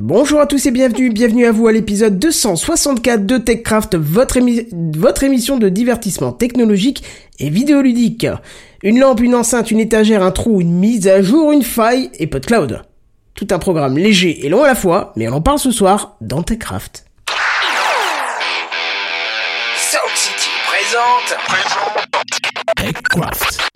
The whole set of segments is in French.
Bonjour à tous et bienvenue, bienvenue à vous à l'épisode 264 de TechCraft, votre, votre émission de divertissement technologique et vidéoludique. Une lampe, une enceinte, une étagère, un trou, une mise à jour, une faille et PodCloud. Tout un programme léger et long à la fois, mais on en parle ce soir dans TechCraft. Sound City présente, présente TechCraft.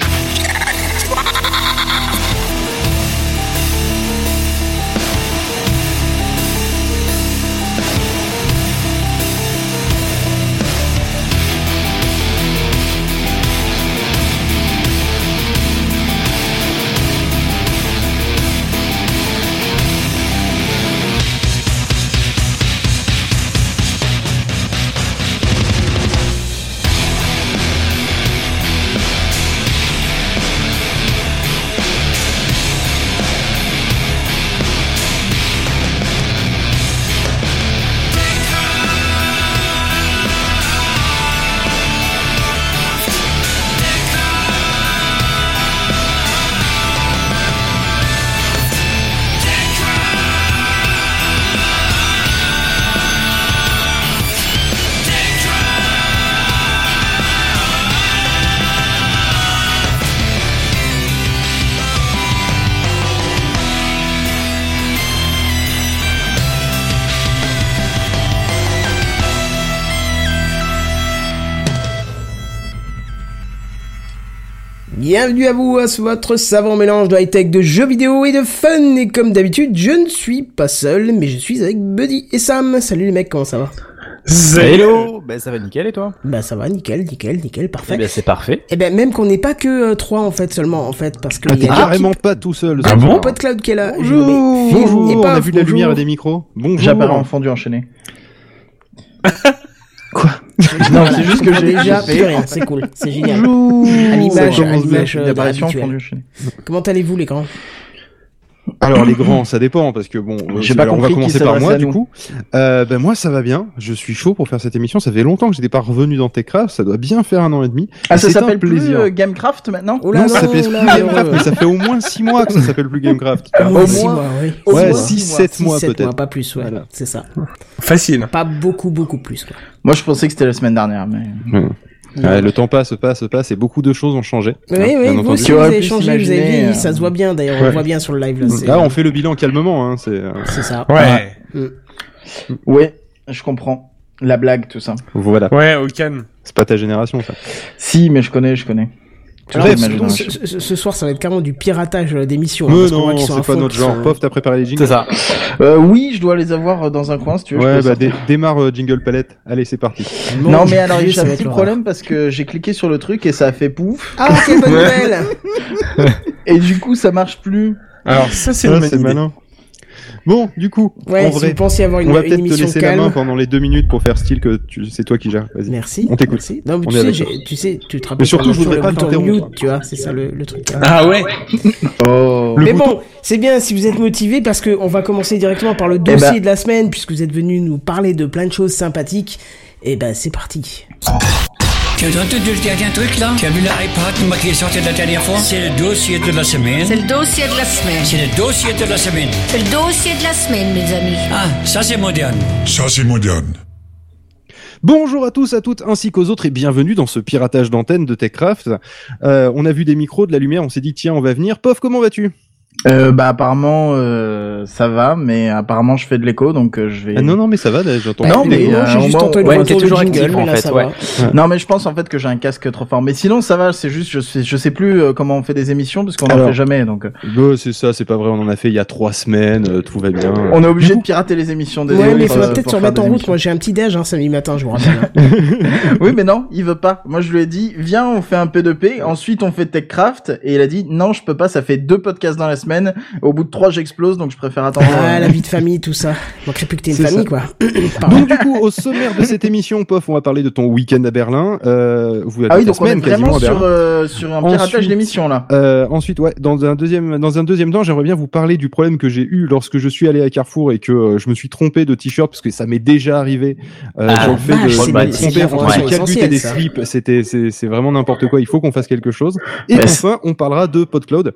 Bienvenue à vous à votre savant mélange de high-tech, de jeux vidéo et de fun. Et comme d'habitude, je ne suis pas seul, mais je suis avec Buddy et Sam. Salut les mecs, comment ça va? Hello Ben ça va nickel et toi? Bah ça va, nickel, nickel, nickel, parfait. Eh ben c'est parfait. Et ben même qu'on n'est pas que euh, trois en fait seulement en fait parce que Ah, t'es carrément pas tout seul. Ah ce bon? Pas de cloud qui est là. Bonjour, Je- mais- bonjour, et on pas a vu de la lumière et des micros. Bonjour. J'appelle en fondu enchaîné. Non, c'est juste que j'ai- déjà plus rien, c'est cool, c'est génial. Bonjour. À l'image, Ça à commence l'image, bien. euh. Comment allez-vous les grands? Alors les grands, ça dépend parce que bon, J'ai pas alors, on va compris qui commencer par s'adressait moi à du nous. coup. Euh, ben moi ça va bien. Je suis chaud pour faire cette émission. Ça fait longtemps que j'étais pas revenu dans Techcraft. Ça doit bien faire un an et demi. Ah, ça C'est un s'appelle plus plaisir. euh, Gamecraft maintenant Oh là non, ça s'appelle oh plus là, Gamecraft, mais ça fait au moins 6 mois que ça s'appelle plus Gamecraft. Au moins six mois, oui. au Ouais, moins 6 six mois. 7 Six, mois sept peut-être. pas plus, ouais. Voilà. C'est ça. Facile. Pas beaucoup, beaucoup plus, quoi. Moi, je pensais que c'était la semaine dernière, mais. Ouais, le temps passe, passe, passe et beaucoup de choses ont changé. Oui, hein, oui, bien vous Tu vous avez changé, vous avez vieilli, euh, ça se voit bien, d'ailleurs, on le voit bien sur le live, là. c'est- Là, on fait le bilan calmement. Hein, c'est. euh, C'est ça. Ouais. Ouais, je comprends. La blague, tout ça. Voilà. Ouais, au calme. C'est pas ta génération ça. Si, mais je connais, je connais. Alors, ce, ce- ce soir, ça va être carrément du piratage euh, d'émissions. hein, non, c'est pas notre genre. sont- Pof, t'as préparé les jingles. C'est ça. Euh, oui, je dois les avoir euh, dans un coin, si tu veux. je Ouais, bah dé- démarre euh, jingle palette. Allez, c'est parti. Non, mais alors, j'ai un petit problème parce que j'ai cliqué sur le truc et ça a fait pouf. Ah, quelle bonne nouvelle Et du coup, ça marche plus. Alors ça c'est Ah, c'est malin. Bon, du coup, Ouais, si vrai, vous pensiez avoir une, on va peut-être te laisser la main calme. pendant les deux minutes pour faire style que tu, c'est toi qui gères. Vas-y. Merci. On t'écoute. merci. Non, mais On tu sais, avec j'ai- tu sais, tu te rappelles Mais surtout, pas, je voudrais le pas t'interrompre. mute, tu vois, c'est ça le, le truc. Ah ouais. Oh. Mais bon, c'est bien si vous êtes motivé parce que on va commencer directement par le dossier ben- de la semaine puisque vous êtes venu nous parler de plein de choses sympathiques. Et ben c'est parti. Tu as entendu le dernier truc là? Tu as vu l'iPad qui est sorti la dernière fois? C'est le dossier de la semaine. C'est le dossier de la semaine. C'est le dossier de la semaine. C'est le dossier de la semaine, mes amis. Ah, ça c'est moderne. Ça, c'est moderne. Bonjour à tous, à toutes, ainsi qu'aux autres, et bienvenue dans ce piratage d'antenne de Techcraft. Euh, on a vu des micros, de la lumière, on s'est dit tiens, on va venir. Pof, comment vas-tu? Euh, bah apparemment euh, ça va, mais apparemment je fais de l'écho, donc euh, je vais. ah, Non, non, mais ça va, j'entends. Non, mais, euh, j'ai juste moi, entendu ouais, le t'es retour toujours de jingle, actif, mais en fait, ça ouais. va. Non, mais je pense en fait que j'ai un casque trop fort. Mais sinon ça va, c'est juste je sais je sais plus euh, comment on fait des émissions parce qu'on en fait jamais, donc euh, Bah, c'est ça, c'est pas vrai, on en a fait il y a trois semaines, euh, tout va bien. on est obligé de pirater les émissions des Ouais, autres, mais faudra peut-être se remettre en route. Moi, j'ai un petit déj, hein, samedi matin, je vous rappelle. oui, mais non, il veut pas. Moi, je lui ai dit, viens, on fait un P2P. Ensuite, on fait TechCraft. Et il a dit, non, je peux pas. Ça fait deux podcasts dans la semaine. Au bout de trois, j'explose, donc je préfère attendre. ah, la vie de famille, tout ça. Manquerait plus que t'aies une famille, ça. quoi. Donc du coup, au sommaire de cette émission, Pof, on va parler de ton week-end à Berlin. Euh, vous Ah oui, donc on est semaine vraiment sur, euh, sur un piratage d'émission, là. Euh, ensuite, ouais, dans un deuxième, dans un deuxième temps, j'aimerais bien vous parler du problème que j'ai eu lorsque je suis allé à Carrefour et que euh, je me suis trompé de t-shirt parce que ça m'est déjà arrivé. Euh, Ah, fait vache, de entre calbutes et des slips. C'était, c'est, vraiment n'importe quoi. Il faut qu'on fasse quelque chose. Et enfin, on parlera de PodCloud.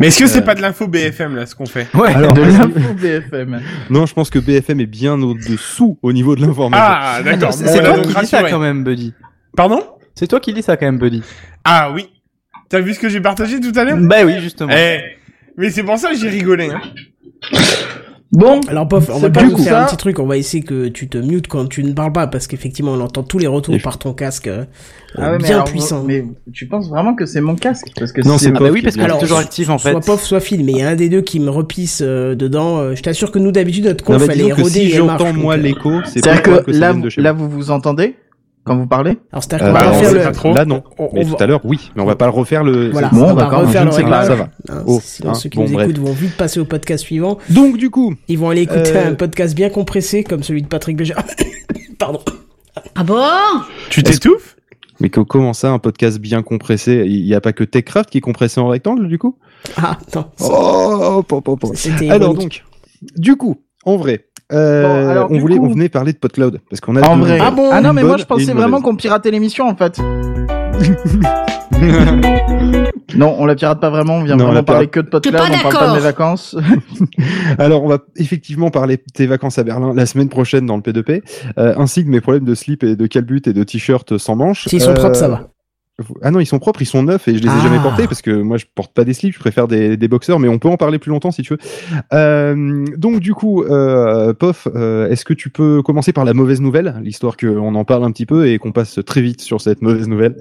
Mais est-ce que c'est Euh, pas de l'info BFM là, ce qu'on fait. Ouais. Alors, De l'info BFM. non, je pense que BFM est bien au-dessous au niveau de l'information. Ah, d'accord. C'est Bon, c'est voilà, toi qui dis ça rassuré. quand même, Buddy. Pardon? C'est toi qui dis ça quand même, Buddy. Ah oui. T'as vu ce que j'ai partagé tout à l'heure? Bah oui, justement. Eh, mais c'est pour ça que j'ai rigolé. Hein. Bon, Alors, pof, on va pas coup faire ça. un petit truc, on va essayer que tu te mutes quand tu ne parles pas, parce qu'effectivement, on entend tous les retours Et- par ton casque euh, Ah ouais, mais bien alors, puissant. Mais tu penses vraiment que c'est mon casque? Parce que Non, c'est Ah Pof bah oui, parce est que bien. c'est toujours actif en fait. Soit pof, soit fil, mais il y a un des deux qui me repisse euh, dedans. euh, je t'assure que nous, d'habitude, notre Non, conf, bah, elle est rodée si j'entends moi euh, l'écho, c'est C'est-à-dire pas que, là, vient de vous, chez là, vous vous entendez? Quand vous parlez Alors, c'est-à-dire Euh, bah, le... pas trop. Là, non. on- Mais on tout va- à l'heure, oui. Mais on va pas le refaire le. Voilà, Bon, on va d'accord, refaire le pas, réglage. ça va. Hein, Oh, sinon, hein, ceux qui bon, nous bref. écoutent vont vite passer au podcast suivant. Donc, du coup, Ils vont aller écouter Euh, un podcast bien compressé, comme celui de Patrick Béja. Pardon. Ah bon? Tu t'étouffes? Mais que- comment ça, un podcast bien compressé? Il y a pas que TechCraft qui est compressé en rectangle, du coup? Ah, non. Oh, pop, pop, pop. C'était Alors donc, du coup, en vrai, euh, Bon, alors, on voulait, coup- on venait parler de PodCloud parce qu'on a En vrai. Ah bon Ah non, mais moi je pensais vraiment qu'on piratait l'émission en fait. Non, on la pirate pas vraiment, on vient Non, on vraiment parler que de pas on parle pas de mes vacances. Alors, on va effectivement parler de tes vacances à Berlin la semaine prochaine dans le P2P, euh, ainsi que mes problèmes de slip et de calbut et de t-shirt sans manches. S'ils sont Euh, propres, ça va. Ah non, ils sont propres, ils sont neufs et je les ai Ah. jamais portés parce que moi je porte pas des slips, je préfère des, des boxers, mais on peut en parler plus longtemps si tu veux. Euh, donc du coup, euh, Pof, euh, est-ce que tu peux commencer par la mauvaise nouvelle, l'histoire qu'on en parle un petit peu et qu'on passe très vite sur cette mauvaise nouvelle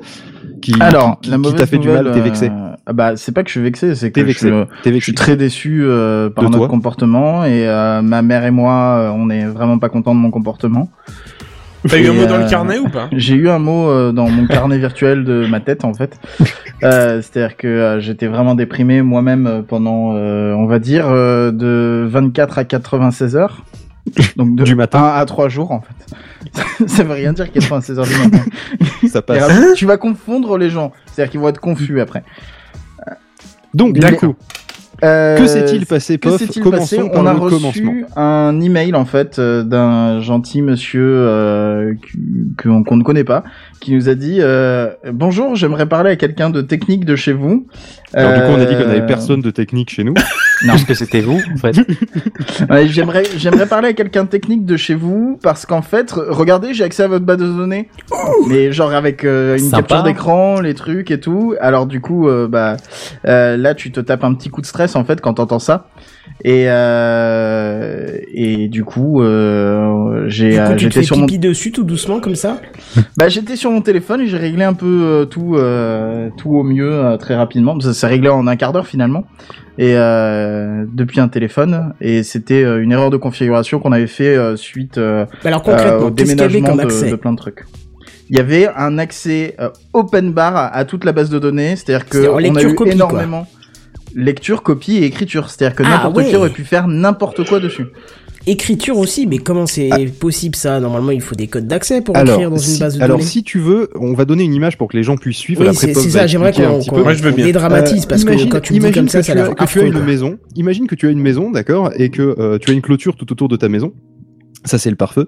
qui, Alors, qui, la qui t'a fait du mal, t'es vexé, euh, ah bah, c'est pas que je suis vexé, c'est que t'es je, vexé, je vexé. suis très déçu par De notre toi comportement et ma mère et moi, on est vraiment pas contents de mon comportement. T'as eu un mot dans euh, le carnet ou pas? J'ai eu un mot euh, dans mon carnet virtuel de ma tête en fait. Euh, C'est-à-dire que euh, j'étais vraiment déprimé moi-même euh, pendant, euh, on va dire, euh, de 24 à 96 heures. Donc de Du matin. 1 à 3 jours en fait. Ça veut rien dire 96 heures du matin. Ça passe. tu vas confondre les gens. C'est-à-dire qu'ils vont être confus après. Donc du Mais- coup, Euh, que s'est-il passé, Pof Commençons passé On a reçu un email en fait euh, d'un gentil monsieur euh, qu'on ne connaît pas, qui nous a dit euh, bonjour, j'aimerais parler à quelqu'un de technique de chez vous. Alors du coup, on a dit qu'on Euh, avait personne de technique chez nous. Parce que c'était vous, en fait. ouais, j'aimerais j'aimerais parler à quelqu'un de technique de chez vous parce qu'en fait, re- regardez, j'ai accès à votre base de données, mais genre avec euh, une Sympa. capture d'écran, les trucs et tout. Alors du coup, euh, bah euh, là, tu te tapes un petit coup de stress en fait quand t'entends ça. Et euh, et du coup, euh, j'ai euh, j'étais sur mon dessus tout doucement comme ça bah j'étais sur mon téléphone et j'ai réglé un peu euh, tout euh, tout au mieux euh, très rapidement. Ça s'est réglé en un quart d'heure finalement. Et euh, depuis un téléphone et c'était une erreur de configuration qu'on avait fait euh, suite euh, Alors concrètement, au avait déménagement comme de, accès de plein de trucs. Il y avait un accès euh, open bar à, à toute la base de données, c'est-à-dire que on a eu quoi. Lecture, copie et écriture, c'est-à-dire que Ah, n'importe ouais. qui aurait pu faire n'importe quoi dessus. Écriture aussi, mais comment c'est possible ça? Normalement, il faut des codes d'accès pour Alors, écrire dans une si, base de alors données. si tu veux, on va donner une image pour que les gens puissent suivre. oui, c'est ça, j'aimerais qu'on petit qu'on- peu. Moi, je veux qu'on bien. dédramatise Euh, parce imagine- que quand tu me dis comme ça, que ça a tu as- l'air que tu as une maison. Imagine que tu as une maison, d'accord, et que euh, tu as une clôture tout autour de ta maison. Ça c'est le pare-feu.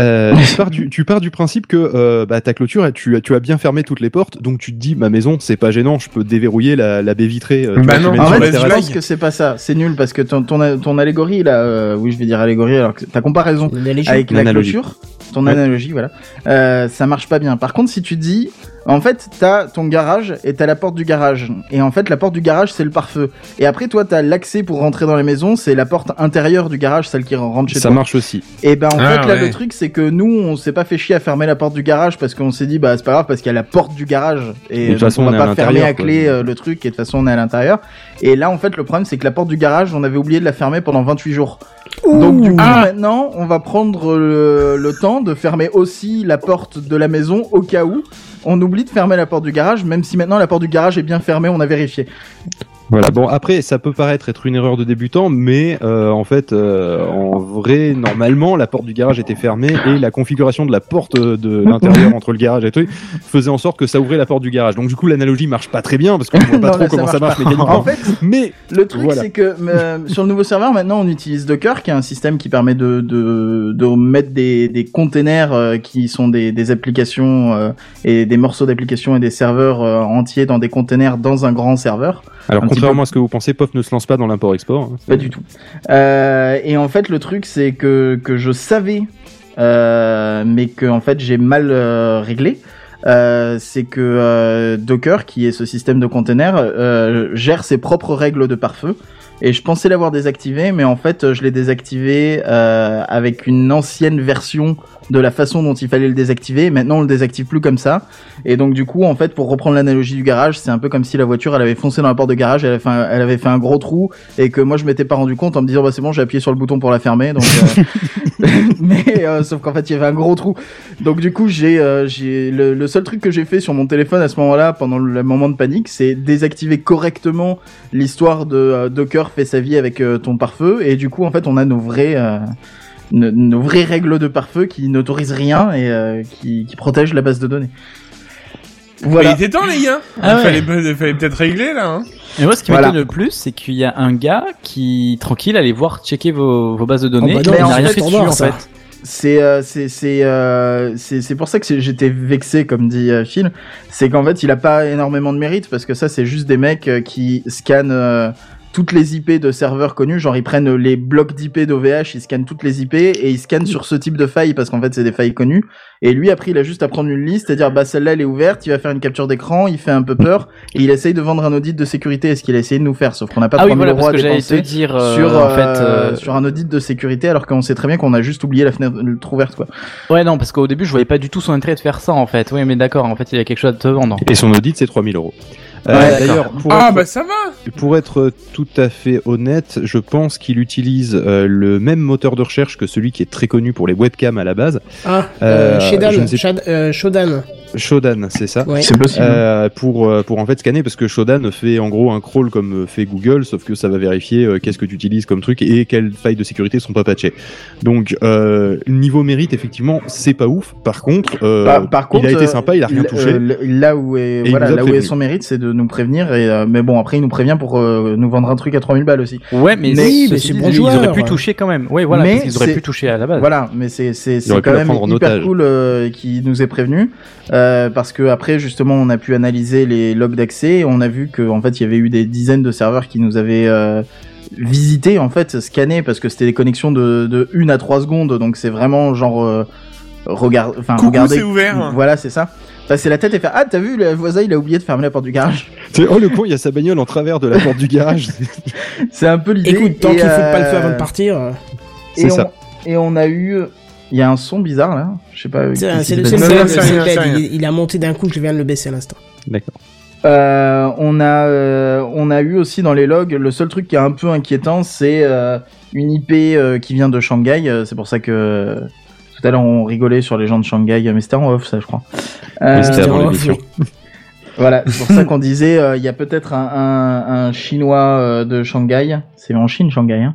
Euh, tu, pars du, tu pars du principe que euh, bah, ta clôture, et tu, as- tu as bien fermé toutes les portes, donc tu te dis ma maison c'est pas gênant, je peux déverrouiller la, la baie vitrée. euh, Bah non. En fait, je pense que c'est pas ça. C'est nul parce que ton, ton, ton allégorie là, euh, oui, je vais dire allégorie alors que ta comparaison avec la clôture, ton Ouais. analogie, voilà, euh, ça marche pas bien. Par contre, si tu dis, en fait, t'as ton garage et t'as la porte du garage, et en fait, la porte du garage c'est le pare-feu, et après toi t'as l'accès pour rentrer dans les maisons, c'est la porte intérieure du garage, celle qui rentre chez Ça toi. marche aussi. Et ben en Ah, fait là ouais. le truc c'est que nous on s'est pas fait chier à fermer la porte du garage parce qu'on s'est dit bah c'est pas grave parce qu'il y a la porte du garage et De toute façon, on on va à pas fermer à clé euh, le truc et de toute façon on est à l'intérieur. Et là en fait le problème c'est que la porte du garage on avait oublié de la fermer pendant 28 jours. Donc du coup Ah. maintenant on va prendre le, le temps de fermer aussi la porte de la maison au cas où on oublie de fermer la porte du garage même si maintenant la porte du garage est bien fermée on a vérifié. Voilà. Bon après ça peut paraître être une erreur de débutant, mais euh, en fait euh, en s'ouvrait normalement, la porte du garage était fermée et la configuration de la porte euh, de l'intérieur entre le garage et tout faisait en sorte que ça ouvrait la porte du garage. Donc du coup l'analogie marche pas très bien parce qu'on voit pas Non, trop là, ça comment ça marche marche mécaniquement. En fait, Mais Le truc, Voilà. c'est que euh, sur le nouveau serveur, maintenant, on utilise Docker, qui est un système qui permet de, de, de mettre des, des containers euh, qui sont des, des applications euh, et des morceaux d'applications et des serveurs entiers dans des containers dans un grand serveur. alors contrairement à ce que vous pensez, POF ne se lance pas dans l'import-export. hein. Pas du tout. Euh, et en fait, le truc, c'est que, que je savais, euh, mais que en fait, j'ai mal euh, réglé. C'est que Docker, qui est ce système de containers, gère ses propres règles de pare-feu. Et je pensais l'avoir désactivé, mais en fait, je l'ai désactivé euh, avec une ancienne version de la façon dont il fallait le désactiver. Maintenant, on le désactive plus comme ça. Et donc, du coup, en fait, pour reprendre l'analogie du garage, c'est un peu comme si la voiture, elle avait foncé dans la porte de garage, elle avait fait un, elle avait fait un gros trou, et que moi, je m'étais pas rendu compte en me disant, bah c'est bon, j'ai appuyé sur le bouton pour la fermer. Donc, euh, mais euh, sauf qu'en fait, il y avait un gros trou. Donc, du coup, j'ai, euh, j'ai le, le seul truc que j'ai fait sur mon téléphone à ce moment-là, pendant le moment de panique, c'est désactiver correctement l'histoire de euh, Fait sa vie avec euh, ton pare-feu, et du coup, en fait, on a nos vrais euh, nos, nos vraies règles de pare-feu qui n'autorisent rien et euh, qui, qui protègent la base de données. Voilà. Mais il était temps, les gars. Ah ouais. fallait, peut-être régler, là, hein. Et moi, ce qui Voilà. m'étonne le plus, c'est qu'il y a un gars qui, tranquille, allait voir checker vos, vos bases de données. bah il non, n'a mais en rien fait, dessus, en ça. fait. C'est euh, c'est c'est euh, c'est c'est pour ça que j'étais vexé comme dit euh, Phil, c'est qu'en fait il a pas énormément de mérite parce que ça c'est juste des mecs euh, qui scannent euh, toutes les IP de serveurs connus, genre ils prennent les blocs d'IP d'OVH, ils scannent toutes les IP et ils scannent sur ce type de failles parce qu'en fait c'est des failles connues. Et lui après il a juste à prendre une liste et dire bah celle-là elle est ouverte, il va faire une capture d'écran, il fait un peu peur et il essaye de vendre un audit de sécurité, est ce qu'il a essayé de nous faire, sauf qu'on n'a pas Ah oui, 3000 voilà, euros à que j'allais te dépenser dire, euh, sur en fait, euh, euh, sur un audit de sécurité alors qu'on sait très bien qu'on a juste oublié la fenêtre le trou ouverte quoi. Ouais, non, parce qu'au début, je voyais pas du tout son intérêt de faire ça, en fait. Oui, mais d'accord, en fait, il y a quelque chose à te vendre. Et son audit, c'est 3000 euros. Euh, D'ailleurs, pour, Ah, être, bah ça va. pour être tout à fait honnête, je pense qu'il utilise euh, le même moteur de recherche que celui qui est très connu pour les webcams à la base. Ah, Euh, euh, Shedan, je ne sais- Shad- Shodan. Shodan, c'est ça Ouais. C'est possible. Euh, pour pour en fait scanner parce que Shodan fait en gros un crawl comme fait Google sauf que ça va vérifier euh, qu'est-ce que tu utilises comme truc et quelles failles de sécurité sont pas patchées. Donc euh, niveau mérite effectivement c'est pas ouf. Par contre, euh, Par, par contre, il a été sympa, il a rien touché. euh, là où est, voilà, là où son mérite, c'est de nous prévenir. Et euh, mais bon, après, il nous prévient pour euh, nous vendre un truc à 3000 balles aussi. Ouais, mais, Mais oui, ceci mais c'est bon ils joueur, auraient pu toucher quand même. Ouais, voilà, Mais qu'ils auraient c'est- pu toucher à la base. Voilà, mais c'est quand même hyper otage. cool euh, qu'il nous ait prévenu euh, parce que après justement on a pu analyser les logs d'accès on a vu que en fait il y avait eu des dizaines de serveurs qui nous avaient euh, visité en fait scanné parce que c'était des connexions de de 1 à 3 secondes donc c'est vraiment genre euh, regard enfin Coucou, regardez c'est ouvert. voilà c'est ça passer la tête et faire ah t'as vu le voisin il a oublié de fermer la porte du garage Oh le con, il y a sa bagnole en travers de la porte du garage. c'est un peu l'idée Écoute, tant qu'il faut pas le euh, faire avant de partir. euh, et C'est on- ça. et on a eu il y a un son bizarre là je sais pas C'est le il, il a monté d'un coup, je viens de le baisser à l'instant. D'accord. Euh, on a euh, on a eu aussi dans les logs le seul truc qui est un peu inquiétant c'est euh, une IP euh, qui vient de Shanghai Euh, c'est pour ça que euh, tout à l'heure on rigolait sur les gens de Shanghai. Mais c'était en off ça je crois. Euh, Mais c'était avant l'émission. oui. voilà c'est pour ça qu'on disait euh, il y a peut-être un, un, un chinois euh, de Shanghai. C'est en Chine Shanghai hein.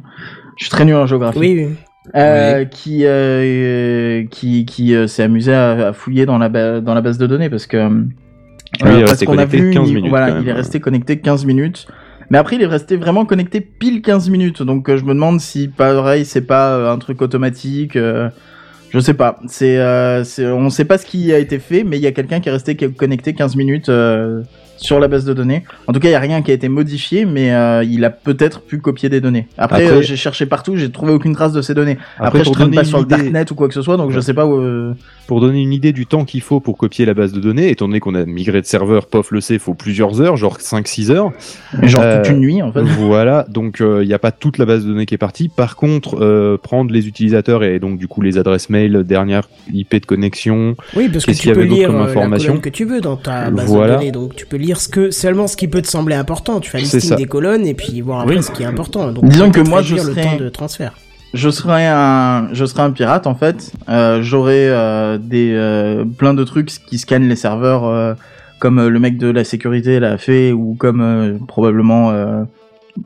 Je suis très nul en géographie. Oui, oui. euh, qui euh, qui qui euh, s'est amusé à, à fouiller dans la ba- dans la base de données parce que euh, est parce resté qu'on a connecté vu 15 une- minutes, voilà il est resté connecté 15 minutes. Mais après il est resté vraiment connecté pile 15 minutes. Donc euh, je me demande si pareil c'est pas un truc automatique euh, je sais pas. C'est euh, c'est on sait pas ce qui a été fait mais il y a quelqu'un qui est resté connecté 15 minutes euh, sur la base de données. En tout cas, il y a rien qui a été modifié, mais euh, il a peut-être pu copier des données. Après, Après- euh, j'ai cherché partout, j'ai trouvé aucune trace de ces données. Après, je pour traîne pas sur le darknet ou quoi que ce soit, donc je sais pas où. euh, Pour donner une idée du temps qu'il faut pour copier la base de données, étant donné qu'on a migré de serveur, POF le sait, il faut plusieurs heures, genre 5-6 heures. Genre Euh, toute une nuit, en fait. Voilà, donc euh, il n'y a pas toute la base de données qui est partie. Par contre, euh, prendre les utilisateurs et donc du coup les adresses mail, dernière IP de connexion, Oui, parce que Qu'est-ce tu qu'il y peux avait d'autre lire comme la que tu veux dans ta base Voilà. de données, donc tu peux lire ce que seulement ce qui peut te sembler important. Tu fais un listing des colonnes et puis voir après Oui. ce qui est important. Donc, Disons tu que moi, je réduire le serais- temps de transfert. je serais un je serais un pirate en fait euh, j'aurais euh, des euh, plein de trucs qui scannent les serveurs euh, comme le mec de la sécurité l'a fait ou comme euh, probablement euh,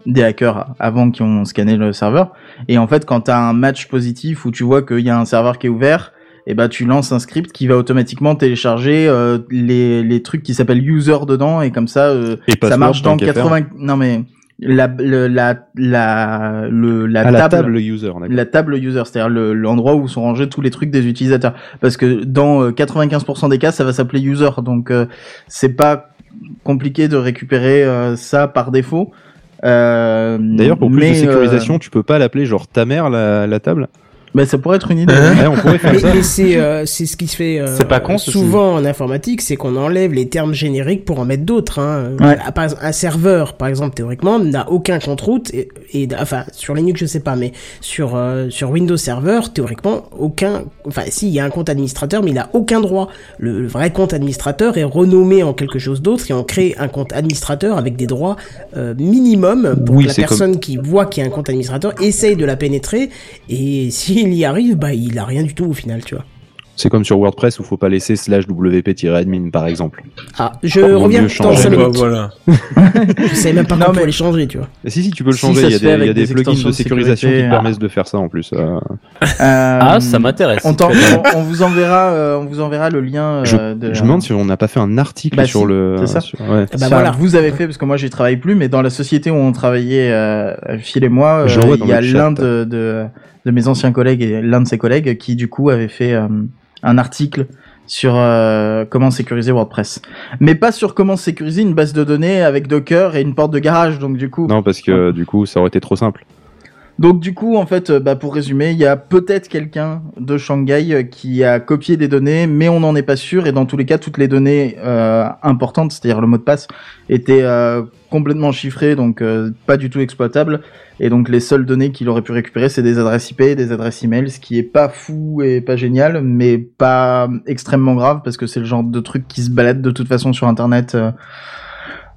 des hackers avant qui ont scanné le serveur. Et en fait, quand tu as un match positif où tu vois qu'il y a un serveur qui est ouvert, et ben tu lances un script qui va automatiquement télécharger euh, les, les trucs qui s'appellent user dedans et comme ça euh, Et ça marche dans tant qu'à faire. 80 non mais la le, la la le la À la table, table user, la table user, c'est-à-dire le- l'endroit où sont rangés tous les trucs des utilisateurs. Parce que dans euh, 95% des cas, ça va s'appeler user, donc euh, c'est pas compliqué de récupérer euh, ça par défaut. Euh, D'ailleurs, pour plus mais, de sécurisation, tu peux pas l'appeler genre ta mère la, la table? euh, bah, ça pourrait être une idée. Ouais, on pourrait faire Mais, ça. mais c'est euh, c'est ce qui se fait euh, C'est pas con, souvent en informatique, c'est qu'on enlève les termes génériques pour en mettre d'autres. Hein. Ouais. Par exemple, un serveur, par exemple, théoriquement, n'a aucun compte route et, et enfin sur Linux je sais pas, mais sur euh, sur Windows Server, théoriquement aucun. Enfin, si il y a un compte administrateur, mais il a aucun droit. Le, le vrai compte administrateur est renommé en quelque chose d'autre et on crée un compte administrateur avec des droits euh, minimum pour Oui, que la comme- personne qui voit qu'il y a un compte administrateur essaye de la pénétrer et s'il y arrive, bah il a rien du tout au final, tu vois. C'est comme sur WordPress où faut pas laisser slash wp-admin par exemple. Ah, je reviens dans changer. 5 Bah, minutes. voilà. Je savais même pas comment mais- les changer, tu vois. Et si, si, tu peux le changer. ça il y a des, fait il y a avec des des plugins de sécurisation sécurité, qui te euh. permettent de faire ça en plus. euh. ah, ça m'intéresse. On, t'en- on, on vous enverra, euh, on vous enverra le lien. Je, euh, de, je me demande si on n'a pas fait un article Bah, sur si, le. c'est ça. sur- ouais. Ah bah Enfin, voilà. Vous avez fait parce que moi j'y travaille plus, mais dans la société où on travaillait, euh, Phil et moi, euh, il y a l'un de, de, mes anciens collègues et l'un de ses collègues qui du coup avait fait euh, un article sur euh, comment sécuriser WordPress, mais pas sur comment sécuriser une base de données avec Docker et une porte de garage. Donc du coup, Non, parce que du coup, ça aurait été trop simple. Donc du coup, en fait, euh, bah, pour résumer, il y a peut-être quelqu'un de Shanghai euh, qui a copié des données, mais on n'en est pas sûr. Et dans tous les cas, toutes les données euh, importantes, c'est-à-dire le mot de passe, étaient euh, complètement chiffrées, donc euh, pas du tout exploitables. Et donc les seules données qu'il aurait pu récupérer, c'est des adresses IP, des adresses email, ce qui est pas fou et pas génial, mais pas extrêmement grave parce que c'est le genre de truc qui se balade de toute façon sur Internet euh,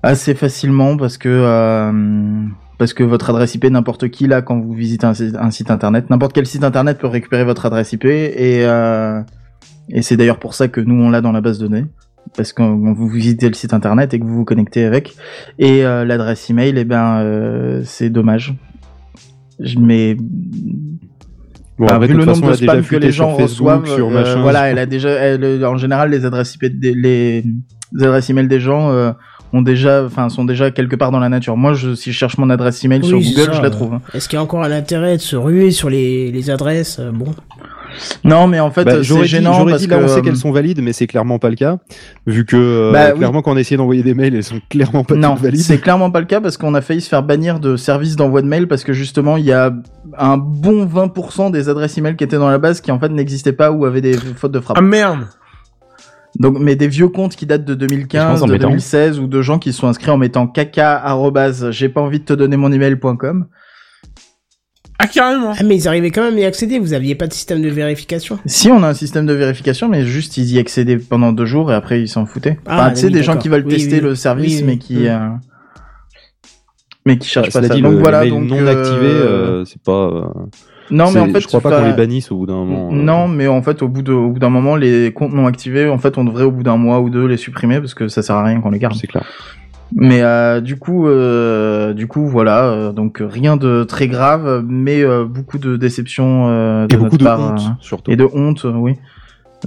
assez facilement parce que parce que votre adresse IP, n'importe qui là, quand vous visitez un, site- un site internet, n'importe quel site internet peut récupérer votre adresse IP et euh, et c'est d'ailleurs pour ça que nous on l'a dans la base de données. Parce que vous visitez le site internet et que vous vous connectez avec. Et euh, l'adresse email, eh ben euh, c'est dommage. Je mets Bon, ah, vu le façon, nombre de spams que les gens Facebook, reçoivent, sur euh, machin, voilà, sur- elle a déjà, elle, en général, les adresses IP, des, les, les adresses email des gens euh, ont déjà, enfin, sont déjà quelque part dans la nature. Moi, je, si je cherche mon adresse email sur Oui, c'est Google, ça, je la euh. trouve. hein. Est-ce qu'il y a encore un intérêt de se ruer sur les, les adresses euh, Bon. Non, mais en fait, Bah, c'est j'aurais dit, gênant j'aurais parce dit que là on sait euh, qu'elles sont valides, mais c'est clairement pas le cas, vu que euh, Bah, oui. clairement quand on a essayé d'envoyer des mails, elles sont clairement pas non, valides. c'est clairement pas le cas parce qu'on a failli se faire bannir de services d'envoi de mail parce que justement il y a un bon 20% des adresses email qui étaient dans la base qui en fait n'existaient pas ou avaient des fautes de frappe. Ah merde Donc, mais des vieux comptes qui datent de Je 2015, pense de embêtant. 2016 ou de gens qui se sont inscrits en mettant caca j'ai pas envie de te donner mon email.com. Ah carrément Ah, mais ils arrivaient quand même à y accéder, vous aviez pas de système de vérification Si on a un système de vérification, mais juste ils y accédaient pendant deux jours et après ils s'en foutaient. Ah, enfin, tu sais, oui, des gens qui veulent Oui, tester oui. le service, mais qui, euh, mais qui cherchent Bah, pas ça. dit, donc le, voilà, donc non euh, euh, c'est pas. Non, mais c'est- en fait, je crois pas qu'on les bannisse au bout d'un moment. euh. Non, mais en fait, au bout de, au bout d'un moment, les comptes non activés, en fait, on devrait au bout d'un mois ou deux les supprimer parce que ça sert à rien qu'on les garde. c'est clair. Mais euh, du coup, euh, du coup, voilà, euh, donc rien de très grave, mais euh, beaucoup de déception euh, de Et beaucoup notre de part, honte, euh, surtout. et de honte, oui.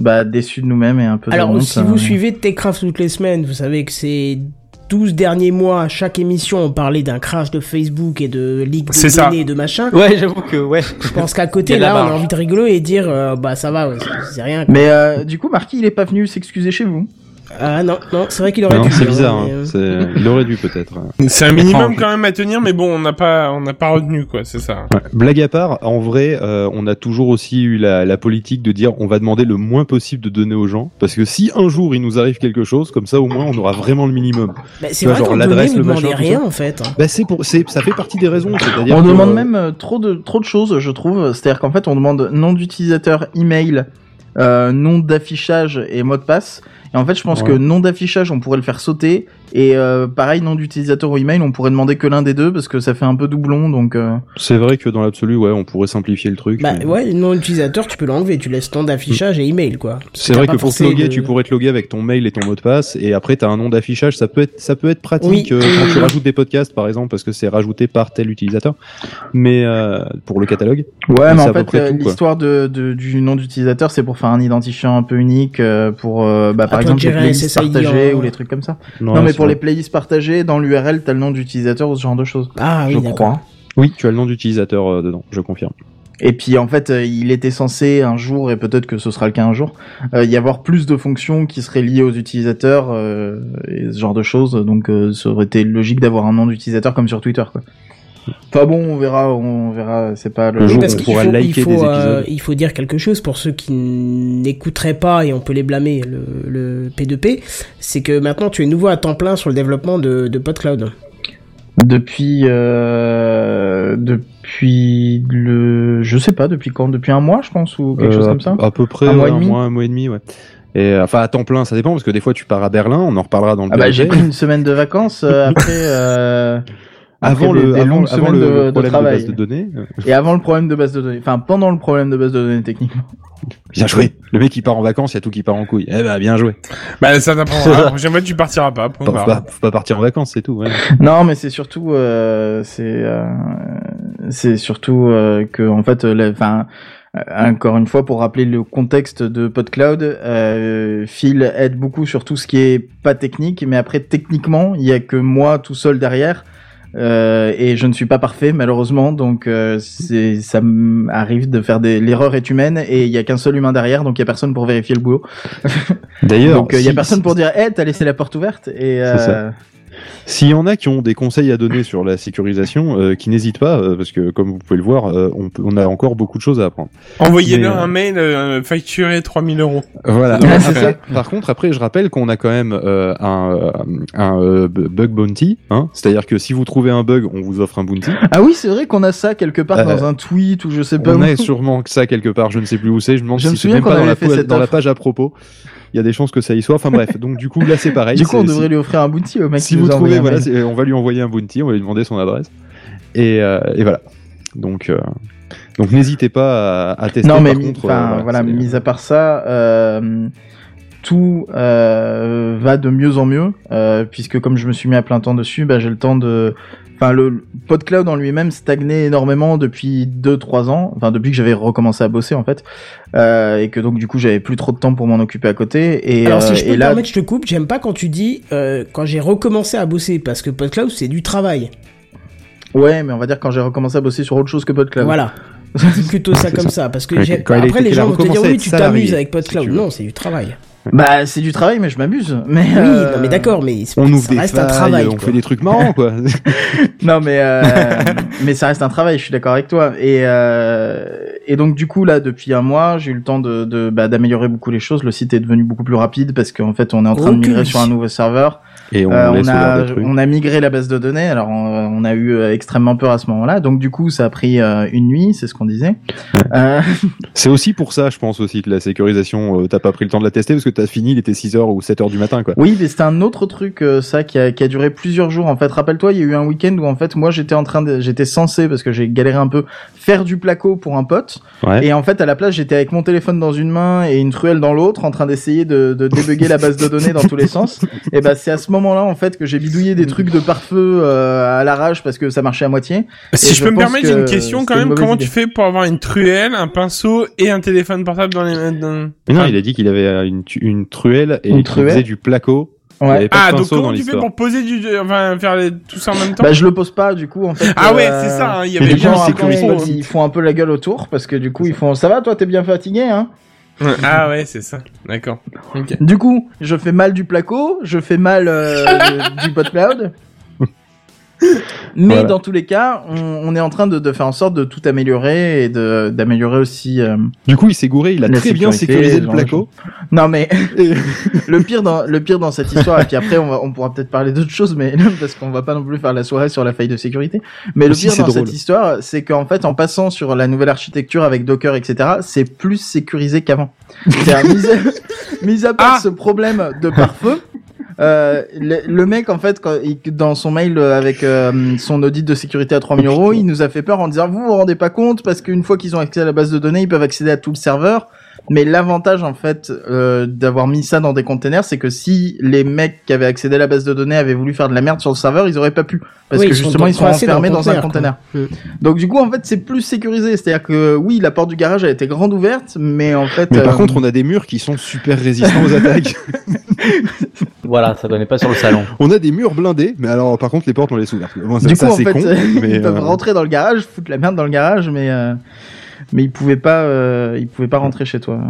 Bah déçu de nous-mêmes et un peu de Alors, honte. si euh, vous suivez TechCraft toutes les semaines, vous savez que ces 12 derniers mois, à chaque émission, on parlait d'un crash de Facebook et de leak de données et de machin. Ouais, j'avoue que ouais. Je pense qu'à côté, là, on a envie de rigoler et dire, euh, bah ça va, ouais, c'est- c'est rien. quoi. Mais euh, du coup, Marquis, il est pas venu s'excuser chez vous. Ah non, non, c'est vrai qu'il aurait Non, dû. c'est hein, bizarre. hein. euh, C'est- Il aurait dû peut-être. C'est un minimum quand même à tenir, mais bon, on n'a pas, on n'a pas retenu quoi, c'est ça. Ouais. Blague à part, en vrai, euh, on a toujours aussi eu la, la politique de dire on va demander le moins possible de données aux gens, parce que si un jour il nous arrive quelque chose, comme ça au moins on aura vraiment le minimum. bah, c'est vrai genre qu'on l'adresse, le machin, rien en fait. hein. Bah c'est pour, c'est, ça fait partie des raisons. C'est-à-dire On que, demande euh, même euh, trop de trop de choses, je trouve. C'est-à-dire qu'en fait, on demande nom d'utilisateur, email, euh, nom d'affichage et mot de passe. Et en fait, je pense Ouais. que nom d'affichage, on pourrait le faire sauter. Et euh, pareil, nom d'utilisateur ou email, on pourrait demander que l'un des deux parce que ça fait un peu doublon. Donc, euh, C'est vrai que dans l'absolu, ouais, on pourrait simplifier le truc. Bah mais- ouais, nom utilisateur, tu peux l'enlever, tu laisses nom d'affichage et email quoi. C'est vrai que pour te loguer, de- tu pourrais te loguer avec ton mail et ton mot de passe, et après t'as un nom d'affichage. Ça peut être, ça peut être pratique Oui. euh, quand tu rajoutes des podcasts, par exemple, parce que c'est rajouté par tel utilisateur. Mais euh, pour le catalogue, ouais, Mais en fait, l'histoire de, de- du nom d'utilisateur, c'est pour faire un identifiant un peu unique euh, pour, euh, bah, par exemple, les playlists partagées ou les trucs comme ça. non, mais pour les playlists partagées, dans l'URL, t'as le nom d'utilisateur ou ce genre de choses. Ah oui, je crois. oui, tu as le nom d'utilisateur euh, dedans, je confirme. Et puis en fait, euh, il était censé un jour, et peut-être que ce sera le cas un jour, euh, y avoir plus de fonctions qui seraient liées aux utilisateurs euh, et ce genre de choses. Donc euh, ça aurait été logique d'avoir un nom d'utilisateur comme sur Twitter, quoi. Enfin bon, on verra, on verra. C'est pas le. Le jour où on pourra faut, liker il faut, des euh, épisodes. il faut dire quelque chose pour ceux qui n'écouteraient pas et on peut les blâmer le, le P2P, c'est que maintenant tu es nouveau à temps plein sur le développement de, de PodCloud. Depuis, euh, depuis le, je sais pas, depuis quand, depuis un mois, je pense, ou quelque Euh, chose comme ça? À peu près Un mois et demi? mois, un mois et demi, ouais. Et euh, enfin à temps plein, ça dépend parce que des fois tu pars à Berlin, on en reparlera dans le Ah bah j'ai pris une semaine de vacances euh, après. Avant des- le des avant, longues avant semaines le, de- problème de, travail. base de données. euh, Et avant le problème de base de données. Enfin, pendant le problème de base de données, techniquement. Bien joué. Le mec il part en vacances, il y a tout qui part en couille. Eh ben bien joué. Bah, ça t'apprendra. La prochaine fois, tu partiras pas. Faut pas, faut pas partir en vacances, c'est tout. ouais. non, mais c'est surtout, euh, c'est, euh, c'est surtout euh, que, en fait, euh, enfin, euh, encore une fois, pour rappeler le contexte de PodCloud, euh, Phil aide beaucoup sur tout ce qui est pas technique, mais après, techniquement, il y a que moi tout seul derrière. Euh, et je ne suis pas parfait malheureusement, donc euh, ça m'arrive de faire des l'erreur est humaine et il y a qu'un seul humain derrière, donc il y a personne pour vérifier le boulot. D'ailleurs, Donc il y a personne pour dire "Eh, t'as laissé la porte ouverte" et ça. S'il y en a qui ont des conseils à donner sur la sécurisation, euh, qui n'hésitent pas, euh, parce que comme vous pouvez le voir, euh, on, peut- on a encore beaucoup de choses à apprendre. Envoyez-leur Mais, un mail euh, facturé 3000 euros. Voilà. Ah, c'est Après- par contre, après, je rappelle qu'on a quand même euh, un, un bu- bug bounty, hein, c'est-à-dire que si vous trouvez un bug, on vous offre un bounty. Ah oui, c'est vrai qu'on a ça quelque part Euh, dans un tweet ou je sais pas On où. a sûrement que ça quelque part, je ne sais plus où c'est. Je me demande Je si c'est souviens même pas dans, la, fait po- cette dans la offre. page à propos. Il y a des chances que ça y soit. Enfin bref, donc du coup là c'est pareil. Du coup, on devrait lui offrir un bounty au mec si vous trouvez, voilà, on va lui envoyer un bounty, on va lui demander son adresse. Et, euh, et voilà. Donc, euh, donc n'hésitez pas à, à tester. Non, mais par contre, euh, voilà, mis à part ça, tout euh, va de mieux en mieux, euh, puisque comme je me suis mis à plein temps dessus, bah, j'ai le temps de... Enfin, le PodCloud en lui-même stagnait énormément depuis 2-3 ans, enfin depuis que j'avais recommencé à bosser en fait, euh, et que donc du coup j'avais plus trop de temps pour m'en occuper à côté. Et, Alors euh, si je peux et me là, permettre, je te coupe, j'aime pas quand tu dis euh, quand j'ai recommencé à bosser, parce que PodCloud c'est du travail. ouais, mais on va dire quand j'ai recommencé à bosser sur autre chose que PodCloud. Voilà. C'est plutôt ça comme ça. ça, parce que quand après les gens vont te dire oui tu t'amuses avec si PodCloud. veux. non, c'est du travail. Bah, c'est du travail, mais je m'amuse. Mais Oui, euh, non mais d'accord, mais c'est- On ouvre ça des reste failles, un travail. on quoi. fait des trucs marrants, quoi. Non mais euh, mais ça reste un travail, je suis d'accord avec toi. Et euh, et donc du coup là depuis un mois j'ai eu le temps de de bah, d'améliorer beaucoup les choses. Le site est devenu beaucoup plus rapide parce qu'en fait on est en train de migrer sur un nouveau serveur. Et on Euh, on a on a migré la base de données. Alors on, on a eu euh, extrêmement peur à ce moment-là. Donc du coup ça a pris euh, une nuit, c'est ce qu'on disait. Euh, C'est aussi pour ça, je pense aussi que la sécurisation, euh, t'as pas pris le temps de la tester parce que t'as fini, il était 6h ou 7h du matin, quoi. Oui, mais c'était un autre truc, euh, ça, qui a, qui a duré plusieurs jours. En fait, rappelle-toi, il y a eu un week-end où en fait, moi, j'étais en train de, j'étais censé parce que j'ai galéré un peu, faire du placo pour un pote. Ouais. Et en fait, à la place, j'étais avec mon téléphone dans une main et une truelle dans l'autre, en train d'essayer de, de débugger la base de données dans tous les sens. Et ben, c'est à ce moment-là, en fait, que j'ai bidouillé des trucs de pare-feu euh, à l'arrache parce que ça marchait à moitié. Si je je peux me permettre, j'ai une que question quand même. Comment idée. tu fais pour avoir une truelle, un pinceau et un téléphone portable dans les mains Mais non, il a dit qu'il avait euh, une, truelle et Une qu'il truelle faisait du placo. Ouais. Ah, donc comment tu fais pour poser du, enfin, faire les- tout ça en même temps Bah, je le pose pas, du coup, en fait. Ah ouais, euh, c'est ça. hein, Il y avait coup, un c'est Après, contrôle. ils font un peu la gueule autour parce que du coup ils font ça va toi t'es bien fatigué hein Ah ouais, c'est ça. D'accord. Du coup, je fais mal du placo, je fais mal euh, du- du PodCloud. Mais Voilà. dans tous les cas, on, on est en train de, de faire en sorte de tout améliorer et d'améliorer aussi. euh, Du coup, il s'est gouré, il a très bien sécurité, sécurisé ce le placo. Non mais le pire dans le pire dans cette histoire et puis après on va on pourra peut-être parler d'autres choses mais parce qu'on va pas non plus faire la soirée sur la faille de sécurité mais le pire c'est dans drôle. cette histoire c'est qu'en fait en passant sur la nouvelle architecture avec Docker etc c'est plus sécurisé qu'avant c'est-à-dire mis, à- mis à part Ah ce problème de pare-feu euh, le, le mec en fait quand dans son mail euh, avec euh, son audit de sécurité à 3000 euros il nous a fait peur en disant vous vous rendez pas compte parce qu'une fois qu'ils ont accès à la base de données ils peuvent accéder à tout le serveur mais l'avantage en fait euh, d'avoir mis ça dans des containers, c'est que si les mecs qui avaient accédé à la base de données avaient voulu faire de la merde sur le serveur, ils auraient pas pu parce Oui, que ils sont justement ils sont enfermés dans un container, quoi. Donc du coup en fait c'est plus sécurisé, c'est-à-dire que oui la porte du garage a été grande ouverte, mais en fait Mais par euh, contre, on a des murs qui sont super résistants aux attaques. Voilà, ça donnait pas sur le salon. on a des murs blindés, mais alors par contre, les portes, on les ouvre. Bon, ça, du ça, coup en c'est fait con, mais ils peuvent euh, rentrer dans le garage, foutre la merde dans le garage, mais euh, mais ils pouvaient pas euh, ils pouvaient pas rentrer chez toi.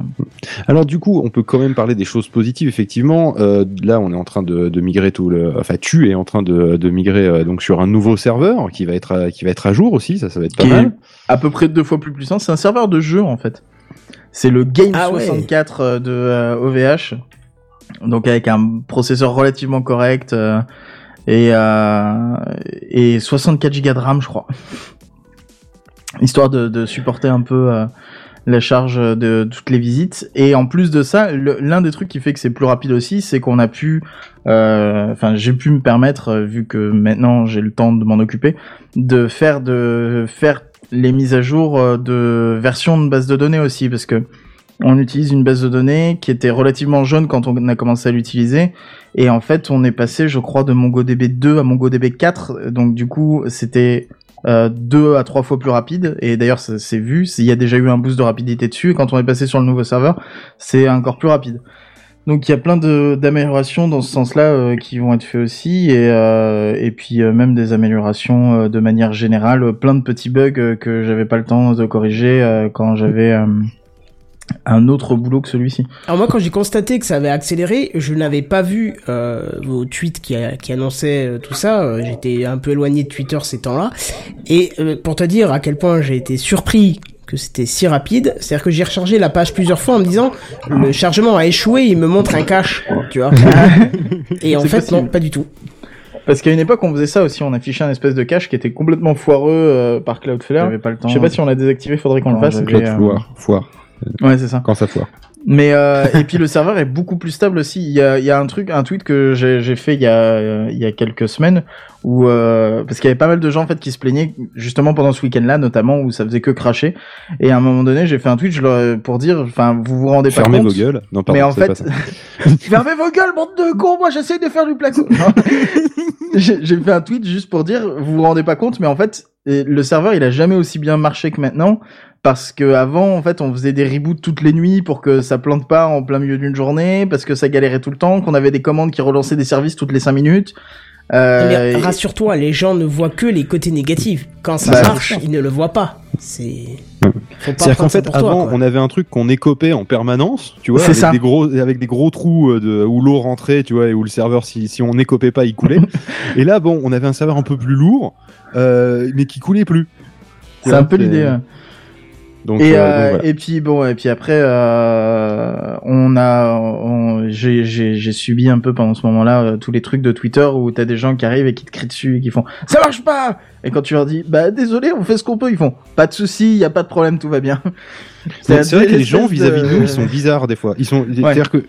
Alors du coup, on peut quand même parler des choses positives. Effectivement, euh, là, on est en train de, de migrer tout le, enfin, tu es en train de, de migrer euh, donc sur un nouveau serveur qui va être à, qui va être à jour aussi. Ça, ça va être pas Qui est mal. à peu près deux fois plus puissant. C'est un serveur de jeu en fait. C'est le Game Ah ouais. 64 euh, de euh, OVH, donc avec un processeur relativement correct euh, et euh, et 64 Go de RAM, je crois, histoire de, de supporter un peu euh, la charge de toutes les visites. Et en plus de ça, l'un des trucs qui fait que c'est plus rapide aussi, c'est qu'on a pu, euh, enfin j'ai pu me permettre, euh, vu que maintenant j'ai le temps de m'en occuper, de faire de faire les mises à jour euh, de versions de base de données aussi, parce que on utilise une base de données qui était relativement jeune quand on a commencé à l'utiliser, et en fait on est passé, je crois, de MongoDB 2 à MongoDB 4, donc du coup c'était euh, deux à trois fois plus rapide, et d'ailleurs c'est vu, il y a déjà eu un boost de rapidité dessus, quand on est passé sur le nouveau serveur, c'est encore plus rapide. Donc il y a plein d'améliorations dans ce sens-là euh, qui vont être faites aussi. Et euh, et puis euh, même des améliorations euh, de manière générale, plein de petits bugs euh, que j'avais pas le temps de corriger quand j'avais un autre boulot que celui-ci. Alors moi, quand j'ai constaté que ça avait accéléré, je n'avais pas vu euh, vos tweets qui, a- qui annonçaient euh, tout ça. Euh, J'étais un peu éloigné de Twitter ces temps-là. Et euh, pour te dire à quel point j'ai été surpris que c'était si rapide, c'est-à-dire que j'ai rechargé la page plusieurs fois en me disant le chargement a échoué, il me montre un cache, tu vois. Et en fait, possible. non, pas du tout. Parce qu'à une époque on faisait ça aussi, on affichait un espèce de cache qui était complètement foireux euh, par Cloudflare. J'avais pas le temps. Je sais pas si on l'a désactivé, faudrait qu'on le fasse. euh, foire, foire. Ouais, c'est ça. Quand ça foire. Mais euh, et puis le serveur est beaucoup plus stable aussi. Il y a, il y a un truc, un tweet que j'ai fait il y a il y a quelques semaines où euh, parce qu'il y avait pas mal de gens en fait qui se plaignaient justement pendant ce week-end-là notamment où ça faisait que cracher. Et à un moment donné j'ai fait un tweet je leur- pour dire enfin vous vous rendez pas Fermez compte. vos gueules. Non, pardon, mais en fait, fermez vos gueules, bande de cons, moi j'essaye de faire du placo. Non. J'ai fait un tweet juste pour dire, vous vous rendez pas compte, mais en fait, le serveur il a jamais aussi bien marché que maintenant, parce que avant, en fait, on faisait des reboots toutes les nuits pour que ça plante pas en plein milieu d'une journée, parce que ça galérait tout le temps, qu'on avait des commandes qui relançaient des services toutes les cinq minutes. Euh, Mais et- rassure-toi, les gens ne voient que les côtés négatifs. Quand ça Bah, marche, ils ne le voient pas. C'est. Faut pas C'est-à-dire qu'en fait, toi, avant, quoi. on avait un truc qu'on écopait en permanence, tu vois, avec ça. des gros, avec des gros trous euh, de, où l'eau rentrait, tu vois, et où le serveur, si, si on écopait pas, il coulait. et là, bon, on avait un serveur un peu plus lourd, euh, mais qui coulait plus. c'est un peu l'idée. ouais. Donc, et, euh, euh, donc voilà. et puis bon et puis après euh, on a j'ai subi un peu pendant ce moment-là euh, tous les trucs de Twitter où t'as des gens qui arrivent et qui te crient dessus et qui font ça marche pas et quand tu leur dis bah désolé on fait ce qu'on peut ils font pas de souci y a pas de problème tout va bien C'est vrai que les gens vis-à-vis de nous, ils sont bizarres des fois. Ils sont, c'est-à-dire que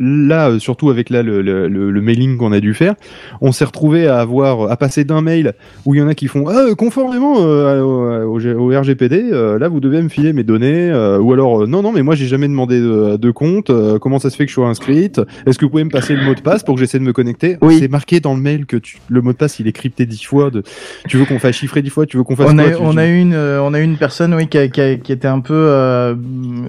là, euh, surtout avec là le, le, le, le mailing qu'on a dû faire, on s'est retrouvé à avoir, à passer d'un mail où il y en a qui font, ah, conformément euh, au, RGPD, euh, là vous devez me filer mes données, euh, ou alors non non mais moi j'ai jamais demandé de, de compte, comment ça se fait que je sois inscrite, est-ce que vous pouvez me passer le mot de passe pour que j'essaie de me connecter? Oui. C'est marqué dans le mail que tu, le mot de passe il est crypté dix fois, de, tu veux qu'on fasse chiffrer dix fois, tu veux qu'on fasse on quoi? a, on a une on a une personne oui qui, a- qui, a- qui était un peu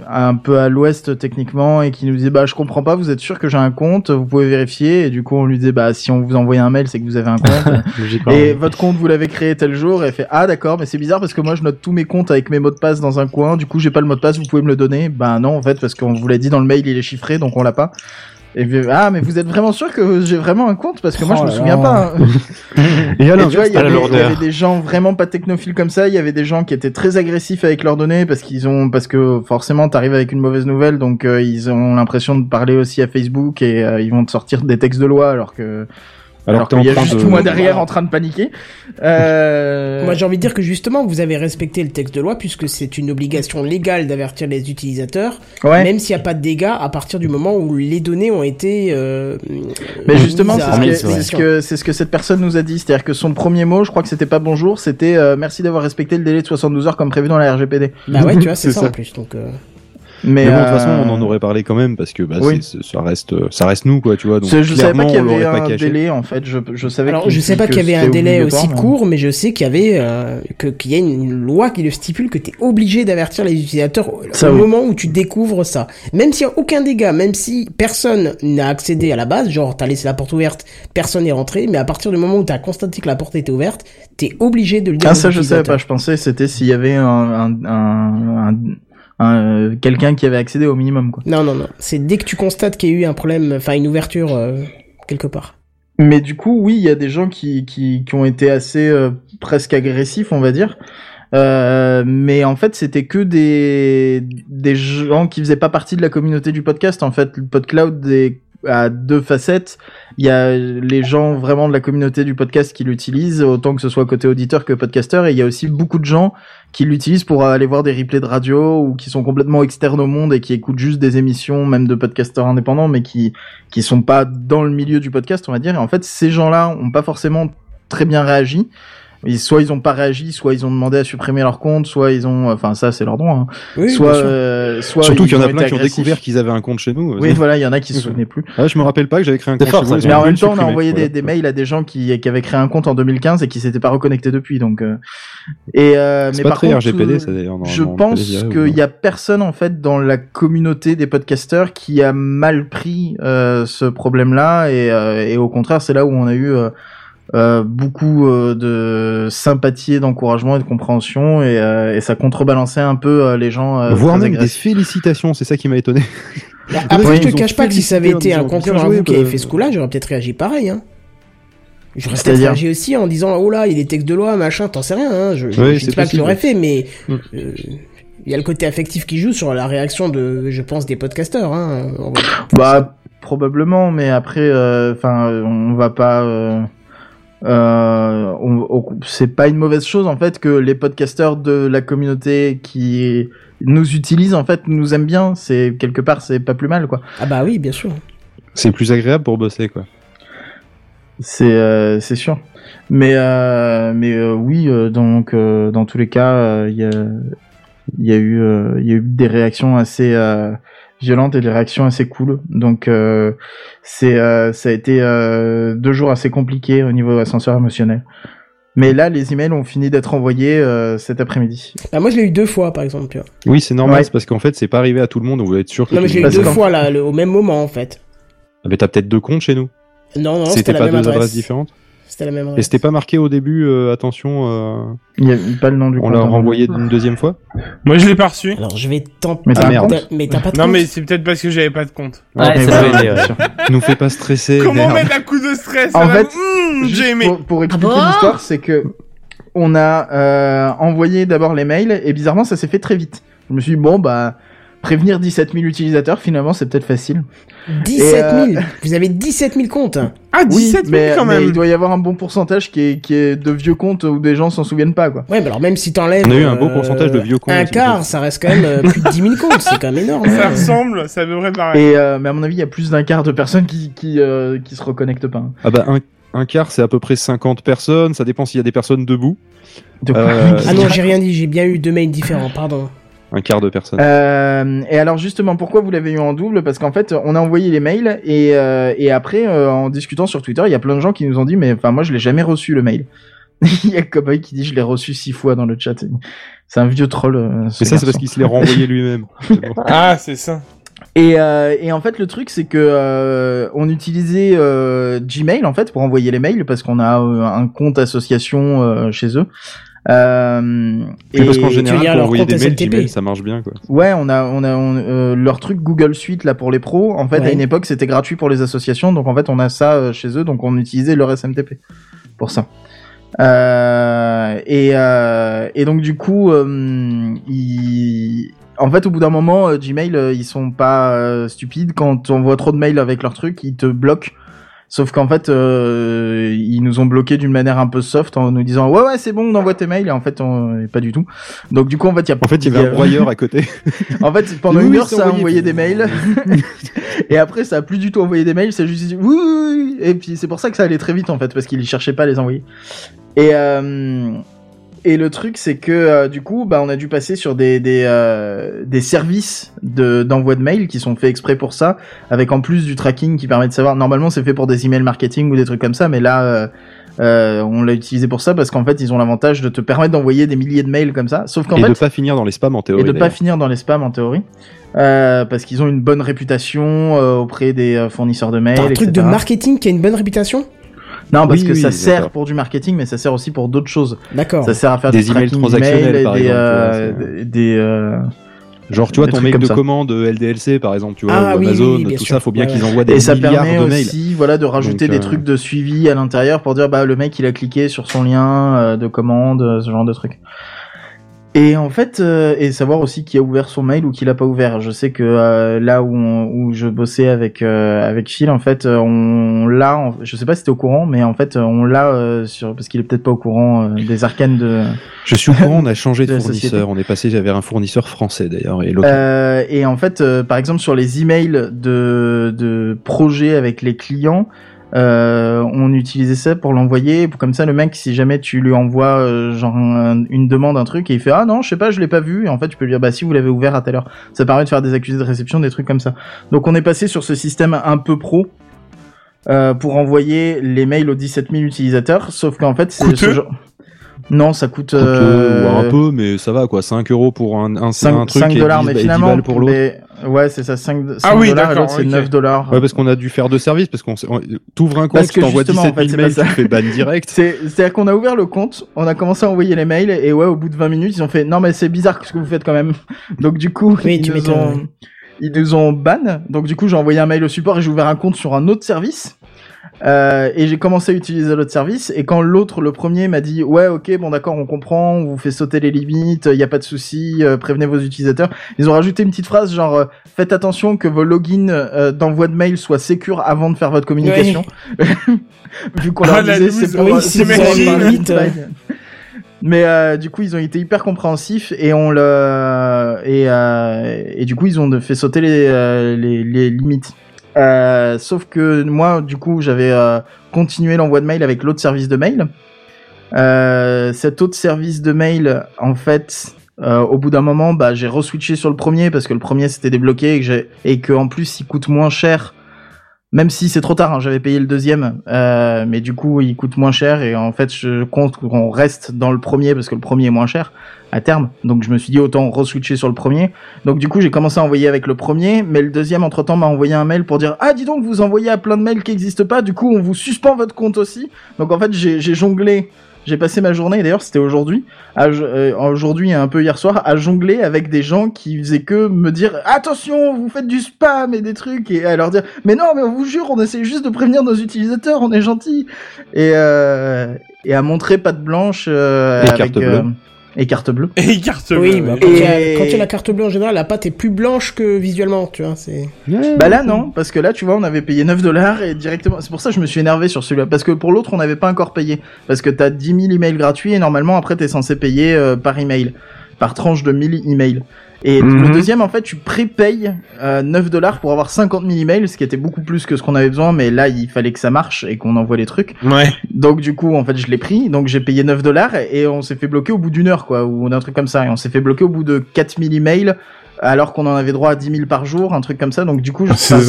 un peu à l'ouest techniquement et qui nous disait bah je comprends pas vous êtes sûr que j'ai un compte vous pouvez vérifier et du coup on lui disait bah si on vous envoie un mail c'est que vous avez un compte. Et votre compte vous l'avez créé tel jour et elle fait ah d'accord mais c'est bizarre parce que moi je note tous mes comptes avec mes mots de passe dans un coin. Du coup j'ai pas le mot de passe vous pouvez me le donner. Bah non en fait parce qu'on vous l'a dit dans le mail il est chiffré donc on l'a pas Et puis- ah, mais vous êtes vraiment sûr que j'ai vraiment un compte? Parce que moi, Oh je me là souviens pas. hein. Et à Et tu vois, l'inverse, il y, avait des gens vraiment pas technophiles comme ça. Il y avait des gens qui étaient très agressifs avec leurs données parce qu'ils ont, parce que forcément, t'arrives avec une mauvaise nouvelle, donc euh, ils ont l'impression de parler aussi à Facebook et euh, ils vont te sortir des textes de loi alors que. Alors qu'il t'es y a juste de- moi derrière Voilà. en train de paniquer. Euh... Moi, j'ai envie de dire que justement, vous avez respecté le texte de loi puisque c'est une obligation légale d'avertir les utilisateurs, ouais. même s'il n'y a pas de dégâts à partir du moment où les données ont été. Euh, Mais justement, c'est ce, que, c'est ce que c'est ce que cette personne nous a dit, c'est-à-dire que son premier mot, je crois que c'était pas bonjour, c'était euh, merci d'avoir respecté le délai de 72 heures comme prévu dans la RGPD. Bah ouais, tu vois, c'est C'est ça, ça. en plus. Donc, euh, Mais, Mais bon, de toute euh, façon, on en aurait parlé quand même parce que bah, Oui. ça reste, ça reste nous, quoi, tu vois. Donc, je savais pas qu'il y avait un caché. délai en fait. Je, je savais. Alors, je sais pas qu'il y avait un délai aussi mais- court, mais je sais qu'il y avait euh, que qu'il y a une loi qui le stipule que tu es obligé d'avertir les utilisateurs au, Ça, au oui. moment où tu découvres ça. Même s'il y a aucun dégât, même si personne n'a accédé à la base, genre t'as laissé la porte ouverte, personne n'est rentré, mais à partir du moment où t'as constaté que la porte était ouverte, t'es obligé de le dire. Ah ça je savais pas. Je pensais c'était s'il y avait un, un, un, un- un, euh, quelqu'un qui avait accédé au minimum quoi. Non, non, non. C'est dès que tu constates qu'il y a eu un problème, enfin une ouverture euh, quelque part. Mais du coup, oui, il y a des gens qui, qui, qui ont été assez euh, presque agressifs, on va dire. Euh, mais en fait, c'était que des, des gens qui faisaient pas partie de la communauté du podcast. En fait, le PodCloud est à deux facettes. Il y a les gens vraiment de la communauté du podcast qui l'utilisent, autant que ce soit côté auditeur que podcasteur. Et il y a aussi beaucoup de gens qui l'utilisent pour aller voir des replays de radio ou qui sont complètement externes au monde et qui écoutent juste des émissions, même de podcasteurs indépendants, mais qui qui sont pas dans le milieu du podcast, on va dire. Et en fait, ces gens-là ont pas forcément très bien réagi. Soit ils ont pas réagi, soit ils ont demandé à supprimer leur compte, soit ils ont, enfin ça c'est leur droit. Hein. Oui, soit, euh, soit Surtout qu'il y en a plein qui ont découvert qu'ils avaient un compte chez nous. Oui, voilà, il y en a qui se souvenaient plus. Ah, je me rappelle pas que j'avais créé un compte fort, chez ça, vous. ils mais en même temps, on a envoyé Voilà. des, des mails à des gens qui, qui avaient créé un compte en 2015 et qui s'étaient pas reconnectés depuis. Donc, euh, et euh, C'est mais pas par très contre, RGPD, euh, ça d'ailleurs. je pense qu'il y a personne en fait dans la communauté des podcasteurs qui a mal pris euh, ce problème-là et, euh, et au contraire c'est là où on a eu euh, euh, beaucoup euh, de sympathie, et d'encouragement et de compréhension et, euh, et ça contrebalançait un peu euh, les gens. euh, Voire même des félicitations, c'est ça qui m'a étonné. Bah, après, Oui, je te cache pas que si ça avait été un concurrent qui avait fait ce coup-là, j'aurais peut-être réagi pareil. Hein. J'aurais peut-être C'est-à-dire réagi aussi en disant oh là, il y a des textes de loi, machin, t'en sais rien. Hein. Je, je, Oui, je dis pas que possible. j'aurais fait, mais Mm. euh, il y a le côté affectif qui joue sur la réaction de, je pense, des podcasteurs. Hein. Bah probablement, mais après, enfin, on va pas. Euh, euh, c'est pas une mauvaise chose en fait que les podcasteurs de la communauté qui nous utilisent en fait nous aiment bien. C'est quelque part, c'est pas plus mal quoi. Ah bah oui, bien sûr. C'est plus agréable pour bosser, quoi. C'est euh, c'est sûr. Mais euh, mais euh, oui, euh, donc euh, dans tous les cas, euh, il y a il y a eu euh, il y a eu des réactions assez euh, violentes et des réactions assez cool. Donc euh, c'est euh, ça a été euh, deux jours assez compliqués au niveau ascenseur émotionnel. Mais là, les emails ont fini d'être envoyés euh, cet après-midi. Bah, moi, je l'ai eu deux fois, par exemple. tu vois. Oui, c'est normal, Ouais. c'est parce qu'en fait, c'est pas arrivé à tout le monde, on voulait être sûr que. Non, mais je l'ai eu deux fois là, le- au même moment, en fait. Ah, mais t'as peut-être deux comptes chez nous? Non, non, C'était c'était la pas même deux adresse. adresses différentes? C'était la même Et c'était pas marqué au début, euh, attention, euh, Il y a pas le nom du on l'a renvoyé une deuxième fois. Moi, je l'ai pas reçu. Alors, je vais tenter. Mais t'as un T'as- compte Mais t'as pas de Non, compte mais c'est peut-être parce que j'avais pas de compte. Ouais, Mais ça doit aider, ouais. bien sûr. Nous fais pas stresser. Comment mettre un coup de stress En fait, Mmh, J'ai aimé. Pour, pour expliquer bon l'histoire, c'est que on a euh, envoyé d'abord les mails et bizarrement ça s'est fait très vite. Je me suis dit bon bah prévenir 17 000 utilisateurs finalement c'est peut-être facile. 17 000 Et, euh, Vous avez 17 000 comptes Ah, 17 000 mais, quand mais même. il doit y avoir un bon pourcentage qui est, qui est de vieux comptes où des gens s'en souviennent pas quoi. Ouais, mais alors même si t'enlèves... On a eu un beau euh, pourcentage de vieux comptes Un quart, ça reste quand même euh, plus de 10 000 comptes, c'est quand même énorme. Ça hein. ressemble, ça devrait pareil. Et euh, mais à mon avis il y a plus d'un quart de personnes qui qui euh, qui se reconnectent pas. Ah bah un, un quart, c'est à peu près 50 personnes. Ça dépend s'il y a des personnes debout. De quoi? Euh, Ah non, j'ai rien dit, j'ai bien eu deux mails différents, pardon. Un quart de personnes. Euh, et alors justement, pourquoi vous l'avez eu en double? Parce qu'en fait, on a envoyé les mails et, euh, et après, euh, en discutant sur Twitter, il y a plein de gens qui nous ont dit, mais enfin moi je l'ai jamais reçu le mail. il y a Cowboy qui dit, je l'ai reçu six fois dans le chat. C'est un vieux troll. euh, ce Mais ça, c'est parce qu'il se l'est renvoyé lui-même. Ah, c'est ça. Et, euh, et en fait, le truc, c'est que euh, on utilisait euh, Gmail en fait pour envoyer les mails parce qu'on a euh, un compte association euh, chez eux Euh, Oui, parce qu'en général, envoyer des mails. Gmail, ça marche bien, quoi. Ouais, on a, on a on- euh, leur truc Google Suite là pour les pros. En fait, Ouais. à une époque, c'était gratuit pour les associations, donc en fait, on a ça euh, chez eux, donc on utilisait leur SMTP pour ça. Euh, et, euh, et donc du coup, euh, ils- en fait, au bout d'un moment, euh, Gmail, euh, ils sont pas euh, stupides. Quand on voit trop de mails avec leur truc, ils te bloquent. Sauf qu'en fait, euh, ils nous ont bloqué d'une manière un peu soft en nous disant ouais ouais c'est bon, on envoie tes mails. Et en fait, on... pas du tout. Donc du coup, en fait, il y a En fait, il y avait un broyeur à côté. en fait, pendant Oui, une heure, ça a envoyé. des mails. et après, ça a plus du tout envoyé des mails. C'est juste dit oui, oui, oui. Et puis, c'est pour ça que ça allait très vite, en fait, parce qu'ils cherchaient pas à les envoyer. Et, euh, et le truc, c'est que, euh, du coup, bah, on a dû passer sur des, des, euh, des services de, d'envoi de mails qui sont faits exprès pour ça, avec en plus du tracking qui permet de savoir. Normalement, c'est fait pour des emails marketing ou des trucs comme ça, mais là, euh, euh, on l'a utilisé pour ça parce qu'en fait, ils ont l'avantage de te permettre d'envoyer des milliers de mails comme ça. Sauf qu'en Et fait, de pas finir dans les spams en théorie. et de pas finir dans les spams en théorie. Euh, parce qu'ils ont une bonne réputation euh, auprès des euh, fournisseurs de mails. T'as un truc de marketing qui a une bonne réputation? Non, parce Oui, que oui, ça sert pour du marketing, mais ça sert aussi pour d'autres choses. D'accord. Ça sert à faire Des du emails transactionnels, d'emails et par des, exemple, euh, des, euh, Genre, tu vois, ton mail de ça. commande euh, LDLC, par exemple, tu vois, Ah ou oui, oui, Amazon, oui, tout sûr. ça, faut bien Ouais, qu'ils envoient des et ça milliards permet de mails. aussi, voilà, de rajouter Donc, des euh, trucs de suivi à l'intérieur pour dire, bah, le mec, il a cliqué sur son lien euh, de commande, ce genre de trucs. Et en fait, euh, et savoir aussi qui a ouvert son mail ou qui l'a pas ouvert. Je sais que euh, là où, on- où je bossais avec euh, avec Phil, en fait, euh, on l'a. Je sais pas si t'es au courant, mais en fait, euh, on l'a euh, sur parce qu'il est peut-être pas au courant des arcanes de. Je suis au courant, on a changé de fournisseur. On est passé vers un fournisseur français, d'ailleurs. Et. Euh, et en fait, euh, par exemple, sur les emails de, de projets avec les clients, euh, on utilisait ça pour l'envoyer. Comme ça, le mec, si jamais tu lui envoies euh, genre un- une demande, un truc, et il fait ah non, je sais pas, je l'ai pas vu. Et en fait, tu peux lui dire bah si vous l'avez ouvert à telle heure. Ça permet de faire des accusés de réception, des trucs comme ça. Donc, on est passé sur ce système un peu pro. euh, pour envoyer les mails aux 17 000 utilisateurs, sauf qu'en fait, c'est ce genre... Non, ça coûte... Euh, un peu, mais ça va, quoi. 5 euros pour un, un, 5, un truc et 10 dollars, mais et 10 finalement, pour mais- ouais, c'est ça, 5, Ah oui, dollars, et d'accord, l'autre, c'est ok. 9 dollars. Ouais, parce qu'on a dû faire deux services, parce qu'on t'ouvres un Parce compte, que t'envoies justement, 17 en fait, 000 mails, tu fais ban direct. C'est, c'est-à-dire qu'on a ouvert le compte, on a commencé à envoyer les mails, et ouais, au bout de 20 minutes, ils ont fait, non, mais c'est bizarre ce que vous faites quand même. Donc, du coup, Oui, ils, tu nous ont, ils nous ont ban. Donc, du coup, j'ai envoyé un mail au support et j'ai ouvert un compte sur un autre service. Euh, et j'ai commencé à utiliser l'autre service et quand l'autre, le premier, m'a dit ouais ok bon d'accord on comprend, on vous fait sauter les limites, il y a pas de souci, euh, prévenez vos utilisateurs. Ils ont rajouté une petite phrase genre euh, faites attention que vos logins euh, d'envoi de mail soient sécures avant de faire votre communication. Vu qu'on Ah, leur disait c'est pour, oui, Limite. Mais euh, du coup, ils ont été hyper compréhensifs et on le et euh, et du coup, ils ont fait sauter les les, les limites. Euh, sauf que moi, du coup, j'avais euh, continué l'envoi de mail avec l'autre service de mail. Euh, cet autre service de mail, en fait, euh, au bout d'un moment, bah, j'ai reswitché sur le premier parce que le premier s'était débloqué et que et que en plus, il coûte moins cher. Même si c'est trop tard, hein, j'avais payé le deuxième, euh, mais du coup il coûte moins cher et en fait je compte qu'on reste dans le premier parce que le premier est moins cher à terme. Donc je me suis dit autant reswitcher sur le premier. Donc du coup j'ai commencé à envoyer avec le premier, mais le deuxième entre temps m'a envoyé un mail pour dire ah dis donc vous envoyez à plein de mails qui n'existent pas, du coup on vous suspend votre compte aussi. Donc en fait j'ai j'ai jonglé. J'ai passé ma journée, d'ailleurs c'était aujourd'hui, euh, aujourd'hui et un peu hier soir, à jongler avec des gens qui faisaient que me dire attention, vous faites du spam et des trucs, et à leur dire mais non, mais on vous jure, on essaie juste de prévenir nos utilisateurs, on est gentil, et euh, et à montrer patte blanche euh, Et avec, carte bleue. Et carte bleue. Et carte Oui, bleue, bah, ouais. quand il y a- Et- quand il y a la carte bleue en général, la pâte est plus blanche que visuellement, tu vois. C'est. Bah là non, parce que là tu vois on avait payé 9 dollars et directement, c'est pour ça que je me suis énervé sur celui-là, parce que pour l'autre on n'avait pas encore payé, parce que t'as 10 000 emails gratuits et normalement après t'es censé payer euh, par email, par tranche de 1000 emails. Et le Mhm. deuxième en fait tu prépayes euh, 9 dollars pour avoir 50 000 emails, ce qui était beaucoup plus que ce qu'on avait besoin, mais là il fallait que ça marche et qu'on envoie les trucs. Ouais. Donc du coup, en fait, je l'ai pris. Donc j'ai payé 9 dollars et on s'est fait bloquer au bout d'une heure, quoi, ou d'un truc comme ça. Et on s'est fait bloquer au bout de 4000 emails, alors qu'on en avait droit à 10 000 par jour, un truc comme ça. Donc du coup, je- C'est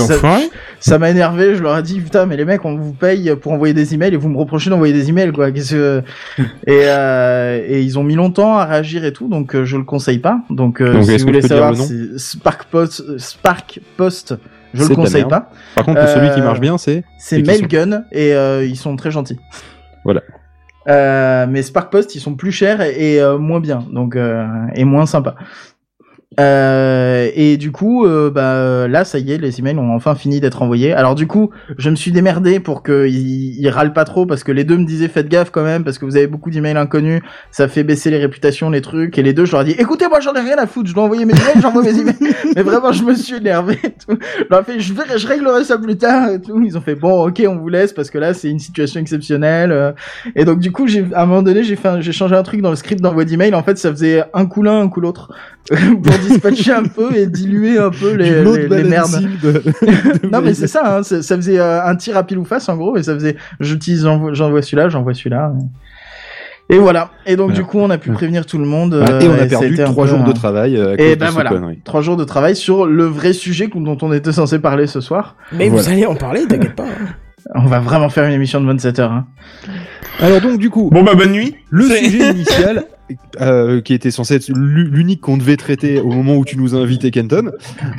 ça- m'a énervé. Je leur ai dit, putain, mais les mecs, on vous paye pour envoyer des emails et vous me reprochez d'envoyer des emails, quoi. Qu'est-ce que... et, euh, et ils ont mis longtemps à réagir et tout, donc euh, je le conseille pas. Donc, euh, Donc, si est-ce vous voulez savoir, c'est Spark Post, Spark Post. Je le conseille pas. Par contre, celui qui Euh, marche bien, c'est. C'est Mailgun et euh, ils sont très gentils. Voilà. Euh, mais Spark Post, ils sont plus chers et, et, euh, moins bien, donc euh, et moins sympas. Euh, et du coup, euh, bah là, ça y est, les emails ont enfin fini d'être envoyés. Alors du coup, je me suis démerdé pour qu'ils ils râlent pas trop parce que les deux me disaient faites gaffe quand même parce que vous avez beaucoup d'emails inconnus, ça fait baisser les réputations, les trucs. Et les deux, je leur ai dit écoutez, moi j'en ai rien à foutre, je dois envoyer mes emails, j'envoie mes emails. Mais vraiment, je me suis énervé. et Tout. Je leur ai fait je verrai, je réglerai ça plus tard. Et tout. Ils ont fait bon, ok, on vous laisse parce que là c'est une situation exceptionnelle. Et donc du coup, j'ai à un moment donné, j'ai fait, un- j'ai changé un truc dans le script d'envoi d'email. En fait, ça faisait un coup l'un, un coup l'autre dispatcher un peu et diluer un peu les, les, les merdes. de- Non mais c'est ça, hein, ça faisait euh, un tir à pile ou face en gros, et ça faisait j'utilise j'envoie j'envoie celui-là, j'envoie celui-là. Et voilà. Et donc Voilà. du coup on a pu prévenir tout le monde. Euh, et on a perdu trois peu jours de travail euh, à Et de ben ces voilà, trois jours de travail sur le vrai sujet dont on était censé parler ce soir. Mais vous allez en parler, t'inquiète pas. hein. On va vraiment faire une émission de 27 heures. Hein. Alors donc du coup, Bon bah bonne nuit. le sujet initial euh, qui était censé être l'u- l'unique qu'on devait traiter au moment où tu nous as invité Kenton,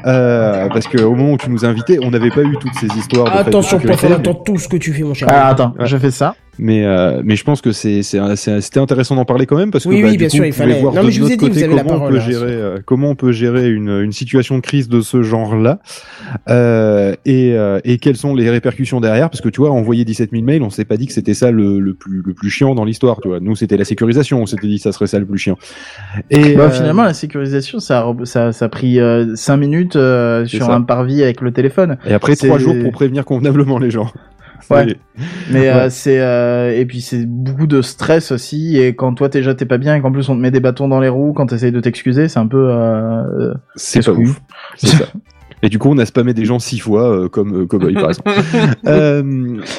euh, parce que au moment où tu nous as invité, on n'avait pas eu toutes ces histoires. De Attention, pas mais- attends tout ce que tu fais, mon cher. Ah, attends, Ouais. je fais ça. Mais euh, mais je pense que c'était intéressant d'en parler quand même parce que Oui, bah, oui, bien coup, sûr, il fallait. voir Non, de mais je vous ai notre dit, vous côté avez la comment on peut hein, gérer euh, comment on peut gérer une une situation de crise de ce genre-là euh, et euh, et quelles sont les répercussions derrière? Parce que tu vois envoyer 17 000 mails on s'est pas dit que c'était ça le, le plus le plus chiant dans l'histoire tu vois nous c'était la sécurisation on s'était dit que ça serait ça le plus chiant et Bah, euh, finalement, la sécurisation, ça a, ça, ça a pris 5 minutes euh, sur ça. un parvis avec le téléphone. et après c'est- trois jours pour prévenir convenablement les gens Ouais. Mais Ouais. euh, c'est euh, et puis c'est beaucoup de stress aussi et quand toi déjà t'es pas bien et qu'en plus on te met des bâtons dans les roues quand t'essayes de t'excuser, c'est un peu euh, c'est pas ouf c'est ça et du coup on a spammé des gens six fois euh, comme euh, Cowboy par exemple euh,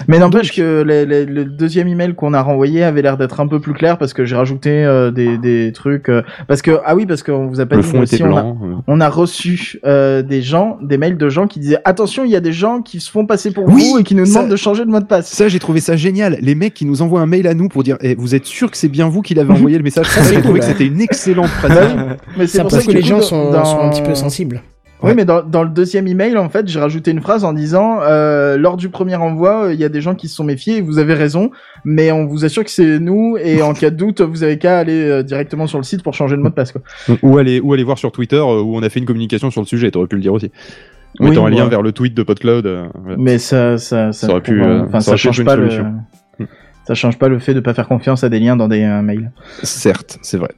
Mais n'empêche que les- les- le deuxième email qu'on a renvoyé avait l'air d'être un peu plus clair parce que j'ai rajouté euh, des, des trucs euh, parce que ah oui parce qu'on vous a pas le dit fond était aussi, on a, blanc euh. on a reçu euh, des gens des mails de gens qui disaient attention il y a des gens qui se font passer pour Oui, vous et qui nous ça- demandent de changer de mot de passe. Ça, j'ai trouvé ça génial. Les mecs qui nous envoient un mail à nous pour dire eh, Vous êtes sûr que c'est bien vous qui l'avez envoyé le message? Ça, j'ai trouvé que c'était une excellente pratique. Mais c'est pour ça que les gens sont, dans- sont un petit peu sensibles. Oui, mais dans, dans le deuxième email, en fait, j'ai rajouté une phrase en disant euh, lors du premier envoi, euh, il y a des gens qui se sont méfiés. et Vous avez raison, mais on vous assure que c'est nous. Et en cas de doute, vous avez qu'à aller euh, directement sur le site pour changer de mot de passe. Quoi. ou, aller, ou aller voir sur Twitter où on a fait une communication sur le sujet. T'aurais pu le dire aussi. En Oui, mettant un lien ouais. vers le tweet de PodCloud. voilà. Mais ça, ça, ça, Ça aurait pu, enfin, ça ça, change pas le, ça change pas le fait de pas faire confiance à des liens dans des mails. Certes, c'est vrai.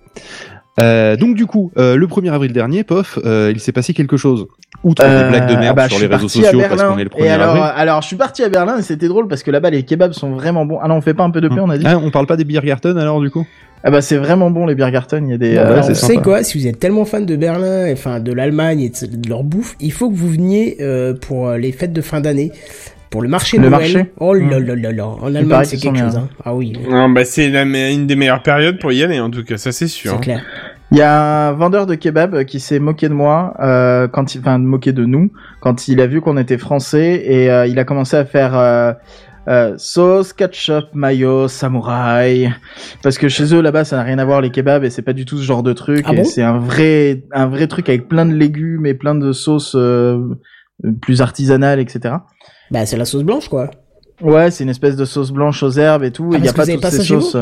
Euh, donc du coup, euh, le 1er avril dernier, pof, euh, il s'est passé quelque chose. Outre Euh, des blagues de ah merde bah, je sur les réseaux sociaux parce qu'on est le 1er Et alors, avril. alors, je suis parti à Berlin et c'était drôle parce que là-bas, les kebabs sont vraiment bons. Ah non, on fait pas un peu de paix, on a dit. Ah, on parle pas des Biergarten alors du coup? Ah bah, c'est vraiment bon les Biergarten. Il y a des. Ah, euh, sympa. quoi Si vous êtes tellement fan de Berlin, enfin de l'Allemagne et de, leur bouffe, il faut que vous veniez euh, pour les fêtes de fin d'année, pour le marché de Le Noël. marché Oh là là là là. En Allemagne, c'est quelque chose. Hein. Ah oui, Non, bah c'est une des meilleures périodes pour y aller en tout cas, ça c'est sûr. c'est clair. Il y a un vendeur de kebab qui s'est moqué de moi, euh, quand il, enfin moqué de nous, quand il a vu qu'on était français et euh, il a commencé à faire euh, euh, sauce, ketchup, mayo, samouraï, parce que chez eux là-bas ça n'a rien à voir les kebabs et c'est pas du tout ce genre de truc. Ah et bon? c'est un vrai, un vrai truc avec plein de légumes et plein de sauces euh, plus artisanales, etc. Bah c'est la sauce blanche quoi. Ouais, c'est une espèce de sauce blanche aux herbes et tout. Ah, il y a pas toutes ces sauces.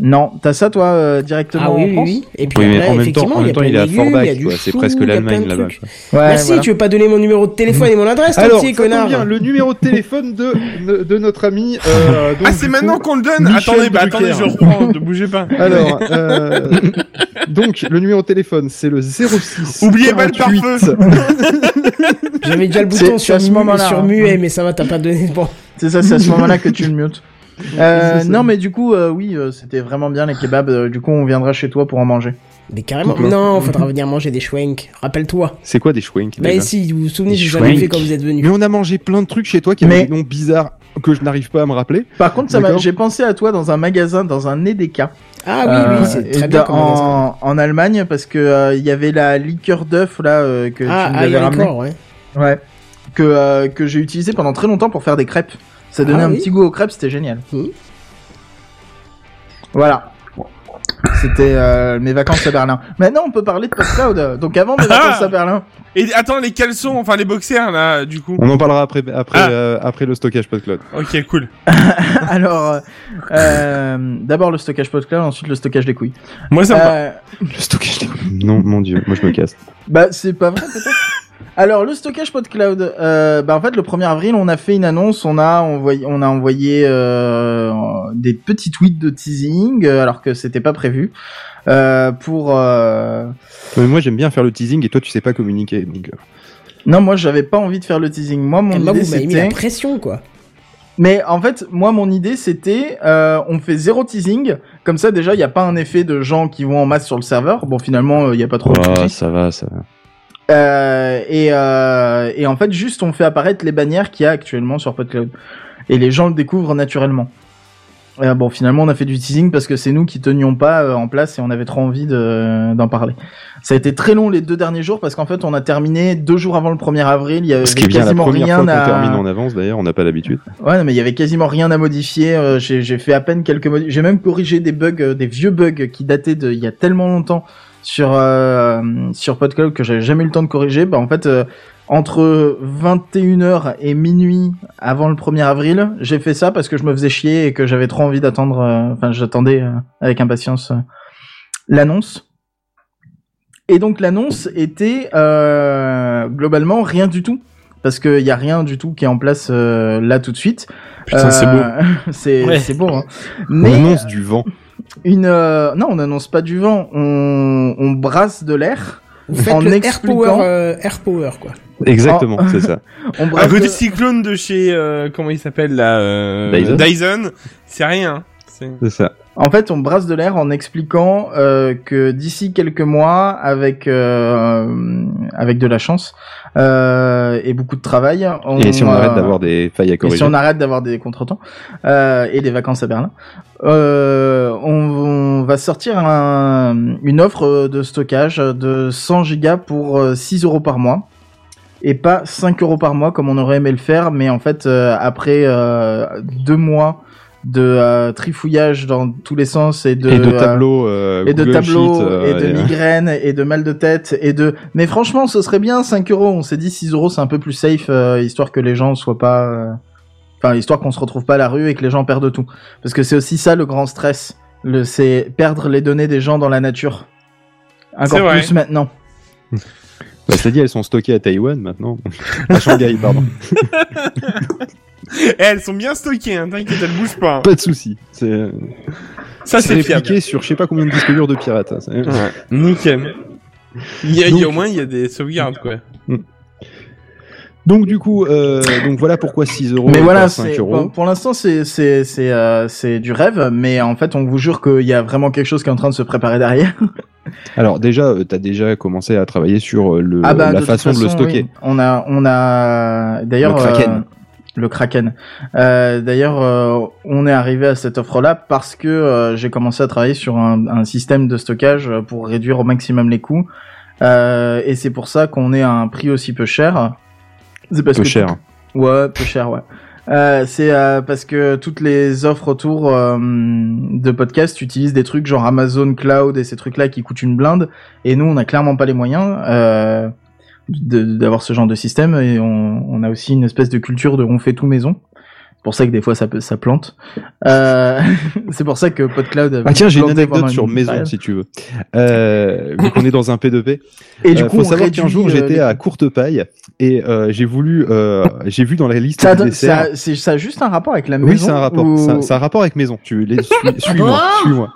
Non, t'as ça toi euh, directement Ah en oui, oui, France oui. Et puis Oui, mais après, en même temps, effectivement, en même temps, il est à Forbach, a du quoi. C'est presque l'Allemagne là-bas. Ouais, Merci, voilà. tu veux pas donner mon numéro de téléphone et mon adresse, Alors, petit connard bien, le numéro de téléphone de, de notre ami. euh, donc, Ah c'est maintenant qu'on le donne Michel Attendez, bah attendez, je reprends, ne bougez pas. Alors, euh, donc le numéro de téléphone, c'est le 06. Oubliez pas le 48. pare-feu. J'avais déjà le bouton sur, à ce mu- moment-là, sur hein. muet, mais ça va, t'as pas donné. Bon. C'est ça, c'est à ce moment-là que tu le mutes. Euh, non, mais du coup, euh, oui, euh, c'était vraiment bien les kebabs. du coup, on viendra chez toi pour en manger. Mais carrément. Non, faudra venir manger des schwenks. Rappelle-toi. C'est quoi des schwenks Bah déjà si, vous vous souvenez, avais schwenks. fait quand vous êtes venu. Mais on a mangé plein de trucs chez toi qui avaient Mais- des noms bizarres que je n'arrive pas à me rappeler. Par contre, ça j'ai pensé à toi dans un magasin, dans un EDK. Ah oui, Euh, oui, c'est très bien en, en Allemagne, parce que euh, il y avait la liqueur d'œuf là euh, que Ah, tu ah, avais ramené. ouais. Ouais. Que euh, que j'ai utilisé pendant très longtemps pour faire des crêpes. Ça donnait Ah un oui petit goût aux crêpes, c'était génial. Mhm. Voilà. C'était euh, mes vacances à Berlin. Maintenant, on peut parler de PodCloud. Donc avant mes vacances à Berlin. Et attends, les caleçons, enfin les boxers là, du coup. On en parlera après, après, Ah. euh, après le stockage PodCloud. Ok, cool. Alors, euh, euh, d'abord le stockage PodCloud, ensuite le stockage des couilles. Moi ça me va. Le stockage des couilles. Non, mon dieu, moi je me casse. Bah, c'est pas vrai, peut-être. Alors, le stockage PodCloud, euh, bah, en fait, le 1er avril, on a fait une annonce, on a envoyé, on a envoyé euh, des petits tweets de teasing, euh, alors que c'était pas prévu, euh, pour... Euh... Mais moi j'aime bien faire le teasing et toi tu sais pas communiquer. Donc, euh, Non, moi, j'avais pas envie de faire le teasing. Moi, mon Et moi, idée, mis la c'était... pression, quoi. Mais en fait, moi, mon idée, c'était, euh, on fait zéro teasing, comme ça, déjà, il n'y a pas un effet de gens qui vont en masse sur le serveur. Bon, finalement, il n'y a pas trop de ah, soucis. ça va, ça va. Euh, et, euh, et en fait, juste on fait apparaître les bannières qu'il y a actuellement sur PodCloud. Et les gens le découvrent naturellement. Euh, bon, finalement, on a fait du teasing parce que c'est nous qui tenions pas euh, en place et on avait trop envie de- d'en parler. Ça a été très long les deux derniers jours parce qu'en fait, on a terminé deux jours avant le 1er avril. Il y avait Ce qui est bien la quasiment première rien fois qu'on à... termine en avance d'ailleurs, on n'a pas l'habitude. Ouais, non, mais il y avait quasiment rien à modifier. euh, j'ai fait à peine quelques modi- J'ai même corrigé des bugs, euh, des vieux bugs qui dataient de il y a tellement longtemps sur euh, sur PodCloud que j'avais jamais eu le temps de corriger. Bah en fait, euh, entre 21h et minuit avant le 1er avril, j'ai fait ça parce que je me faisais chier et que j'avais trop envie d'attendre. euh, Enfin, j'attendais euh, avec impatience euh, l'annonce. Et donc l'annonce était euh, globalement rien du tout. Parce qu'il y a rien du tout qui est en place euh, là tout de suite. Putain, c'est beau. C'est Ouais. c'est beau. Hein. Mais annonce du vent. Une euh, non, on n'annonce pas du vent. On, on brasse de l'air. Vous faites En le Air Power, euh, Air Power, quoi. Exactement, Oh. c'est ça. On Un brasse côté de- cyclone de chez euh, comment il s'appelle là euh, Dyson. Dyson, c'est rien. C'est C'est ça. En fait, on brasse de l'air en expliquant euh, que d'ici quelques mois, avec euh, avec de la chance euh, et beaucoup de travail, on, Et si on arrête d'avoir des failles à et corriger. si on arrête d'avoir des contretemps et des vacances à Berlin, on, on va sortir un- une offre de stockage de 100 gigas pour euh, 6 euros par mois et pas 5 euros par mois comme on aurait aimé le faire, mais en fait après deux mois de euh, trifouillage dans tous les sens et de et de euh, tableaux, euh, et de tableaux, Sheet, euh, et de migraines, et de mal de tête, et de... Mais franchement, ce serait bien 5 euros. On s'est dit 6 euros, c'est un peu plus safe, euh, histoire que les gens soient pas... euh, Enfin, histoire qu'on se retrouve pas à la rue et que les gens perdent tout. Parce que c'est aussi ça le grand stress. Le, c'est perdre les données des gens dans la nature. Encore C'est vrai. plus maintenant. Bah, cela dit, elles sont stockées à Taïwan maintenant. à Shanghai, pardon. Eh, elles sont bien stockées, hein, t'inquiète, elles bougent pas. hein. Pas de souci. C'est Ça c'est c'est fiable. répliqué sur je sais pas combien de disques durs de pirates. hein. C'est- Ouais, nickel. Il y a, il y a Donc- au moins il y a des sauvegardes quoi. Donc du coup, euh, donc voilà pourquoi 6 euros Mais voilà, pas 5 c'est, euros. pour, pour l'instant, c'est, c'est, c'est, euh, c'est du rêve, mais en fait, on vous jure qu'il y a vraiment quelque chose qui est en train de se préparer derrière. Alors déjà, euh, t'as déjà commencé à travailler sur euh, le, Ah bah, la de façon de le stocker. oui. On a, on a d'ailleurs Le Kraken. euh, le Kraken. Euh, d'ailleurs, euh, on est arrivé à cette offre-là parce que euh, j'ai commencé à travailler sur un, un système de stockage pour réduire au maximum les coûts. Et c'est pour ça qu'on est à un prix aussi peu cher. C'est parce Peu que cher. Ouais, peu cher, ouais. C'est parce que toutes les offres autour de podcast utilisent des trucs genre Amazon Cloud et ces trucs-là qui coûtent une blinde. Et nous, on n'a clairement pas les moyens d'avoir ce genre de système. Et on, on a aussi une espèce de culture de on fait tout maison. C'est pour ça que des fois ça, peut, ça plante. Euh, c'est pour ça que PodCloud. Ah tiens, j'ai une anecdote sur une maison période. si tu veux. Euh, vu qu'on est dans un P2P. Et du Euh, coup, faut on savoir qu'un jour euh, j'étais les à courte paille et euh, j'ai voulu, euh, j'ai vu dans la liste Ça, des desserts. ça, c'est- ça a juste un rapport avec la maison. Oui, c'est un rapport. ou- a un rapport avec maison. Tu les suis, suis-moi, suis-moi.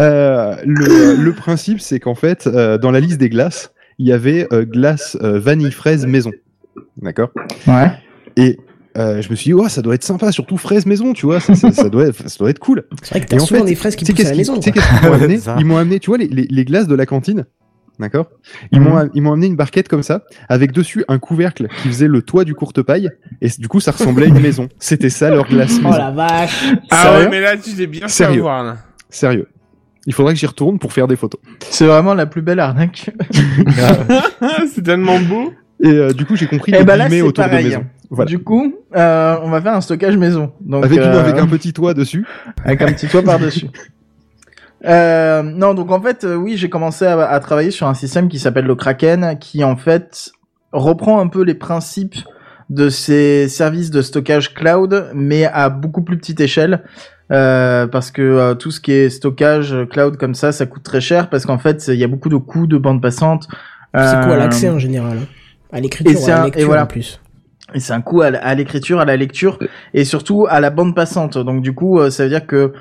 Euh, le, le principe, c'est qu'en fait, euh, dans la liste des glaces, il y avait euh, glace euh, vanille fraise maison. D'accord? Ouais. Et euh, je me suis dit, oh, ça doit être sympa, surtout fraise maison, tu vois, ça, ça- ça doit, être, ça doit être cool. C'est vrai que t'as en souvent fait, des fraises qui Tu sais poussent à la qu'ils maison. tu sais quoi. qu'est-ce qu'ils m'ont amené. Ils m'ont amené, tu vois, les, les, les glaces de la cantine. D'accord? Ils m'ont Mhm. ils m'ont amené une barquette comme ça, avec dessus un couvercle qui faisait le toit du courte paille, et du coup ça ressemblait à une maison. C'était ça leur glace Oh maison. la vache Ah Sérieux? ouais, mais là tu t'es bien fait Sérieux. avoir là. Sérieux. Il faudrait que j'y retourne pour faire des photos. C'est vraiment la plus belle arnaque. c'est tellement beau. Et euh, du coup j'ai compris Eh les ben là, autour pareil. de maison. Voilà. Du coup, euh, on va faire un stockage maison. Donc, avec, une- euh, avec un petit toit dessus. avec un petit toit par-dessus. Euh, non, donc en fait, oui, j'ai commencé à, à travailler sur un système qui s'appelle le Kraken, qui en fait reprend un peu les principes de ces services de stockage cloud, mais à beaucoup plus petite échelle. Euh, parce que euh, tout ce qui est stockage euh, cloud comme ça, ça coûte très cher parce qu'en fait, il y a beaucoup de coûts de bande passante. C'est quoi Euh, l'accès en général hein? À l'écriture et à un- la et lecture voilà. en plus? Et c'est un coût à l'écriture, à la lecture, et surtout à la bande passante. Donc du coup, euh, ça veut dire que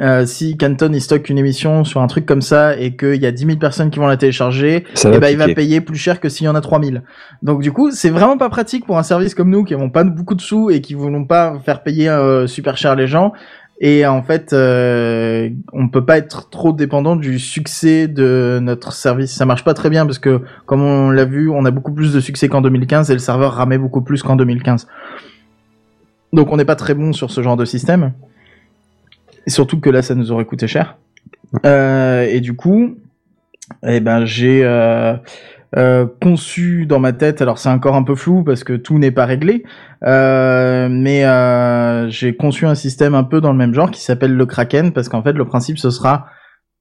euh, si Canton il stocke une émission sur un truc comme ça et qu'il y a 10 000 personnes qui vont la télécharger, Ça eh va ben, il va payer plus cher que s'il y en a 3000. Donc du coup, c'est vraiment pas pratique pour un service comme nous qui n'avons pas beaucoup de sous et qui voulons pas faire payer euh, super cher les gens. Et en fait, euh, on peut pas être trop dépendant du succès de notre service. Ça marche pas très bien parce que, comme on l'a vu, on a beaucoup plus de succès qu'en 2015 et le serveur ramait beaucoup plus qu'en 2015. Donc on n'est pas très bon sur ce genre de système. Et surtout que là, ça nous aurait coûté cher. Euh, et du coup, eh ben j'ai euh, euh, conçu dans ma tête. Alors c'est encore un peu flou parce que tout n'est pas réglé, euh, mais euh, j'ai conçu un système un peu dans le même genre qui s'appelle le Kraken parce qu'en fait le principe ce sera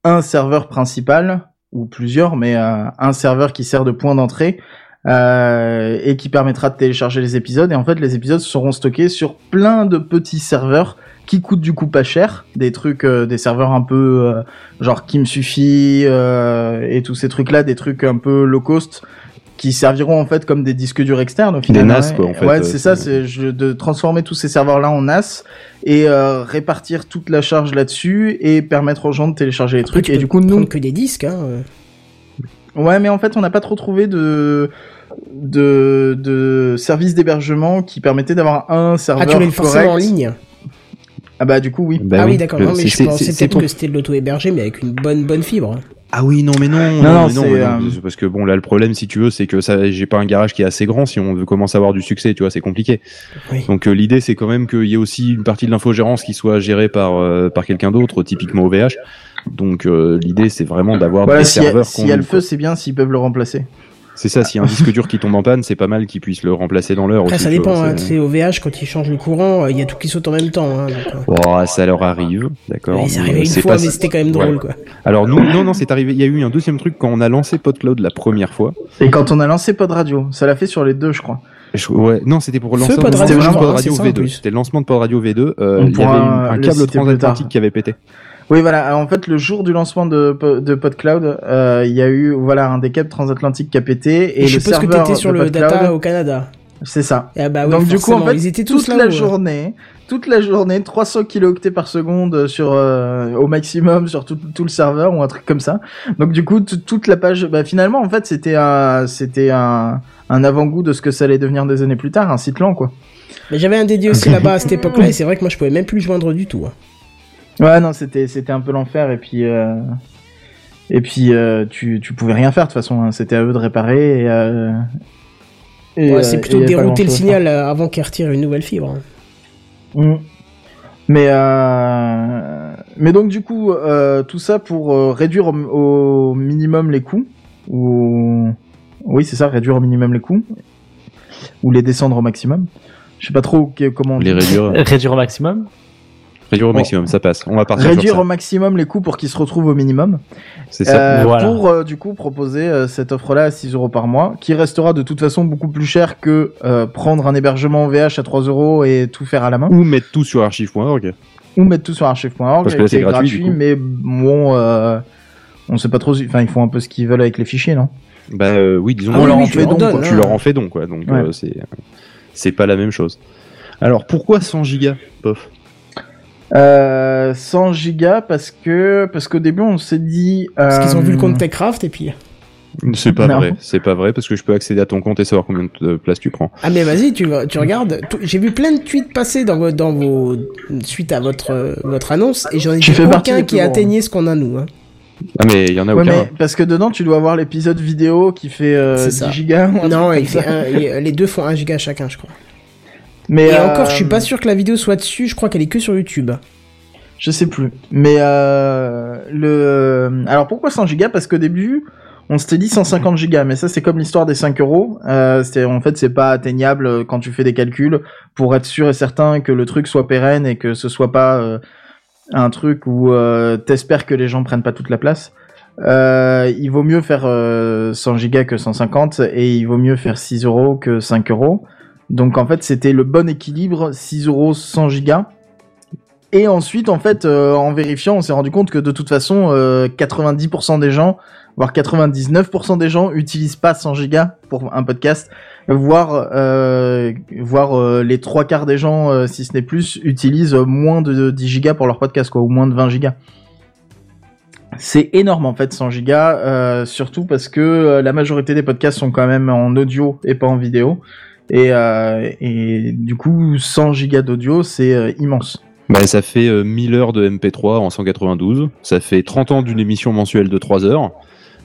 un serveur principal ou plusieurs, mais un serveur qui sert de point d'entrée. euh, et qui permettra de télécharger les épisodes et en fait les épisodes seront stockés sur plein de petits serveurs qui coûtent du coup pas cher, des trucs, euh, des serveurs un peu euh, genre qui me suffit euh, et tous ces trucs là, des trucs un peu low cost qui serviront en fait comme des disques durs externes au final. NAS, ouais. quoi, en fait, Ouais, euh, c'est ça, c'est- de transformer tous ces serveurs là en NAS et euh, répartir toute la charge là-dessus et permettre aux gens de télécharger les Après, trucs. tu Et peux du coup, nous, que des disques. Hein. euh. Ouais, mais en fait, on n'a pas trop trouvé de de, de service d'hébergement qui permettait d'avoir un Ah, serveur tu voulais le forcément en correct. ligne Ah bah du coup oui. Bah Ah oui, d'accord. le- Non, mais c'est- je pensais peut-être que c'était de l'auto-hébergé, mais avec une bonne, bonne fibre. Ah oui, non, mais non, non, non, mais non, c'est, mais non, euh, parce que bon, là, le problème, si tu veux, c'est que ça, j'ai pas un garage qui est assez grand. Si on veut commencer à avoir du succès, tu vois, c'est compliqué. Oui. Donc euh, l'idée, c'est quand même qu'il y ait aussi une partie de l'infogérance qui soit gérée par euh, par quelqu'un d'autre, typiquement OVH. Donc euh, l'idée, c'est vraiment d'avoir Voilà, des s'il y, a- serveurs. s'il y a le feu, c'est bien s'ils peuvent le remplacer. C'est ça. A un disque dur qui tombe en panne, c'est pas mal qu'ils puissent le remplacer dans l'heure. Après, ça dépend. hein, c'est- Tu sais, au VH, quand ils changent le courant, euh, il y a tout qui saute en même temps. Hein, donc, euh. Oh, ça leur arrive, d'accord. C'est mais, arrivé euh, une fois, pas- mais c'était quand même Ouais. drôle, quoi. Alors nous, non, non, c'est arrivé. Il y a eu un deuxième truc quand on a lancé PodCloud la première fois. Et quand on a lancé Pod Radio, ça l'a fait sur les deux, je crois. Je- ouais, non, c'était pour le lancement vraiment, Pod Radio c'est ça, en V2. plus. C'était le lancement de Pod Radio V2. euh, On il y avait un le câble transatlantique qui avait pété. Oui, voilà. Alors, En fait, le jour du lancement de, de PodCloud, euh, il y a eu voilà un des câbles transatlantiques qui a pété et Et je le suppose que serveur t'étais sur de le PodCloud, data au Canada. c'est ça. Ah bah oui, Donc du coup, en fait, ils étaient tous toute là. la où, euh, journée, toute la journée, 300 kilooctets par seconde sur euh, au maximum sur tout, tout le serveur ou un truc comme ça. Donc du coup, toute la page, bah finalement, en fait, c'était un, c'était un, un avant-goût de ce que ça allait devenir des années plus tard, un site lent, quoi. Mais j'avais un dédié aussi là-bas à cette époque-là, et c'est vrai que moi je pouvais même plus le joindre du tout. hein. Ouais, non, c'était, c'était un peu l'enfer et puis. Euh... Et puis euh, tu, tu pouvais rien faire de toute façon, hein. c'était à eux de réparer et, euh... et, Ouais, c'est plutôt dérouter le signal avant qu'il retire une nouvelle fibre. hein. Mm. Mais euh... mais donc du coup euh, tout ça pour réduire au, au minimum les coûts ou oui c'est ça réduire au minimum les coûts ou les descendre au maximum. Je sais pas trop que- comment on Les réduire, Réduire au maximum? Réduire au Bon. maximum, ça passe. On va partir réduire au maximum les coûts pour qu'ils se retrouvent au minimum. C'est ça. Euh, Voilà. Pour euh, du coup proposer euh, cette offre-là à 6 euros par mois, qui restera de toute façon beaucoup plus cher que euh, prendre un hébergement VH à 3 euros et tout faire à la main, Ou mettre tout sur archive.org. ou mettre tout sur archive.org, Parce que c'est est gratuit, mais bon, euh, on sait pas trop, enfin ils font un peu ce qu'ils veulent avec les fichiers, non? Bah euh, oui, disons Ah on oui, leur oui, en tu fait leur don. Tu leur en fais don, quoi. Donc Ouais. euh, c'est c'est pas la même chose. Alors pourquoi 100 gigas, pof? Euh, 100 gigas parce que parce qu'au début on s'est dit Parce qu'ils ont vu le euh, compte TechCraft et puis. C'est pas Non. vrai, c'est pas vrai parce que je peux accéder à ton compte et savoir combien de place tu prends. Ah mais vas-y, tu, tu regardes. J'ai vu plein de tweets passer dans vos, dans vos suite à votre euh, votre annonce et j'en ai Tu vu fais partie aucun qui atteignait ce qu'on a nous. Hein. Ah mais il y en a Ouais, aucun. mais parce que dedans tu dois avoir l'épisode vidéo qui fait euh, C'est 10 ça. gigas. Non, il fait un- les deux font un giga chacun, je crois. Mais Et euh, encore, je suis pas sûr que la vidéo soit dessus. Je crois qu'elle est que sur YouTube. Je sais plus. Mais euh, le. Alors pourquoi 100 gigas? Parce qu'au début, on s'était dit 150 gigas, mais ça c'est comme l'histoire des 5 euros. Euh, c'est en fait c'est pas atteignable euh, quand tu fais des calculs pour être sûr et certain que le truc soit pérenne et que ce soit pas euh, un truc où euh, t'espères que les gens prennent pas toute la place. Euh, il vaut mieux faire euh, 100 gigas que 150 et il vaut mieux faire 6 euros que 5 euros. Donc en fait c'était le bon équilibre 6 euros 100 gigas. Et ensuite en fait euh, en vérifiant on s'est rendu compte que de toute façon euh, 90% des gens voire 99% des gens utilisent pas 100 gigas pour un podcast, voire euh, voire euh, les trois quarts des gens, euh, si ce n'est plus, utilisent moins de 10 gigas pour leur podcast, quoi, ou moins de 20 gigas. C'est énorme en fait 100 gigas, euh, surtout parce que euh, la majorité des podcasts sont quand même en audio et pas en vidéo. Et, euh, et du coup, 100 gigas d'audio, c'est euh, immense. Bah, ça fait euh, 1000 heures de MP3 en 192. Ça fait 30 ans d'une émission mensuelle de 3 heures.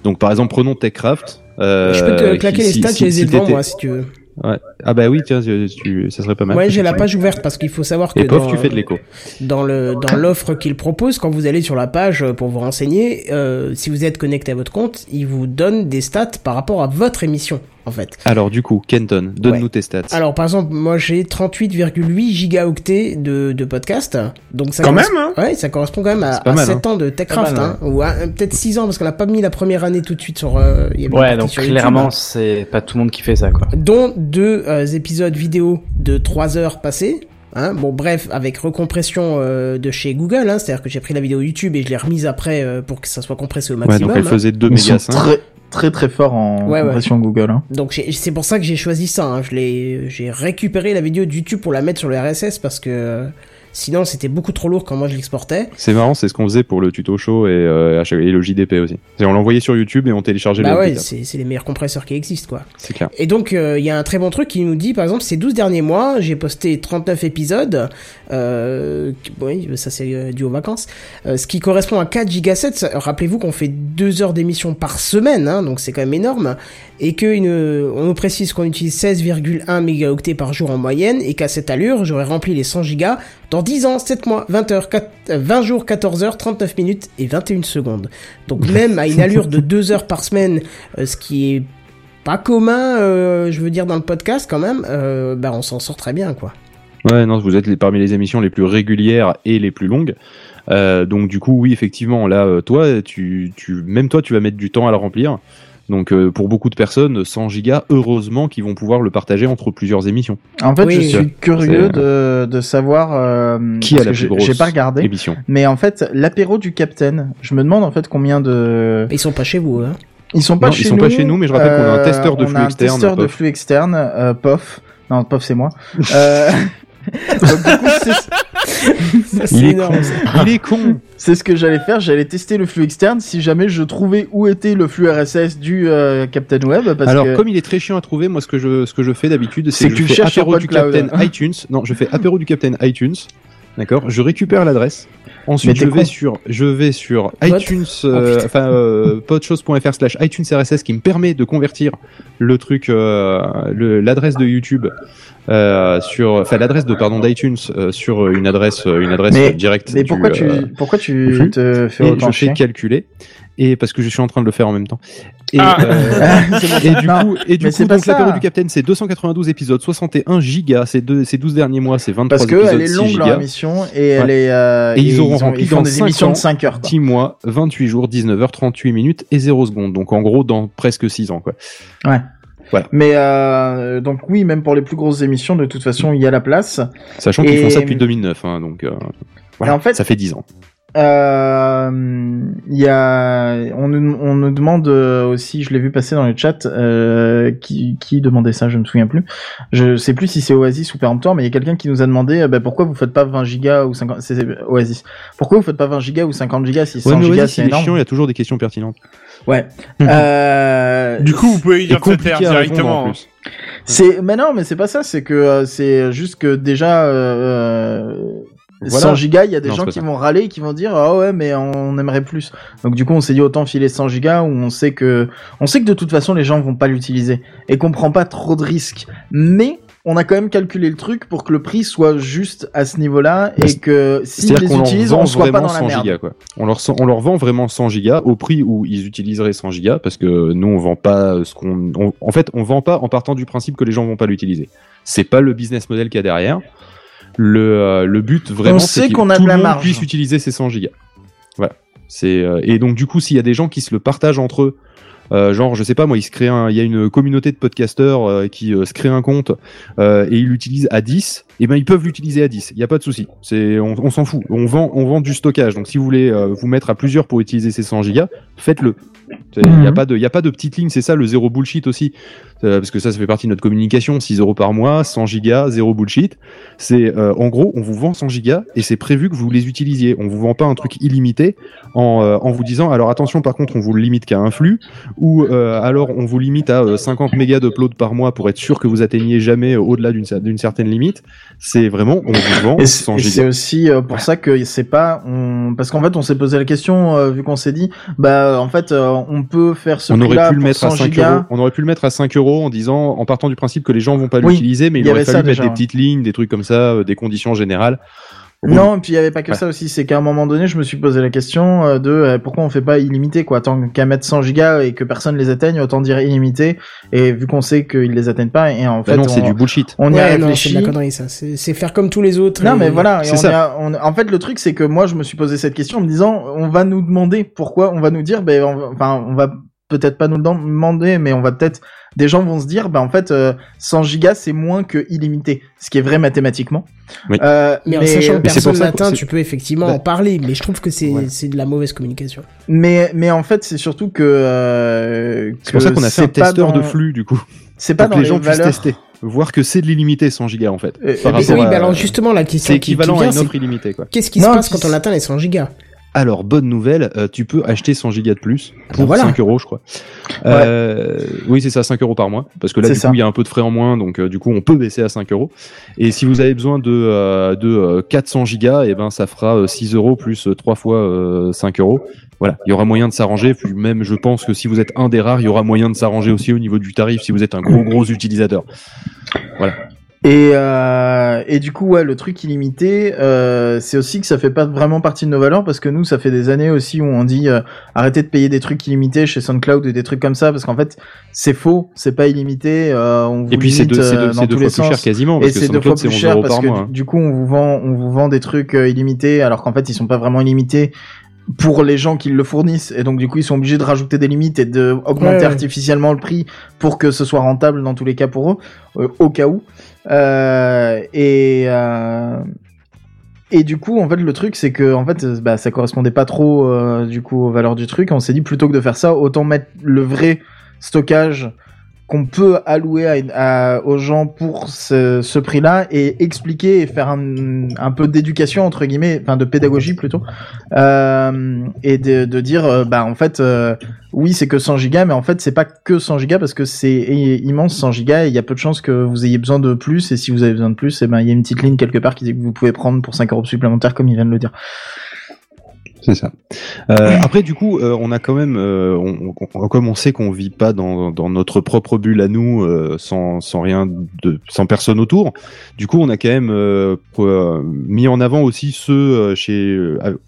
Donc, par exemple, prenons TechCraft. euh, je peux te qui- claquer les stats, si- je les ai si devant moi si tu veux. Ouais. Ah bah oui, tiens, tu, ça serait pas mal. Ouais, j'ai la page ouverte parce qu'il faut savoir que Et pof, dans, tu fais de l'écho. dans le dans l'offre qu'il propose, quand vous allez sur la page euh, pour vous renseigner, euh, si vous êtes connecté à votre compte, il vous donne des stats par rapport à votre émission en fait. Alors, du coup, Kenton, donne-nous Ouais. tes stats. Alors par exemple, moi j'ai 38,8 gigaoctets de, de podcast, donc ça Quand correspond- même, hein Ouais, ça correspond quand même à, à mal, 7 ans de TechCraft, mal, hein, ou à- peut-être 6 ans parce qu'on n'a pas mis la première année tout de suite sur. euh, y Ouais, donc sur clairement, hein. c'est pas tout le monde qui fait ça, quoi. dont deux euh, épisodes vidéo de 3 heures passées. Hein, bon bref, avec recompression euh, de chez Google, hein, c'est-à-dire que j'ai pris la vidéo YouTube et je l'ai remise après euh, pour que ça soit compressé au ouais, maximum. donc elle hein. faisait 2 Ils sont mégas 5. très très très forts en Ouais, Google. Hein. Donc c'est pour ça que j'ai choisi ça. Hein. Je l'ai, j'ai récupéré la vidéo de YouTube pour la mettre sur le RSS parce que sinon c'était beaucoup trop lourd quand moi je l'exportais. C'est marrant, c'est ce qu'on faisait pour le tuto show et, euh, et le JDP aussi. On l'envoyait sur YouTube et on téléchargeait Bah le ouais, MP4. c'est, les meilleurs compresseurs qui existent quoi. C'est clair. Et donc, euh, il y a un très bon truc qui nous dit, par exemple, ces 12 derniers mois, j'ai posté 39 épisodes, euh, oui, ça c'est euh, dû aux vacances, ce qui correspond à 4 gigasets. Rappelez-vous qu'on fait 2 heures d'émission par semaine, hein, donc c'est quand même énorme, et que une, on nous précise qu'on utilise 16,1 mégaoctets par jour en moyenne, et qu'à cette allure, j'aurais rempli les 100 gigas dans 10 ans, 7 mois, 20 heures, 4, euh, 20 jours, 14 heures, 39 minutes et 21 secondes. Donc même à une allure de 2 heures par semaine, euh, ce qui est pas commun, euh, je veux dire, dans le podcast quand même, euh, bah on s'en sort très bien, quoi. Ouais, non, vous êtes les- parmi les émissions les plus régulières et les plus longues. Euh, donc du coup, oui, effectivement, là, toi, tu, tu, même toi, tu vas mettre du temps à la remplir. Donc euh, pour beaucoup de personnes, 100 gigas, heureusement qu'ils vont pouvoir le partager entre plusieurs émissions. En fait, Oui, je suis curieux de, de savoir euh, Qui a la plus j'ai- pas regardé, émission mais en fait, l'apéro du Capitaine. Je me demande en fait combien de. Mais ils sont pas chez vous, hein. Ils sont pas Non, chez ils sont nous. pas chez nous, mais je rappelle qu'on a un testeur de on flux a un externe, testeur de flux externe, euh, POF. Non, POF c'est moi. Donc, du coup, c'est- Ça, c'est Il est énorme, con. Il est con. c'est ce que j'allais faire. J'allais tester le flux externe si jamais je trouvais où était le flux RSS du euh, Captain Web. Parce Alors, que... comme il est très chiant à trouver, moi, ce que je, ce que je fais d'habitude, C'est c'est que que je tu fais cherches sur apéro du. Captain iTunes. Non, je fais apéro du Captain iTunes. D'accord. Je récupère l'adresse. Ensuite, je vais sur, je vais sur iTunes, euh, Oh, putain. enfin, euh, podchose.fr slash iTunes RSS qui me permet de convertir le truc, euh, l'adresse de YouTube, euh, sur, enfin, l'adresse de, pardon, d'iTunes, euh, sur une adresse, une adresse Mais- euh, directe. Mais du, pourquoi tu, euh, pourquoi tu te fais et autant je calculer. Et parce que je suis en train de le faire en même temps. Et, Ah. euh, et du Non, coup, et du mais coup, donc l'apéro ça. du Capitaine, c'est 292 épisodes, 61 gigas, ces, deux, ces 12 derniers mois, c'est 23 Parce que épisodes, elle est 6 longue leur émission et elle Ouais. est. euh, Et ils auront ont- rempli ils font dans des 5 émissions ans, de 5 heures. quoi. 10 mois, 28 jours, 19 heures, 38 minutes et 0 secondes. Donc en gros, dans presque 6 ans, quoi. Mais euh, donc oui, même pour les plus grosses émissions, de toute façon, il y a la place. Sachant qu'ils Et- font ça depuis 2009, hein, donc euh, voilà, en fait- ça fait 10 ans. Euh, Il y a, on nous, on nous demande euh, aussi, je l'ai vu passer dans le chat, euh, qui, qui demandait ça, je me souviens plus. Je sais plus si c'est Oasis ou Peremptor, mais il y a quelqu'un qui nous a demandé, euh, bah, pourquoi vous faites pas 20 gigas ou 50, c'est Oasis. Pourquoi vous faites pas 20 gigas ou 50 gigas si 100 Ouais, gigas Oasis, c'est énorme. chiant, il y a toujours des questions pertinentes. Ouais. euh, Du coup, vous pouvez lui Et dire directement. en plus. C'est, mais non, mais c'est pas ça. C'est que euh, c'est juste que déjà, euh, Voilà. 100 gigas, il y a des Non, gens qui ça. vont râler, et qui vont dire ah ouais, mais on aimerait plus. Donc du coup, on s'est dit autant filer 100 gigas où on sait que, on sait que de toute façon les gens vont pas l'utiliser et qu'on prend pas trop de risques. Mais on a quand même calculé le truc pour que le prix soit juste à ce niveau-là Bah, et que s'ils les utilisent, on soit pas dans la 100 merde. gigas, quoi. On leur, on leur vend vraiment 100 gigas au prix où ils utiliseraient 100 gigas parce que nous, on vend pas ce qu'on, on- en fait, on vend pas en partant du principe que les gens vont pas l'utiliser. C'est pas le business model qu'il y a derrière. Le, euh, le but vraiment, c'est que tout le monde marge. puisse utiliser ces 100 gigas. Voilà. C'est euh, et donc du coup, s'il y a des gens qui se le partagent entre eux, euh, genre je sais pas moi, ils se créent un, il y a une communauté de podcasteurs euh, qui euh, se crée un compte euh, et ils l'utilisent à 10, et ben ils peuvent l'utiliser à 10. Il y a pas de souci. C'est on, on s'en fout. On vend on vend du stockage. Donc si vous voulez euh, vous mettre à plusieurs pour utiliser ces 100 gigas, faites-le. Il n'y a Mhm. pas de, y a pas de petite ligne, c'est ça le zéro bullshit aussi, Euh, parce que ça, ça fait partie de notre communication. 6 euros par mois, 100 gigas, zéro bullshit. C'est, euh, en gros, on vous vend 100 gigas et c'est prévu que vous les utilisiez. On vous vend pas un truc illimité en, euh, en vous disant, alors attention, par contre, on vous le limite qu'à un flux ou alors on vous limite à euh, 50 mégas d'upload par mois pour être sûr que vous atteigniez jamais au-delà d'une d'une certaine limite. C'est vraiment, on vous vend Et c'est 100 et c'est gigas. aussi euh, pour ça que c'est pas on... parce qu'en fait on s'est posé la question euh, vu qu'on s'est dit bah en fait euh, on peut faire ce On aurait pu le mettre à 100 5 gigas. euros. On aurait pu le mettre à 5 euros en disant, en partant du principe que les gens vont pas Oui, l'utiliser, mais il il, y aurait avait fallu ça mettre déjà, des petites lignes, des trucs comme ça, euh, des conditions générales. Non, et puis il y avait pas que Ouais. ça aussi, c'est qu'à un moment donné, je me suis posé la question euh, de euh, pourquoi on fait pas illimité quoi, tant qu'à mettre 100 gigas et que personne les atteigne, autant dire illimité. Et vu qu'on sait qu'ils les atteignent pas, et en Bah fait, non, on, c'est du bullshit. on y Ouais, a non, c'est réfléchi. de la connerie ça. C'est c'est faire comme tous les autres. Non, et- mais voilà. et C'est on ça. y a- on- en fait, le truc, c'est que moi, je me suis posé cette question en me disant, on va nous demander pourquoi, on va nous dire, ben, on va- enfin, on va peut-être pas nous le demander, mais on va peut-être, des gens vont se dire, ben, en fait, euh, 100 gigas, c'est moins que illimité. Ce qui est vrai mathématiquement. Oui. Euh, Mais en sachant que mais personne c'est- tu peux effectivement Bah, en parler, mais je trouve que c'est ouais. c'est de la mauvaise communication. mais, mais en fait, c'est surtout que, euh, C'est pour ça qu'on a fait c'est un pas testeur de dans- flux, du coup. C'est pas pour dans que les les gens puissent valeurs. tester. Voir que c'est de l'illimité 100 gigas, en fait. Euh, Par mais Mais rapport oui, à- bah alors justement, la question C'est qui, qui équivalent à vient, une c'est offre illimitée, quoi. qu'est-ce qui Non, se passe quand on atteint les 100 gigas? Alors, bonne nouvelle, euh, tu peux acheter 100 gigas de plus pour bah voilà. 5 euros, je crois. Euh, oui, c'est ça, 5 euros par mois. Parce que là, du ça. coup, il y a un peu de frais en moins, donc euh, du coup, on peut baisser à 5 euros. Et si vous avez besoin de, de euh, 400 gigas, et ben, ça fera euh, 6 euros plus euh, 3 fois euh, 5 euros. Voilà, il y aura moyen de s'arranger. Puis même, je pense que si vous êtes un des rares, il y aura moyen de s'arranger aussi au niveau du tarif si vous êtes un gros gros utilisateur. Et, euh, et du coup, ouais, le truc illimité, euh, c'est aussi que ça fait pas vraiment partie de nos valeurs parce que nous, ça fait des années aussi où on dit euh, arrêtez de payer des trucs illimités chez SoundCloud et des trucs comme ça parce qu'en fait, c'est faux, c'est pas illimité. Euh, on vous Et puis c'est limite, deux, c'est euh, deux, dans c'est deux tous fois les plus sens. cher quasiment. Et Parce c'est deux fois plus 11 cher parce par que mois. hein. du, coup, on vous vend, on vous vend des trucs euh, illimités alors qu'en fait, ils sont pas vraiment illimités pour les gens qui le fournissent et donc du coup ils sont obligés de rajouter des limites et de augmenter Ouais, ouais. artificiellement le prix pour que ce soit rentable dans tous les cas pour eux euh, au cas où euh, et euh, et du coup en fait le truc c'est que en fait euh, bah, ça correspondait pas trop euh, du coup aux valeurs du truc. On s'est dit plutôt que de faire ça autant mettre le vrai stockage qu'on peut allouer à, à- aux gens pour ce, ce prix-là et expliquer et faire un, un peu d'éducation entre guillemets, enfin de pédagogie plutôt, euh, et de, de dire euh, bah en fait euh, oui c'est que 100 gigas mais en fait c'est pas que 100 gigas parce que c'est immense 100 gigas et il y a peu de chances que vous ayez besoin de plus et si vous avez besoin de plus et ben il y a une petite ligne quelque part qui dit que vous pouvez prendre pour 5 euros supplémentaires comme il vient de le dire. C'est ça. Euh, après, du coup, euh, on a quand même, euh, comme on sait qu'on vit pas dans, notre propre bulle à nous, euh, sans, rien sans personne autour. Du coup, on a quand même mis en avant aussi ceux chez,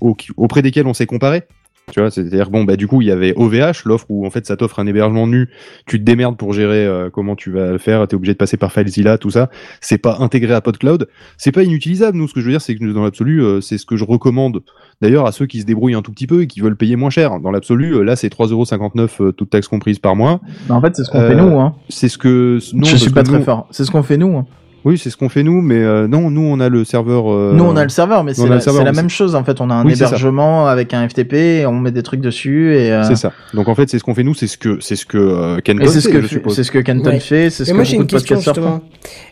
au- auprès desquels on s'est comparé. Tu vois, c'est-à-dire bon bah du coup il y avait OVH, l'offre où en fait ça t'offre un hébergement nu, tu te démerdes pour gérer comment tu vas le faire, t'es obligé de passer par FileZilla, tout ça. C'est pas intégré à PodCloud, c'est pas inutilisable. Nous, ce que je veux dire, c'est que dans l'absolu, c'est ce que je recommande D'ailleurs, à ceux qui se débrouillent un tout petit peu et qui veulent payer moins cher, dans l'absolu, euh, là, c'est 3,59€ euh, toute taxe comprise par mois. Mais en fait c'est ce qu'on Euh, fait nous hein. C'est ce que non, Je suis pas très nous- fort. C'est ce qu'on fait nous. Oui, c'est ce qu'on fait nous, mais euh, non, nous, on a le serveur. euh, Nous, on a le serveur, mais c'est la, serveur, même chose en fait. On a un Oui, hébergement avec un FTP, et on met des trucs dessus et, euh, C'est ça. Donc en fait, c'est ce qu'on fait nous, c'est ce que c'est ce que euh, Kenton et c'est ce fait, que je fait- suppose. c'est ce que Kenton Ouais. fait, c'est ce Et que moi j'ai une question justement.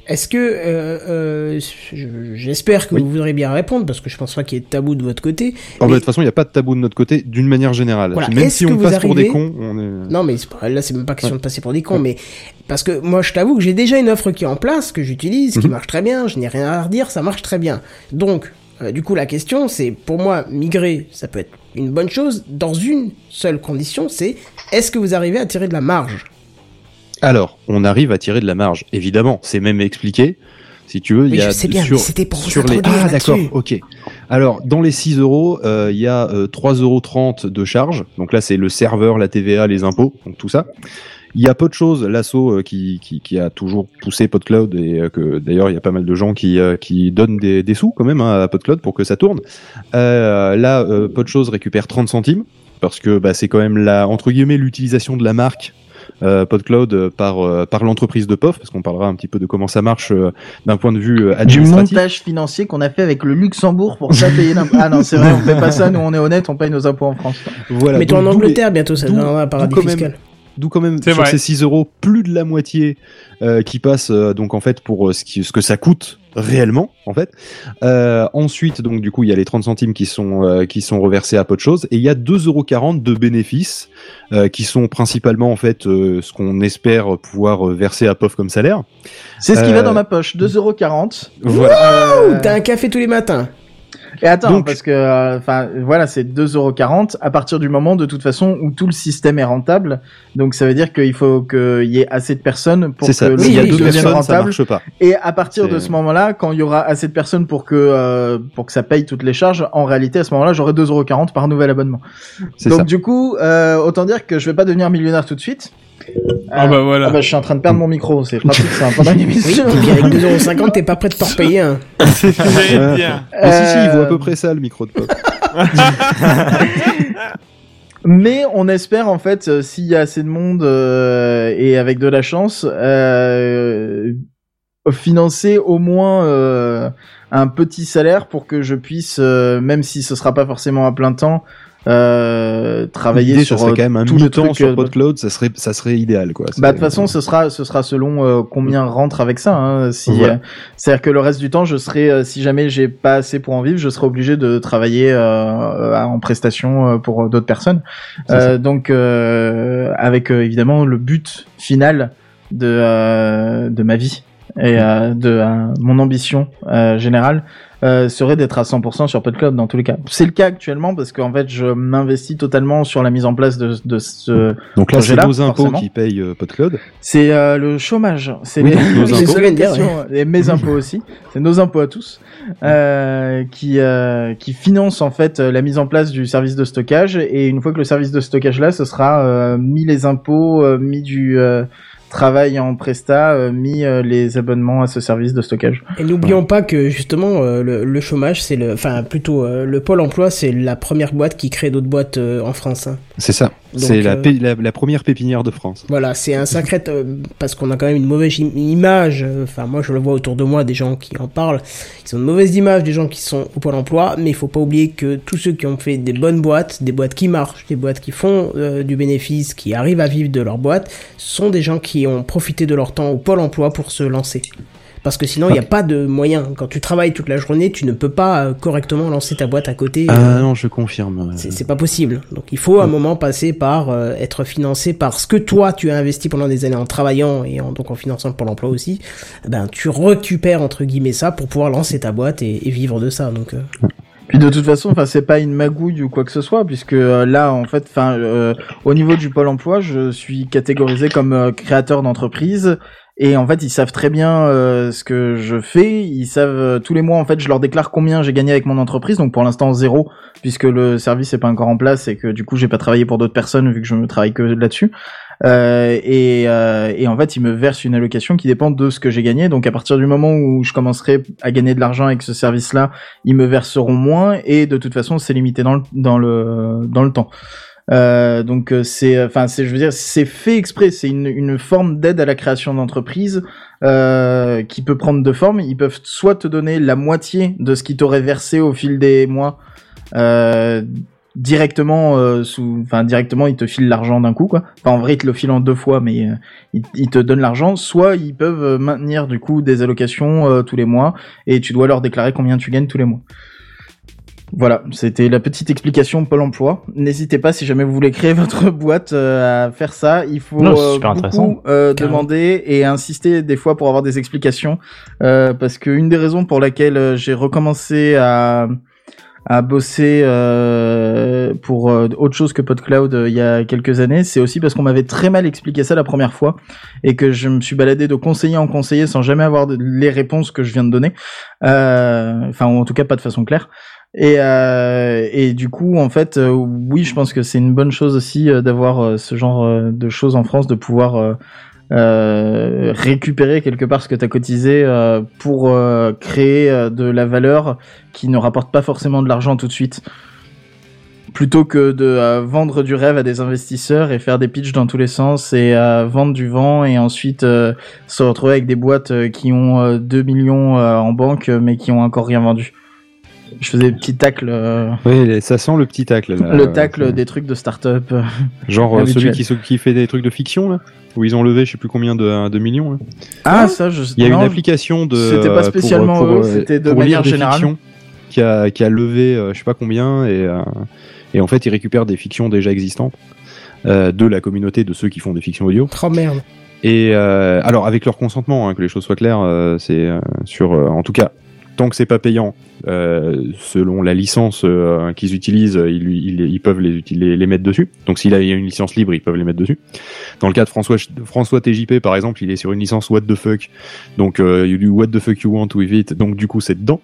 Est-ce que euh, euh, je- j'espère que Oui. vous voudrez bien répondre parce que je pense pas qu'il y ait de tabou de votre côté. Mais- de toute façon, il n'y a pas de tabou de notre côté, d'une manière générale. Voilà. Même si on passe pour des cons, on est. Non mais là c'est même pas question de passer pour des cons, mais parce que moi je t'avoue que j'ai déjà une offre qui est en place, que j'utilise, qui Mhm. marche très bien, je n'ai rien à redire, ça marche très bien. Donc euh, du coup la question c'est pour moi migrer, ça peut être une bonne chose dans une seule condition, c'est est-ce que vous arrivez à tirer de la marge? Alors, on arrive à tirer de la marge, évidemment. C'est même expliqué. Si tu veux, il Oui, y a je sais bien, sur, mais c'était pour sur les. Ah, d'accord, ok. Alors, dans les 6 euros, euh, il y a euh, 3,30 euros de charge. Donc là, c'est le serveur, la TVA, les impôts, donc tout ça. Il y a peu de choses, l'assaut euh, qui, qui, qui a toujours poussé PodCloud et euh, que d'ailleurs il y a pas mal de gens qui, euh, qui donnent des, des sous quand même hein, à PodCloud pour que ça tourne. Euh, là, euh, peu de choses récupère 30 centimes parce que bah, c'est quand même la entre guillemets l'utilisation de la marque euh, PodCloud euh, par euh, par l'entreprise de POF parce qu'on parlera un petit peu de comment ça marche euh, d'un point de vue euh, Du administratif. montage financier qu'on a fait avec le Luxembourg pour ça payer l'impôt. Ah non, c'est vrai, on fait pas ça, nous on est honnête, on paye nos impôts en France. Voilà, Mais toi en les- Angleterre, bientôt, ça deviendra un paradis même- fiscal. D'où quand même C'est sur vrai. ces 6 euros, plus de la moitié euh, qui passe euh, donc en fait pour euh, ce, qui, ce que ça coûte réellement en fait. Euh, ensuite donc du coup il y a les 30 centimes qui sont euh, qui sont reversés à peu de choses et il y a 2,40 euros de bénéfices euh, qui sont principalement en fait euh, ce qu'on espère pouvoir verser à POF comme salaire. C'est ce qui va dans ma poche, 2,40€. Voilà. Ouh, T'as un café tous les matins. Et attends, Donc- parce que, euh, enfin, voilà, c'est 2,40€ à partir du moment, de toute façon, où tout le système est rentable. Donc, ça veut dire qu'il faut qu'il y ait assez de personnes pour que ça. le oui, truc devienne ça rentable. pas. Et à partir de ce moment-là, quand il y aura assez de personnes pour que, euh, pour que ça paye toutes les charges, en réalité, à ce moment-là, j'aurai 2,40€ par nouvel abonnement. Donc, ça. du coup, euh, autant dire que je vais pas devenir millionnaire tout de suite. Ah Euh, bah voilà. ah bah, je suis en train de perdre mon micro, c'est pratique ça, pendant une Oui, émission. et puis avec 2,50€, t'es pas prêt de t'en repayer un. C'est ce que dire. Mais si si, il vaut à Euh, peu près ça le micro de POF. Mais on espère en fait, euh, s'il y a assez de monde euh, et avec de la chance, euh, financer au moins euh, un petit salaire pour que je puisse, euh, même si ce sera pas forcément à plein temps, euh, travailler L'idée, sur ça serait euh, quand même un tout le mi-temps truc, sur euh, PodCloud, ça serait ça serait idéal quoi. bah de toute façon, ce sera ce sera selon euh, combien rentre avec ça. Hein, si euh, c'est-à-dire que le reste du temps, je serai euh, si jamais j'ai pas assez pour en vivre, je serai obligé de travailler euh, euh, en prestation euh, pour d'autres personnes. Euh, donc euh, avec euh, évidemment le but final de euh, de ma vie et euh, de euh, mon ambition euh, générale euh, serait d'être à 100% sur PodCloud dans tous les cas. C'est le cas actuellement parce qu'en fait je m'investis totalement sur la mise en place de, de ce Donc là, c'est nos impôts forcément. qui payent euh, PodCloud. c'est euh, le chômage, c'est Oui, les, nos les impôts. allocations, et mes impôts aussi. C'est nos impôts à tous euh, qui euh, qui financent en fait la mise en place du service de stockage. Et une fois que le service de stockage là, ce sera euh, mis les impôts, euh, mis du euh, travail en presta, euh, mis euh, les abonnements à ce service de stockage. Et n'oublions pas que justement euh, le, le chômage, c'est le, enfin plutôt euh, le pôle emploi, c'est la première boîte qui crée d'autres boîtes euh, en France. hein. C'est ça. C'est la, euh, la, la première pépinière de France. Voilà, c'est un sacré euh, parce qu'on a quand même une mauvaise im- image. euh, Enfin, moi, je le vois autour de moi des gens qui en parlent. Ils ont une mauvaise image des gens qui sont au pôle emploi, mais il faut pas oublier que tous ceux qui ont fait des bonnes boîtes, des boîtes qui marchent, des boîtes qui font euh, du bénéfice, qui arrivent à vivre de leur boîte, sont des gens qui ont profité de leur temps au pôle emploi pour se lancer. Parce que sinon, il n'y a pas de moyen. Quand tu travailles toute la journée, tu ne peux pas euh, correctement lancer ta boîte à côté. euh, Ah non, je confirme. c'est pas possible. Donc il faut à un moment passer par euh, être financé par ce que toi tu as investi pendant des années en travaillant et en, donc en finançant pour l'emploi aussi. Eh Ben tu récupères entre guillemets ça pour pouvoir lancer ta boîte et, et vivre de ça. Donc euh, Puis de toute façon, enfin c'est pas une magouille ou quoi que ce soit, puisque euh, là en fait, enfin euh, au niveau du pôle emploi, je suis catégorisé comme euh, créateur d'entreprise. Et en fait, ils savent très bien euh, ce que je fais. Ils savent euh, tous les mois, en fait, je leur déclare combien j'ai gagné avec mon entreprise. Donc pour l'instant zéro, puisque le service est pas encore en place et que du coup j'ai pas travaillé pour d'autres personnes vu que je ne travaille que là-dessus. Euh, et, euh, et en fait, ils me versent une allocation qui dépend de ce que j'ai gagné. Donc à partir du moment où je commencerai à gagner de l'argent avec ce service-là, ils me verseront moins et de toute façon c'est limité dans le dans le dans le temps. Euh, donc euh, c'est enfin c'est je veux dire c'est fait exprès. C'est une une forme d'aide à la création d'entreprise euh, qui peut prendre deux formes. Ils peuvent soit te donner la moitié de ce qu'ils t'auraient versé au fil des mois euh, directement euh, sous enfin directement ils te filent l'argent d'un coup quoi. Enfin en vrai ils te le filent en deux fois mais euh, ils, ils te donnent l'argent. Soit ils peuvent euh, maintenir du coup des allocations euh, tous les mois et tu dois leur déclarer combien tu gagnes tous les mois voilà, c'était la petite explication Pôle Emploi. N'hésitez pas si jamais vous voulez créer votre boîte euh, à faire ça. Il faut Non, euh, super beaucoup euh, demander et insister des fois pour avoir des explications, euh, parce que une des raisons pour laquelle j'ai recommencé à à bosser euh, pour euh, autre chose que PodCloud euh, il y a quelques années, c'est aussi parce qu'on m'avait très mal expliqué ça la première fois et que je me suis baladé de conseiller en conseiller sans jamais avoir de- les réponses que je viens de donner. Enfin, en tout cas pas de façon claire. Et, euh, et du coup, en fait, euh, oui, je pense que c'est une bonne chose aussi euh, d'avoir ce genre de choses en France, de pouvoir récupérer quelque part ce que tu as cotisé pour créer de la valeur qui ne rapporte pas forcément de l'argent tout de suite. Plutôt que de vendre du rêve à des investisseurs et faire des pitchs dans tous les sens et vendre du vent et ensuite se retrouver avec des boîtes qui ont euh, 2 millions en banque mais qui ont encore rien vendu. Je faisais des petits tacles, euh, Oui, ça sent le petit tacle. Là. le tacle des trucs de start-up. euh. Genre euh, celui qui, fait des trucs de fiction, là Où ils ont levé je sais plus combien de, de millions. là. Ah, ça, je Il y a non, une application de. c'était pas pour- spécialement pour, eux, c'était de manière générale. Qui a, qui a levé euh, je sais pas combien et, et en fait ils récupèrent des fictions déjà existantes de la communauté de ceux qui font des fictions audio. Oh merde. Et euh, alors avec leur consentement, hein, que les choses soient claires, euh, c'est euh, sur, euh, en tout cas, tant que c'est pas payant, euh, selon la licence euh, qu'ils utilisent, ils, peuvent les, les, mettre dessus. Donc s'il y a une licence libre, ils peuvent les mettre dessus. Dans le cas de François François TJP par exemple, il est sur une licence What the fuck, donc euh, you do What the fuck you want with it, donc du coup c'est dedans.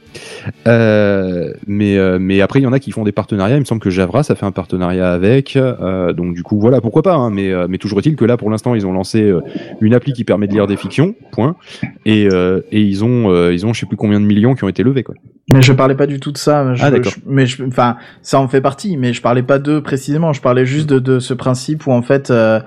Euh, mais après il y en a qui font des partenariats. Il me semble que Javra ça fait un partenariat avec, donc du coup voilà pourquoi pas. Hein, mais toujours est-il que là pour l'instant ils ont lancé une appli qui permet de lire des fictions, point. Et ils ont ils ont je sais plus combien de millions qui ont été levés quoi. Mais je parlais pas du tout de ça. Je, Ah, d'accord. mais je, enfin, ça en fait partie. Mais je parlais pas d'eux précisément. Je parlais juste de, de ce principe où en fait, euh,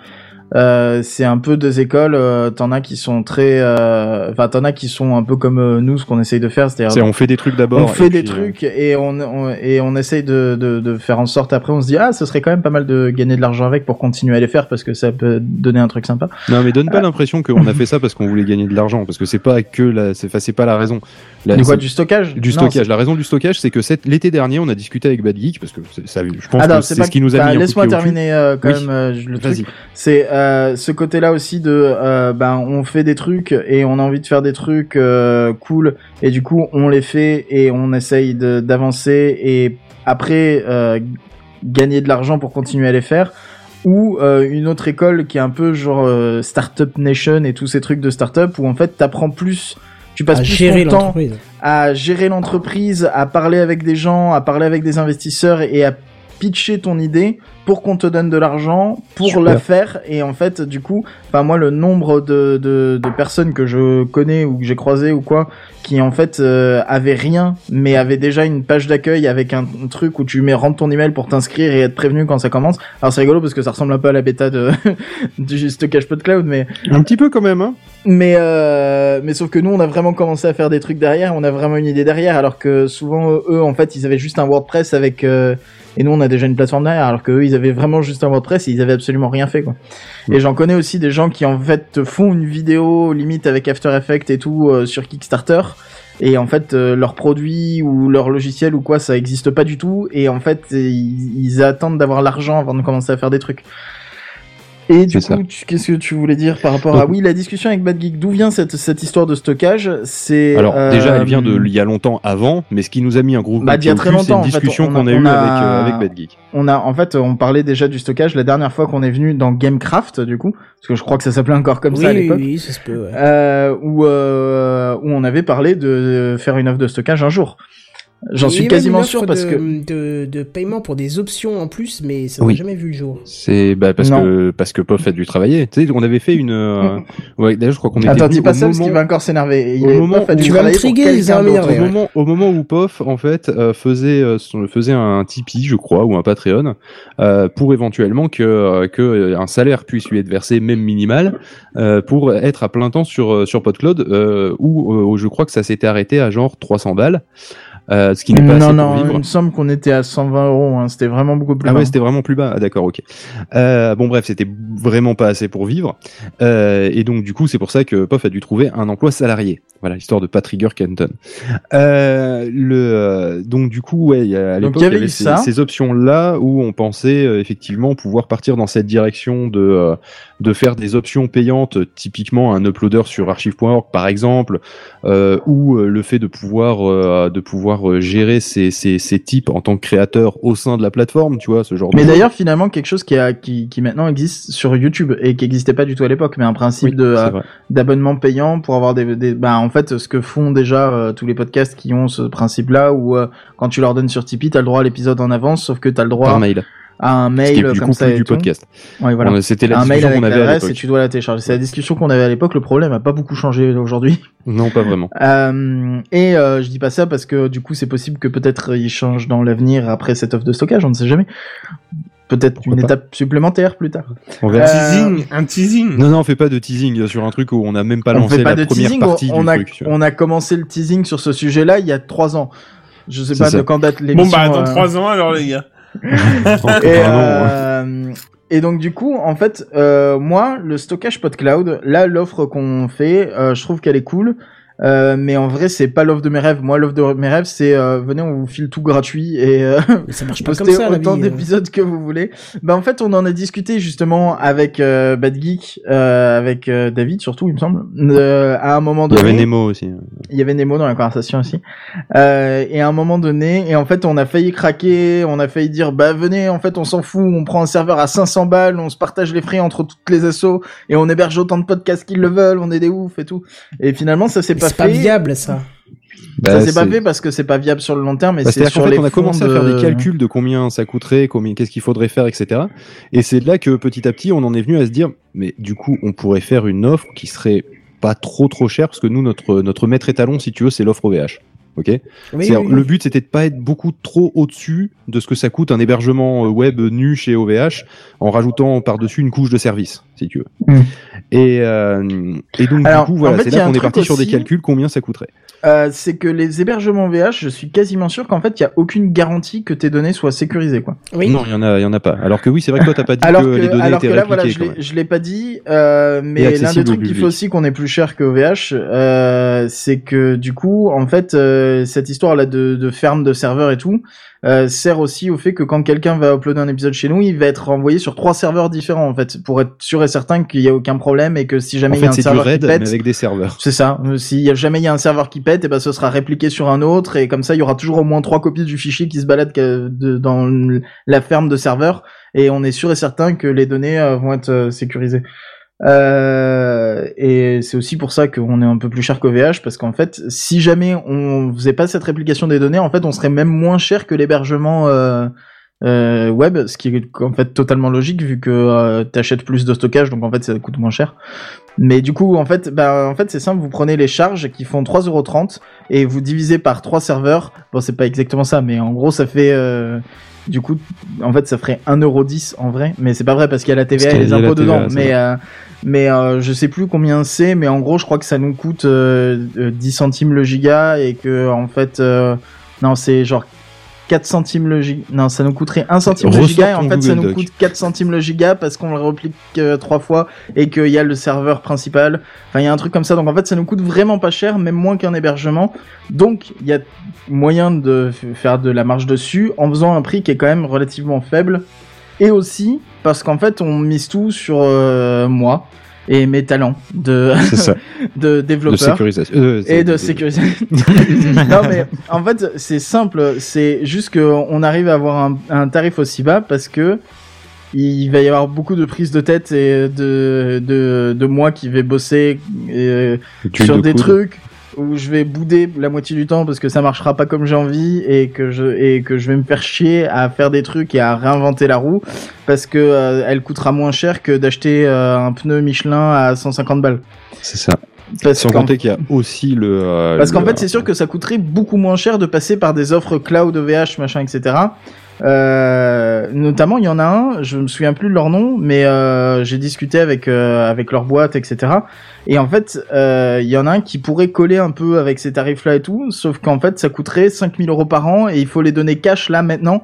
euh, c'est un peu deux écoles. euh, t'en as qui sont très, euh, enfin, t'en as qui sont un peu comme euh, nous, ce qu'on essaye de faire, c'est-à-dire C'est on fait des trucs d'abord. on fait des puis, trucs et on, on- et on essaye de, de, de faire en sorte après on se dit ah ce serait quand même pas mal de gagner de l'argent avec pour continuer à les faire parce que ça peut donner un truc sympa. Non, mais donne pas l'impression qu'on a fait ça parce qu'on voulait gagner de l'argent, parce que c'est pas que la, c'est, enfin, pas la raison. La- du quoi du stockage? du Non, stockage. La raison du stockage, c'est que l'été dernier, on a discuté avec Bad Geek parce que ça, je pense Ah non, que c'est ce qui nous a bah, mis Laisse-moi terminer quand Oui. même euh, le truc. C'est euh, ce côté-là aussi de euh, ben on fait des trucs et on a envie de faire des trucs euh, cool et du coup on les fait et on essaye d'avancer et après gagner de l'argent pour continuer à les faire. Ou euh, une autre école qui est un peu genre euh, Startup Nation et tous ces trucs de startup où en fait t'apprends plus tu passes À plus gérer ton temps à gérer l'entreprise, à parler avec des gens, à parler avec des investisseurs et à pitcher ton idée pour qu'on te donne de l'argent pour Super. la faire et en fait du coup enfin moi le nombre de, de, de personnes que je connais ou que j'ai croisé ou quoi qui en fait euh, avaient rien mais avaient déjà une page d'accueil avec un, un truc où tu mets rentre ton email pour t'inscrire et être prévenu quand ça commence alors c'est rigolo parce que ça ressemble un peu à la bêta de du stockage PodCloud mais Un petit peu quand même, hein. mais euh, mais sauf que nous on a vraiment commencé à faire des trucs derrière, on a vraiment une idée derrière, alors que souvent eux en fait ils avaient juste un WordPress avec euh, et nous on a déjà une plateforme derrière, alors que eux ils avaient vraiment juste un WordPress et ils avaient absolument rien fait quoi. Et j'en connais aussi des gens qui en fait font une vidéo limite avec After Effects et tout euh, sur Kickstarter. Et en fait, euh, leur produit ou leur logiciel ou quoi, ça existe pas du tout. Et en fait, ils, ils attendent d'avoir l'argent avant de commencer à faire des trucs. Et du coup, qu'est-ce que tu voulais dire par rapport à oui la discussion avec Bad Geek D'où vient cette cette histoire de stockage? C'est Alors déjà, euh, elle vient de il y a longtemps avant, mais ce qui nous a mis un gros Bah, d'il y a très cul, c'est longtemps, une en fait, discussion qu'on a, eue avec euh, avec Bad Geek. On a en fait, on parlait déjà du stockage la dernière fois qu'on est venu dans Gamecraft du coup, parce que je crois que ça s'appelait encore comme oui, ça à oui, l'époque. oui, ça se peut. ouais. euh, où, euh, où on avait parlé de faire une offre de stockage un jour. J'en suis quasiment sûr parce de, que de, de paiement pour des options en plus, mais ça n'a Oui. jamais vu le jour. C'est bah, parce Non. que parce que Pof a dû travailler. Tu sais, on avait fait une. euh, ouais, d'ailleurs, je crois qu'on était. attends, dis pas au ça parce moment- qu'il va encore s'énerver. Au est moment dû Tu vas quelqu'un d'autre. m'énerver, Au moment, au moment où Pof en fait euh, faisait euh, faisait un Tipeee, je crois, ou un Patreon, euh, pour éventuellement que euh, que euh, un salaire puisse lui être versé, même minimal, euh, pour être à plein temps sur sur PodCloud, euh, où, euh, où je crois que ça s'était arrêté à genre 300 balles, euh, ce qui n'est pas Non, assez non, pour il me semble qu'on était à 120 euros. Hein. C'était vraiment beaucoup plus Ah bas. ouais, c'était vraiment plus bas. Ah, d'accord, ok. Euh, bon, bref, c'était vraiment pas assez pour vivre. Euh, et donc, du coup, c'est pour ça que Pof a dû trouver un emploi salarié. Voilà, histoire de pas trigger Kenton. Euh, le, euh, donc, du coup, ouais, il y a, à Donc, l'époque, il y avait avait ces, ces options-là où on pensait effectivement pouvoir partir dans cette direction de, euh, de faire des options payantes, typiquement un uploader sur archive.org, par exemple, euh, ou euh, le fait de pouvoir, euh, de pouvoir euh, gérer ces, ces, ces types en tant que créateur au sein de la plateforme, tu vois, ce genre de Mais d'ailleurs, finalement, quelque chose qui, a, qui, qui maintenant existe sur YouTube et qui n'existait pas du tout à l'époque, mais un principe Oui, de euh, d'abonnement payant pour avoir des, des bah en fait ce que font déjà euh, tous les podcasts qui ont ce principe-là, où euh, quand tu leur donnes sur Tipeee, t'as le droit à l'épisode en avance, sauf que t'as le droit Par mail. À un Ce qui mail du comme ça et du tout. podcast. Ouais, voilà. On- C'était la un mail discussion avec qu'on avait à l'adresse et l'époque. tu dois la télécharger. C'est la discussion qu'on avait à l'époque. Le problème a pas beaucoup changé aujourd'hui. Non, pas vraiment. Euh, et euh, je dis pas ça parce que du coup c'est possible que peut-être il change dans l'avenir après cette offre de stockage, on ne sait jamais. Peut-être une pas étape supplémentaire plus tard. On verra. Euh, Teasing, un teasing. Non, non, on fait pas de teasing sur un truc où on n'a même pas on lancé fait pas la de première teasing, on- partie on, du a, truc. tu vois. on a commencé le teasing sur ce sujet-là il y a trois ans. Je sais pas ça. de quand date Bon l'émission. bah dans euh, trois ans alors les gars. Et, hein. euh, et donc du coup, en fait, euh, moi, le stockage PodCloud, là, l'offre qu'on fait, euh, je trouve qu'elle est cool. Euh, mais en vrai, c'est pas l'offre de mes rêves. Moi, l'offre de mes rêves, c'est euh, venez, on vous file tout gratuit et euh, ça marche pas comme postez ça, la autant euh. d'épisodes que vous voulez. Bah en fait, on en a discuté justement avec euh, Bad Geek, euh, avec euh, David surtout, il me semble. Euh, à un moment Il y donné, avait Nemo aussi. il y avait Nemo dans la conversation aussi. Euh, et à un moment donné, et en fait, on a failli craquer, on a failli dire, bah venez, en fait, on s'en fout, on prend un serveur à 500 balles, on se partage les frais entre toutes les assos, et on héberge autant de podcasts qu'ils le veulent, on est des oufs et tout. Et finalement, ça s'est Mais pas C'est pas viable, ça. Bah, ça s'est pas c'est- fait parce que c'est pas viable sur le long terme, Bah, c'est sur fait, les on a commencé à faire de- des calculs de combien ça coûterait, combien, qu'est-ce qu'il faudrait faire, etc. Et c'est là que petit à petit, on en est venu à se dire, mais du coup, on pourrait faire une offre qui serait pas trop trop chère, parce que nous, notre, notre maître étalon, si tu veux, c'est l'offre OVH. Ok? Oui, C'est-à-dire, oui, Le but, c'était de pas être beaucoup trop au-dessus de ce que ça coûte un hébergement euh, web nu chez OVH, en rajoutant par-dessus une couche de service, si tu veux. Mm. Et, euh, et donc, Alors, du coup, en voilà, fait, c'est là qu'on est parti sur des calculs, combien ça coûterait. Euh, c'est que les hébergements VH, je suis quasiment sûr qu'en fait, il y a aucune garantie que tes données soient sécurisées, quoi. oui. Non, il y en a, il y en a pas. Alors que oui, c'est vrai que toi, t'as pas dit alors que, que, les données alors étaient que là, voilà, répliquées. je l'ai, je l'ai pas dit, euh, mais l'un des trucs qui fait aussi qu'on est plus cher que OVH, euh, c'est que du coup, en fait, euh, cette histoire-là de, de ferme de serveurs et tout, euh, sert aussi au fait que quand quelqu'un va uploader un épisode chez nous, il va être renvoyé sur trois serveurs différents, en fait, pour être sûr et certain qu'il y a aucun problème et que si jamais il y a un serveur raid, qui mais pète, avec des serveurs. c'est ça. Si y a jamais il y a un serveur qui pète, et ben ce sera répliqué sur un autre et comme ça il y aura toujours au moins trois copies du fichier qui se baladent dans la ferme de serveurs et on est sûr et certain que les données euh, vont être euh, sécurisées. Euh, et c'est aussi pour ça qu'on est un peu plus cher qu'OVH parce qu'en fait, si jamais on faisait pas cette réplication des données, en fait, on serait même moins cher que l'hébergement euh, euh, web, ce qui est en fait totalement logique vu que euh, t'achètes plus de stockage, donc en fait ça coûte moins cher. Mais du coup, en fait, bah, en fait, c'est simple. Vous prenez les charges qui font 3,30€ et vous divisez par trois serveurs. Bon, c'est pas exactement ça, mais en gros, ça fait, euh, du coup, en fait, ça ferait 1,10€ en vrai. Mais c'est pas vrai parce qu'il y a la TVA et les impôts dedans. Mais, euh, mais euh, je sais plus combien c'est. Mais en gros, je crois que ça nous coûte euh, euh, 10 centimes le giga et que, en fait, euh, non, c'est genre 4 centimes le giga. Non, ça nous coûterait 1 centime le giga et en fait ça nous Doc. coûte 4 centimes le giga parce qu'on le replique euh, trois fois et qu'il y a le serveur principal. Enfin, il y a un truc comme ça. Donc en fait, ça nous coûte vraiment pas cher, même moins qu'un hébergement. Donc il y a moyen de faire de la marge dessus en faisant un prix qui est quand même relativement faible. Et aussi parce qu'en fait, on mise tout sur euh, moi et mes talents de, de De développeur sécurisation. Euh, et de sécurisation. non mais en fait c'est simple, c'est juste que on arrive à avoir un, un tarif aussi bas parce que il va y avoir beaucoup de prises de tête et de de, de moi qui vais bosser euh, sur de des coude. trucs où je vais bouder la moitié du temps parce que ça marchera pas comme j'ai envie et que je et que je vais me faire chier à faire des trucs et à réinventer la roue parce que euh, elle coûtera moins cher que d'acheter euh, un pneu Michelin à 150 balles. C'est ça. Parce Sans qu'en compter qu'il y a aussi le. euh, parce qu'en fait, c'est sûr que ça coûterait beaucoup moins cher de passer par des offres cloud OVH, machin, etc. Euh, notamment, il y en a un, je me souviens plus de leur nom, mais euh, j'ai discuté avec euh, avec leur boîte, etc. Et en fait, euh, il y en a un qui pourrait coller un peu avec ces tarifs-là et tout, sauf qu'en fait, ça coûterait 5000 euros par an et il faut les donner cash là maintenant.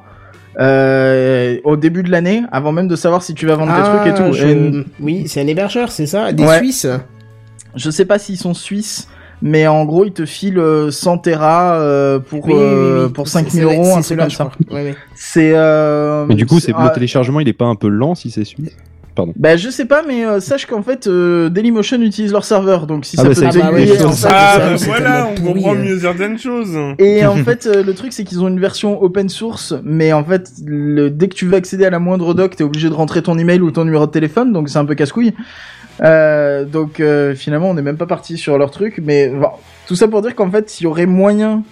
Euh, au début de l'année, avant même de savoir si tu vas vendre tes Ah, trucs et tout. je- Et- Oui, c'est un hébergeur, c'est ça? Des Ouais. Suisses? Je sais pas s'ils sont suisses, mais en gros, ils te filent euh, 100 Tera euh, pour, Oui, oui, oui, euh, oui. pour C'est- 5000 c'est- euros, c'est un truc comme ça. crois. Ouais, ouais. C'est. Euh, Mais du coup, c'est ah, le téléchargement, il est pas un peu lent si c'est suisse. Pardon. Bah, je sais pas, mais euh, sache qu'en fait, euh, Dailymotion utilise leur serveur, donc si Ah ça bah, peut t'aiguiller, choses. fait, Ah, ça, bah c'est voilà, on pourri, comprend hein. mieux certaines choses. Et en fait, euh, le truc, c'est qu'ils ont une version open source, mais en fait, le, dès que tu veux accéder à la moindre doc, t'es obligé de rentrer ton email ou ton numéro de téléphone, donc c'est un peu casse-couille. Euh, donc euh, finalement, on n'est même pas parti sur leur truc, mais bon, Tout ça pour dire qu'en fait, il y aurait moyen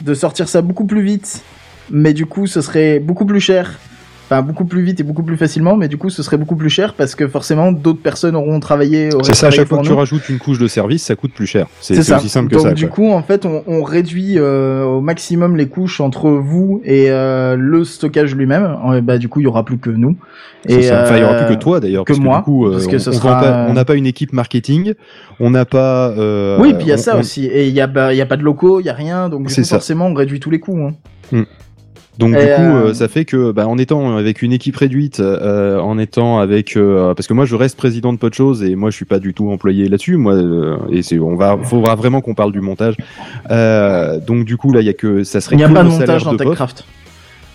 de sortir ça beaucoup plus vite, mais du coup, ce serait beaucoup plus cher. Enfin, beaucoup plus vite et beaucoup plus facilement, mais du coup, ce serait beaucoup plus cher parce que forcément, d'autres personnes auront travaillé. C'est ça, à chaque fois que tu rajoutes une couche de service, ça coûte plus cher. C'est aussi simple que Donc ça. du quoi. coup, en fait, on, on réduit euh, au maximum les couches entre vous et euh, le stockage lui-même. Euh, bah du coup, il y aura plus que nous. Et. Enfin, il y aura euh, plus que toi d'ailleurs. que parce moi, du coup, euh, parce que on- sera- n'a pas une équipe marketing, on n'a pas. euh, Oui, puis il y a on- ça on- aussi. Et il y a bah, il y a pas de locaux, il y a rien. Donc du coup, forcément, on réduit tous les coûts. Hein. Donc Et, du coup, euh, euh, ça fait que, bah, en étant avec une équipe réduite, euh, en étant avec, euh, parce que moi je reste président de Podchose et moi je suis pas du tout employé là-dessus, moi euh, et c'est, on va, faudra vraiment qu'on parle du montage. Euh, donc du coup là, il y a que, ça serait Il n'y a pas de montage dans de. TechCraft.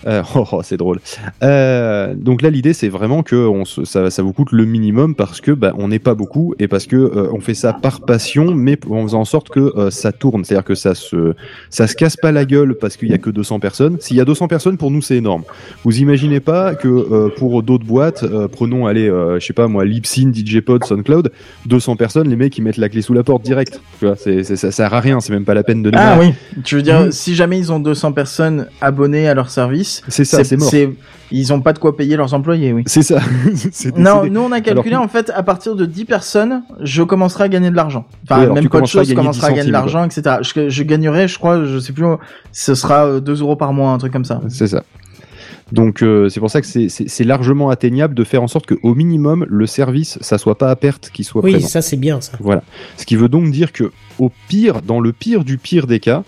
Euh, oh, oh, c'est drôle. Euh, donc là, l'idée, c'est vraiment que on se, ça, ça vous coûte le minimum parce que bah, on n'est pas beaucoup et parce que euh, on fait ça par passion, mais en faisant en sorte que ça tourne, c'est-à-dire que ça se, ça se casse pas la gueule parce qu'il y a que 200 personnes. S'il y a 200 personnes, pour nous, c'est énorme. Vous imaginez pas que pour d'autres boîtes, prenons, allez, je sais pas moi, Libsyn, DJpod, SoundCloud, 200 personnes, les mecs ils mettent la clé sous la porte direct. Tu vois, c'est- ça sert à rien, c'est même pas la peine de. Ah oui. Tu veux dire, Mm. si jamais ils ont 200 personnes abonnées à leur service, C'est ça, c'est mort. Ils ont pas de quoi payer leurs employés, oui. C'est ça. Non, nous on a calculé Alors, en fait à partir de 10 personnes, je commencerai à gagner de l'argent. Enfin, Oui, même pas de chose gagner commencera à 10 gagner de l'argent, etc. Je, je gagnerai, je crois, je sais plus, ce sera euh, 2 euros par mois, un truc comme ça. C'est ça. Donc euh, c'est pour ça que c'est- largement atteignable de faire en sorte qu'au minimum le service ça soit pas à perte qui soit Oui, présent. ça c'est bien ça. Voilà. Ce qui veut donc dire que au pire, dans le pire du pire des cas,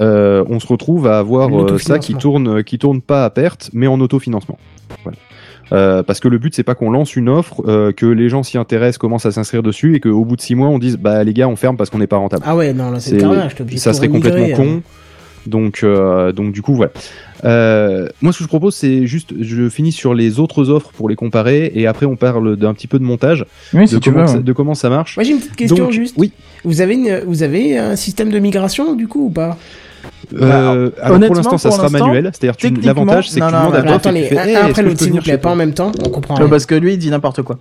euh, on se retrouve à avoir euh, ça qui tourne qui tourne pas à perte mais en autofinancement. Voilà. Euh, parce que le but c'est pas qu'on lance une offre, euh, que les gens s'y intéressent, commencent à s'inscrire dessus et qu'au bout de six mois on dise bah les gars on ferme parce qu'on n'est pas rentable. Ah ouais, non, là c'est ça serait complètement hein. con. Donc, euh, donc du coup, voilà. Euh, moi, ce que je propose, c'est juste, je finis sur les autres offres pour les comparer, et après, on parle d'un petit peu de montage, Oui, de, si comment veux. ça, ouais. de comment ça marche. Moi j'ai une petite question Donc, juste. Oui. Vous avez, une- vous avez un système de migration du coup ou pas? Euh, alors honnêtement, pour l'instant, ça sera manuel. C'est-à-dire, l'avantage, c'est que non, tu demandes à après l'autre s'il vous plaît, pas en même temps, on comprend parce que lui, il dit n'importe quoi.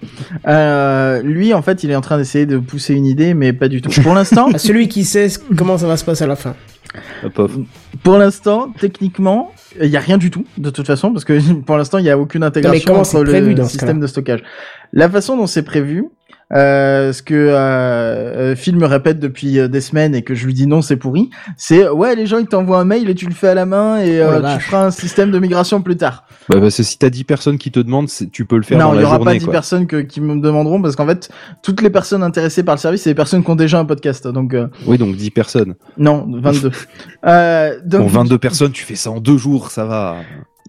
Euh, lui, en fait, il est en train d'essayer de pousser une idée, mais pas du tout. Pour l'instant, Ah, Celui qui sait comment ça va se passer à la fin. Pof. pour l'instant, techniquement, il y a rien du tout, de toute façon, parce que pour l'instant, il y a aucune intégration entre prévu le dans système de stockage. La façon dont c'est prévu, euh, ce que euh, euh, Phil me répète depuis euh, des semaines et que je lui dis non, c'est pourri, c'est ouais, les gens ils t'envoient un mail et tu le fais à la main et Oh la euh, tu feras un système de migration plus tard. Bah, parce que si t'as 10 personnes qui te demandent, tu peux le faire non, dans il y la aura pas 10 quoi. personnes que- qui me demanderont parce qu'en fait, toutes les personnes intéressées par le service, c'est des personnes qui ont déjà un podcast. Donc euh, Oui, donc 10 personnes. non, 22. euh, donc, Pour 22 personnes, tu fais ça en deux jours, ça va.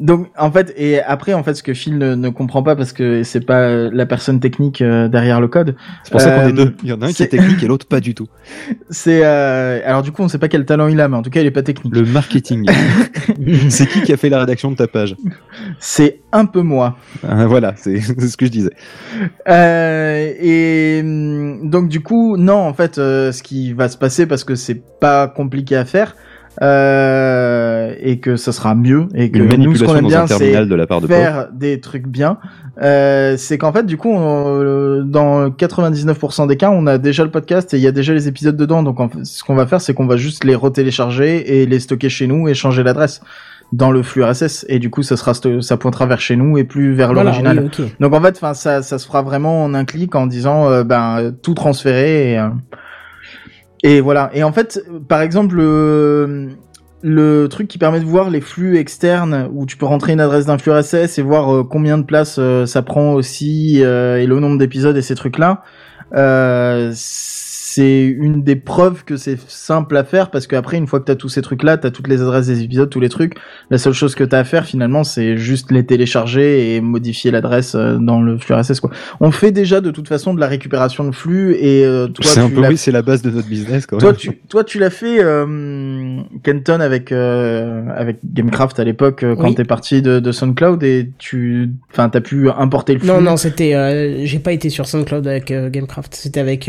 Donc en fait et après en fait ce que Phil ne, ne comprend pas parce que c'est pas euh, la personne technique euh, derrière le code, C'est pour ça qu'on Euh, est deux. Il y en a un qui est technique et l'autre pas du tout. c'est euh, alors du coup on sait pas quel talent il a mais en tout cas il est pas technique. Le marketing. c'est qui qui a fait la rédaction de ta page? C'est un peu moi. Ah, Voilà, c'est ce que je disais. Euh, et hum, donc du coup non en fait euh, ce qui va se passer parce que c'est pas compliqué à faire euh, et que ça sera mieux et que Une nous ce qu'on manipulation aime dans bien un c'est terminal de la part de faire des trucs bien, euh, c'est qu'en fait, du coup, on- euh, dans 99% des cas, on a déjà le podcast et il y a déjà les épisodes dedans. Donc, en fait, ce qu'on va faire, c'est qu'on va juste les retélécharger et les stocker chez nous et changer l'adresse dans le flux RSS. Et du coup, ça sera, ça pointera vers chez nous et plus vers Voilà, l'original. oui. Donc, en fait, enfin, ça, ça se fera vraiment en un clic en disant, euh, ben, tout transférer et, euh, et voilà. Et en fait, par exemple, le, le truc qui permet de voir les flux externes où tu peux rentrer une adresse d'un flux RSS et voir euh, combien de place euh, ça prend aussi euh, et le nombre d'épisodes et ces trucs-là, euh, c'est une des preuves que c'est simple à faire parce qu'après une fois que t'as tous ces trucs-là, t'as toutes les adresses des épisodes, tous les trucs. La seule chose que t'as à faire finalement, c'est juste les télécharger et modifier l'adresse euh, dans le flux RSS quoi. On fait déjà de toute façon de la récupération de flux et euh, toi C'est un tu peu l'as oui, c'est la base de notre business quand toi même. tu, toi, tu l'as fait, euh, Kenton, avec, euh, avec Gamecraft à l'époque, euh, quand Oui. t'es parti de, de SoundCloud et tu, enfin, t'as pu importer le flux. Non, non, c'était. euh, J'ai pas été sur SoundCloud avec euh, Gamecraft. C'était avec.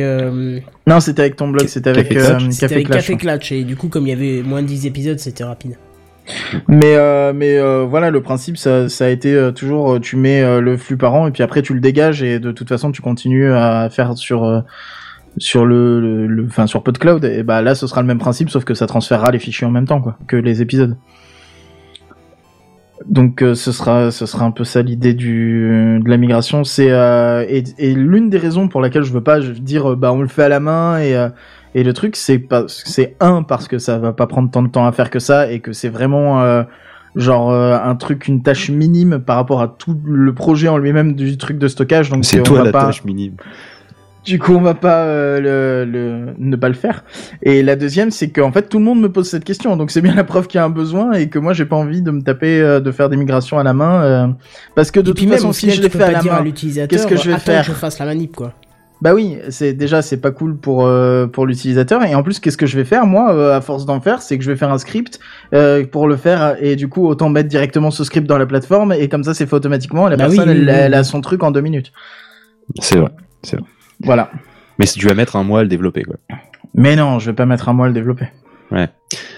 Non, c'était avec ton blog, c'était avec Café euh, Clutch. C'était Café avec Clash. Café Clutch. Et du coup, comme il y avait moins de 10 épisodes, c'était rapide. Mais, euh, mais euh, voilà, le principe, ça, ça a été euh, toujours, tu mets euh, le flux par an et puis après tu le dégages et de toute façon tu continues à faire sur, euh, sur le, le, le- enfin sur PodCloud, et bah là ce sera le même principe, sauf que ça transférera les fichiers en même temps quoi, que les épisodes. Donc euh, ce sera ce sera un peu ça l'idée du de la migration. C'est euh, et, et l'une des raisons pour laquelle je veux pas je veux dire euh, bah on le fait à la main et euh, et le truc c'est pas c'est un parce que ça va pas prendre tant de temps à faire que ça et que c'est vraiment euh, genre euh, un truc une tâche minime par rapport à tout le projet en lui-même du truc de stockage. Donc C'est toi la pas... tâche minime. Du coup, on va pas euh, le, le- ne pas le faire. Et la deuxième, c'est qu'en fait, tout le monde me pose cette question. Donc, c'est bien la preuve qu'il y a un besoin et que moi, j'ai pas envie de me taper, euh, de faire des migrations à la main, euh, parce que de toute même, façon, si je les fais à la main, qu'est-ce que je vais attends faire que je fasse la manip, quoi. bah oui, c'est déjà c'est pas cool pour euh, pour l'utilisateur. Et en plus, qu'est-ce que je vais faire moi, euh, à force d'en faire, c'est que je vais faire un script euh, pour le faire et du coup, autant mettre directement ce script dans la plateforme et comme ça, c'est fait automatiquement. Et la Bah personne, oui, elle, oui, elle oui. a son truc en deux minutes. C'est vrai. Voilà. Mais si tu vas mettre un mois à le développer, quoi. Mais non, je vais pas mettre un mois à le développer.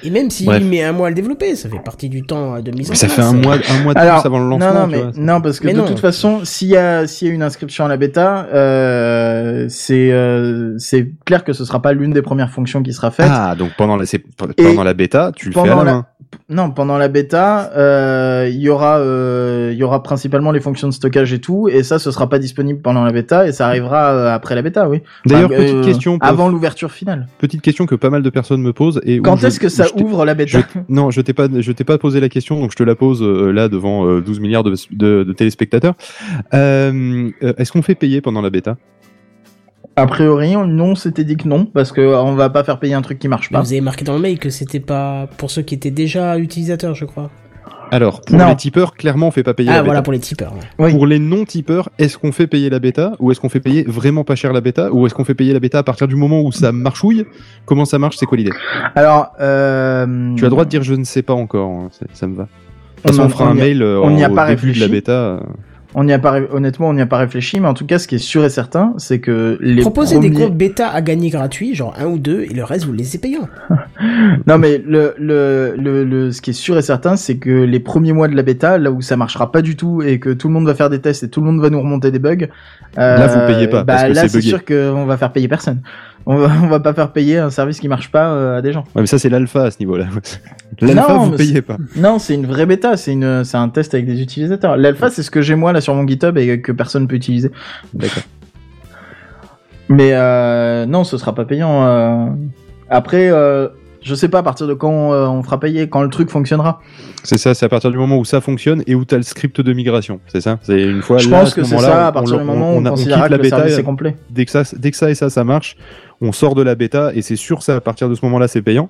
Et même s'il Bref. met un mois à le développer, ça fait partie du temps euh, de mise en Mais ça place. fait un mois, un mois de Alors, plus avant le lancement. non, non, mais vois. non, parce que Mais de non. toute façon, s'il y a, s'il y a une inscription à la bêta, euh, c'est, euh, c'est clair que ce sera pas l'une des premières fonctions qui sera faite. Ah, donc pendant la, pendant la bêta, tu le fais à la- main. Non, pendant la bêta, euh, il y aura, euh, il y aura principalement les fonctions de stockage et tout, et ça, ce sera pas disponible pendant la bêta, et ça arrivera euh, après la bêta, oui. D'ailleurs, Enfin, petite euh, question, avant l'ouverture finale. petite question que pas mal de personnes me posent et Quand est-ce que ça ouvre la bêta je- Non, je t'ai pas, je t'ai pas posé la question, donc je te la pose là devant euh, 12 milliards de, de- de téléspectateurs. Est-ce qu'on fait payer pendant la bêta? A priori, non, c'était dit que non, parce que euh, on va pas faire payer un truc qui marche Mais pas. Vous avez marqué dans le mail que c'était pas pour ceux qui étaient déjà utilisateurs, je crois. Alors, pour Non. les tipeurs, clairement, on fait pas payer Ah, la voilà bêta. pour les tipeurs. ouais. Oui. Pour les non-tipeurs, est-ce qu'on fait payer la bêta ou est-ce qu'on fait payer vraiment pas cher la bêta ou est-ce qu'on fait payer la bêta à partir du moment où ça marchouille? Comment ça marche? C'est quoi l'idée? Alors, euh, Tu as le droit de dire je ne sais pas encore, hein, ça, ça me va. De On toute façon, en- on fera on un mail euh, on n'y a au pas début de la bêta. On n'y a pas, honnêtement, on n'y a pas réfléchi, mais en tout cas, ce qui est sûr et certain, c'est que les Proposez premiers... des comptes bêta à gagner gratuits, genre un ou deux, et le reste vous le laissez payant. Non, mais le, le, le, le, ce qui est sûr et certain, c'est que les premiers mois de la bêta, là où ça marchera pas du tout et que tout le monde va faire des tests et tout le monde va nous remonter des bugs, euh, Là, vous payez pas, Bah, parce que là, c'est sûr qu'on va faire payer personne. On va, on va pas faire payer un service qui marche pas euh, à des gens. Ouais, mais ça, c'est l'alpha à ce niveau-là. L'alpha, Non, vous payez pas. Non, c'est une vraie bêta, c'est une, c'est un test avec des utilisateurs. L'alpha, c'est ce que j'ai moi là sur mon GitHub et que personne peut utiliser. D'accord. Mais euh, non, ce sera pas payant. euh. Après, euh, je sais pas à partir de quand euh, on fera payer, quand le truc fonctionnera. C'est ça, c'est à partir du moment où ça fonctionne et où tu as le script de migration. C'est ça? C'est une fois je là, à pense ce que c'est ça, à on- partir on- du moment où on, a- considérera quitte que la le bêta. service et- est complet. dès que ça, dès que ça et ça, ça marche, on sort de la bêta et c'est sûr, ça, à partir de ce moment-là, c'est payant.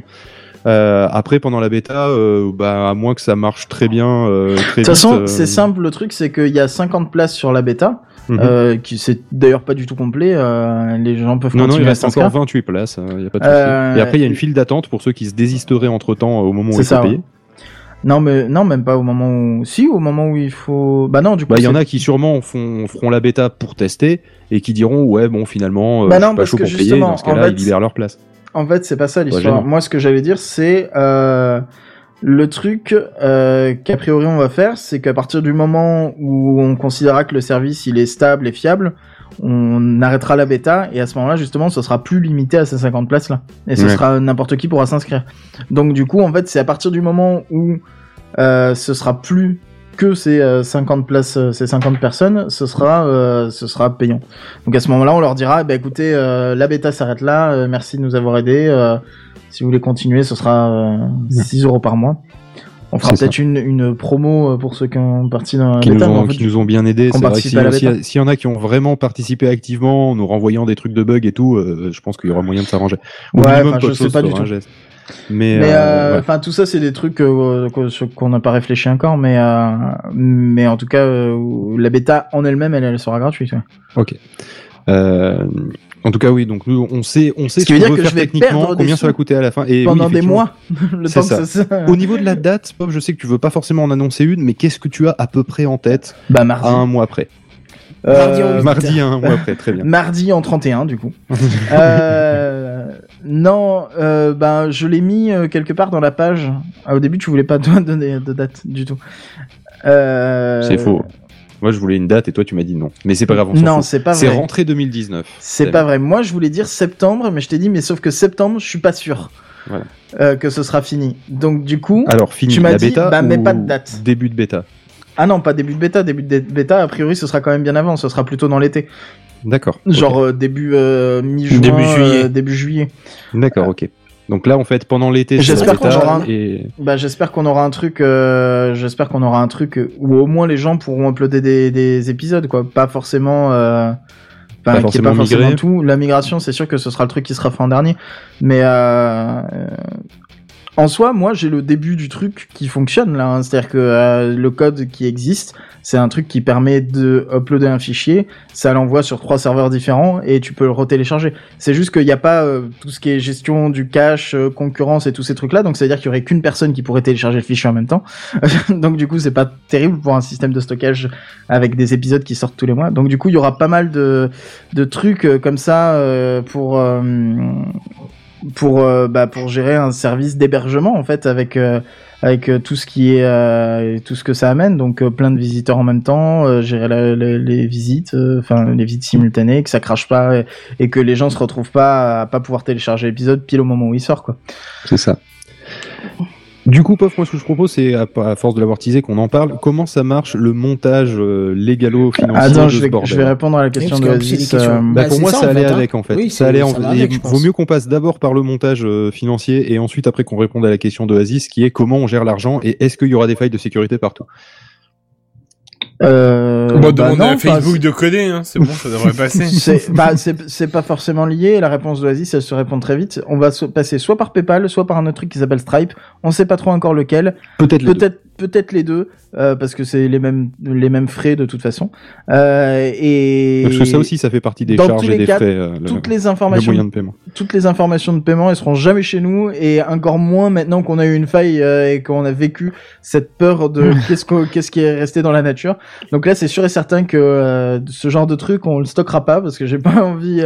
Euh, après, pendant la bêta, euh, bah, à moins que ça marche très bien, euh, très De toute façon, euh, c'est simple, le truc, c'est qu'il y a 50 places sur la bêta, mhm. euh, qui c'est d'ailleurs pas du tout complet, euh, les gens peuvent Non, non, il continuer reste encore 28 places, il y a pas de Et après, il y a une file d'attente pour ceux qui se désisteraient entre temps au moment où C'est il faut ça, payer. Non, mais non, même pas au moment où. Si, au moment où il faut. Bah non, du coup. Bah, il y en a qui sûrement font, feront la bêta pour tester et qui diront ouais bon finalement euh, Bah je non, suis pas parce chaud que pour payer dans ce cas-là ils libèrent leur place. En fait, c'est pas ça l'histoire. Moi, ce que j'allais dire, c'est euh, le truc euh, qu'a priori on va faire, c'est qu'à partir du moment où on considérera que le service il est stable et fiable, on arrêtera la bêta et à ce moment-là, justement, ce sera plus limité à ces 50 places là. Et ce Ouais. sera n'importe qui pourra s'inscrire. Donc du coup, en fait, c'est à partir du moment où euh, ce sera plus que ces euh, 50 places, euh, ces 50 personnes, ce sera, euh, ce sera payant. Donc à ce moment-là, on leur dira, bah écoutez, euh, la bêta s'arrête là, euh, merci de nous avoir aidés. euh, si vous voulez continuer, ce sera euh, 6 euros par mois. On fera peut-être une, une promo euh, pour ceux qui ont parti dans la qui, nous bêta. mais ont, en fait, qui nous ont bien aidés. s'il à la s'il y, a- bêta. s'il y en a qui ont vraiment participé activement, en nous renvoyant des trucs de bugs et tout, euh, je pense qu'il y aura moyen de s'arranger. Ouais, minimum, je Podsos sais pas du tout. geste. Mais, Mais euh, euh, ouais. enfin tout ça c'est des trucs euh, qu'on- n'a pas réfléchi encore, mais euh, mais en tout cas euh, la bêta en elle-même elle, elle sera gratuite. ouais. Ok. Euh, en tout cas, oui. Donc nous, on sait, on sait Ce ce, qu'on veut que faire je vais techniquement, combien ça va coûter à la fin. Et oui, Pendant des mois, le C'est temps que ça. ça. ça- Au niveau de la date, Pop, je sais que tu veux pas forcément en annoncer une, mais qu'est-ce que tu as à peu près en tête Bah mardi. à un mois après Mardi Euh, un mois après, très bien. Mardi en 31 du coup. euh, non, euh, ben je l'ai mis euh, quelque part dans la page. Ah, au début tu voulais pas donner de date du tout. Euh, C'est faux. Moi, je voulais une date et toi, tu m'as dit non. Mais c'est pas grave. on Non, c'est pas C'est vrai. rentrée 2019. C'est pas vrai. Moi, je voulais dire septembre, mais je t'ai dit, mais sauf que septembre, je suis pas sûr Voilà. euh, que ce sera fini. Donc, du coup, Alors, fini Tu m'as dit, bêta bah, mais pas de date. Début de bêta? ah non, pas début de bêta. Début de bêta, a priori, ce sera quand même bien avant. Ce sera plutôt dans l'été. D'accord. Genre euh, début euh, mi-juin, Début juillet. euh, début juillet. D'accord, ok. Donc là, en fait, pendant l'été, c'est J'espère qu'on aura un- et Bah, j'espère qu'on aura un truc. euh, j'espère qu'on aura un truc où au moins les gens pourront uploader des, des épisodes, quoi. Pas forcément. Euh... Enfin, Pas qui est forcément pas forcément tout. La migration, c'est sûr que ce sera le truc qui sera fait en dernier. Mais euh, en soi, moi, j'ai le début du truc qui fonctionne là. hein. C'est-à-dire que euh, le code qui existe, c'est un truc qui permet de uploader un fichier, ça l'envoie sur trois serveurs différents et tu peux le retélécharger. C'est juste qu'il n'y a pas euh, tout ce qui est gestion du cache, euh, concurrence et tous ces trucs-là. Donc, c'est-à-dire qu'il y aurait qu'une personne qui pourrait télécharger le fichier en même temps. donc, du coup, c'est pas terrible pour un système de stockage avec des épisodes qui sortent tous les mois. Donc, du coup, il y aura pas mal de, trucs comme ça pour pour euh, bah, pour gérer un service d'hébergement en fait avec euh, avec euh, tout ce qui est tout ce que ça amène donc plein de visiteurs en même temps gérer les visites enfin les visites simultanées que ça crache pas et, et que les gens se retrouvent pas à pas pouvoir télécharger l'épisode pile au moment où il sort quoi c'est ça. Du coup, Pof, moi, ce que je propose, c'est, à, à force de l'avoir teasé, qu'on en parle. Comment ça marche le montage euh, légalo-financier attends de je ce vais, bordel je vais répondre à la question de qu'en plus, il y a des Oasis, questions. euh, Bah, Bah, pour moi, ça, ça, en allait fait, hein. avec en fait. Oui, ça allait en- ça avec, vaut mieux qu'on passe d'abord par le montage euh, financier et ensuite après qu'on réponde à la question d'Oasis, qui est comment on gère l'argent et est-ce qu'il y aura des failles de sécurité partout? Euh, On va bah demander non, à enfin, Facebook de coder, hein. c'est bon, ça devrait passer. c'est bah c'est pas forcément lié la réponse d'Oasis elle se répond très vite on va se passer soit par PayPal soit par un autre truc qui s'appelle Stripe on sait pas trop encore lequel Peut-être peut-être peut-être les deux euh, parce que c'est les mêmes les mêmes frais de toute façon euh, et Parce que ça aussi, ça fait partie des Dans charges tous et des cas, frais. euh, le, toutes les le informations moyen de paiement. toutes les informations de paiement elles seront jamais chez nous et encore moins maintenant qu'on a eu une faille et qu'on a vécu cette peur de qu'est-ce qu'est-ce qui est resté dans la nature donc là c'est sûr et certain que ce genre de truc on le stockera pas parce que j'ai pas envie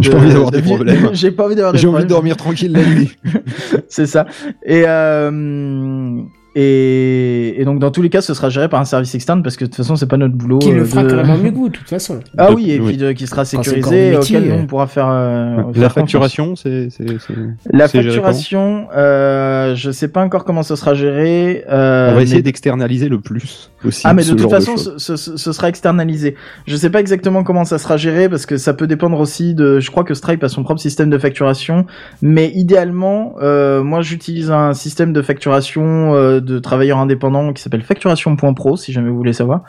J'ai pas envie d'avoir de des problèmes. j'ai pas envie d'avoir des J'ai envie problèmes. de dormir tranquille la nuit. c'est ça. Et, euh, et, et donc dans tous les cas, ce sera géré par un service externe parce que de toute façon, c'est pas notre boulot. Qui euh, le fera de- carrément mieux que vous, de toute façon. Ah De- oui, et oui. puis de- qui sera sécurisé, du auquel euh. on pourra faire. euh, La facturation, c'est. c'est- c'est- La facturation, euh, je sais pas encore comment ça sera géré. euh, On va essayer mais- d'externaliser le plus possible. Ah mais de ce toute façon, ce, ce- ce sera externalisé. Je sais pas exactement comment ça sera géré parce que ça peut dépendre aussi de. Je crois que Stripe a son propre système de facturation, mais idéalement, euh, moi j'utilise un système de facturation euh, de travailleurs indépendants qui s'appelle facturation.pro si jamais vous voulez savoir,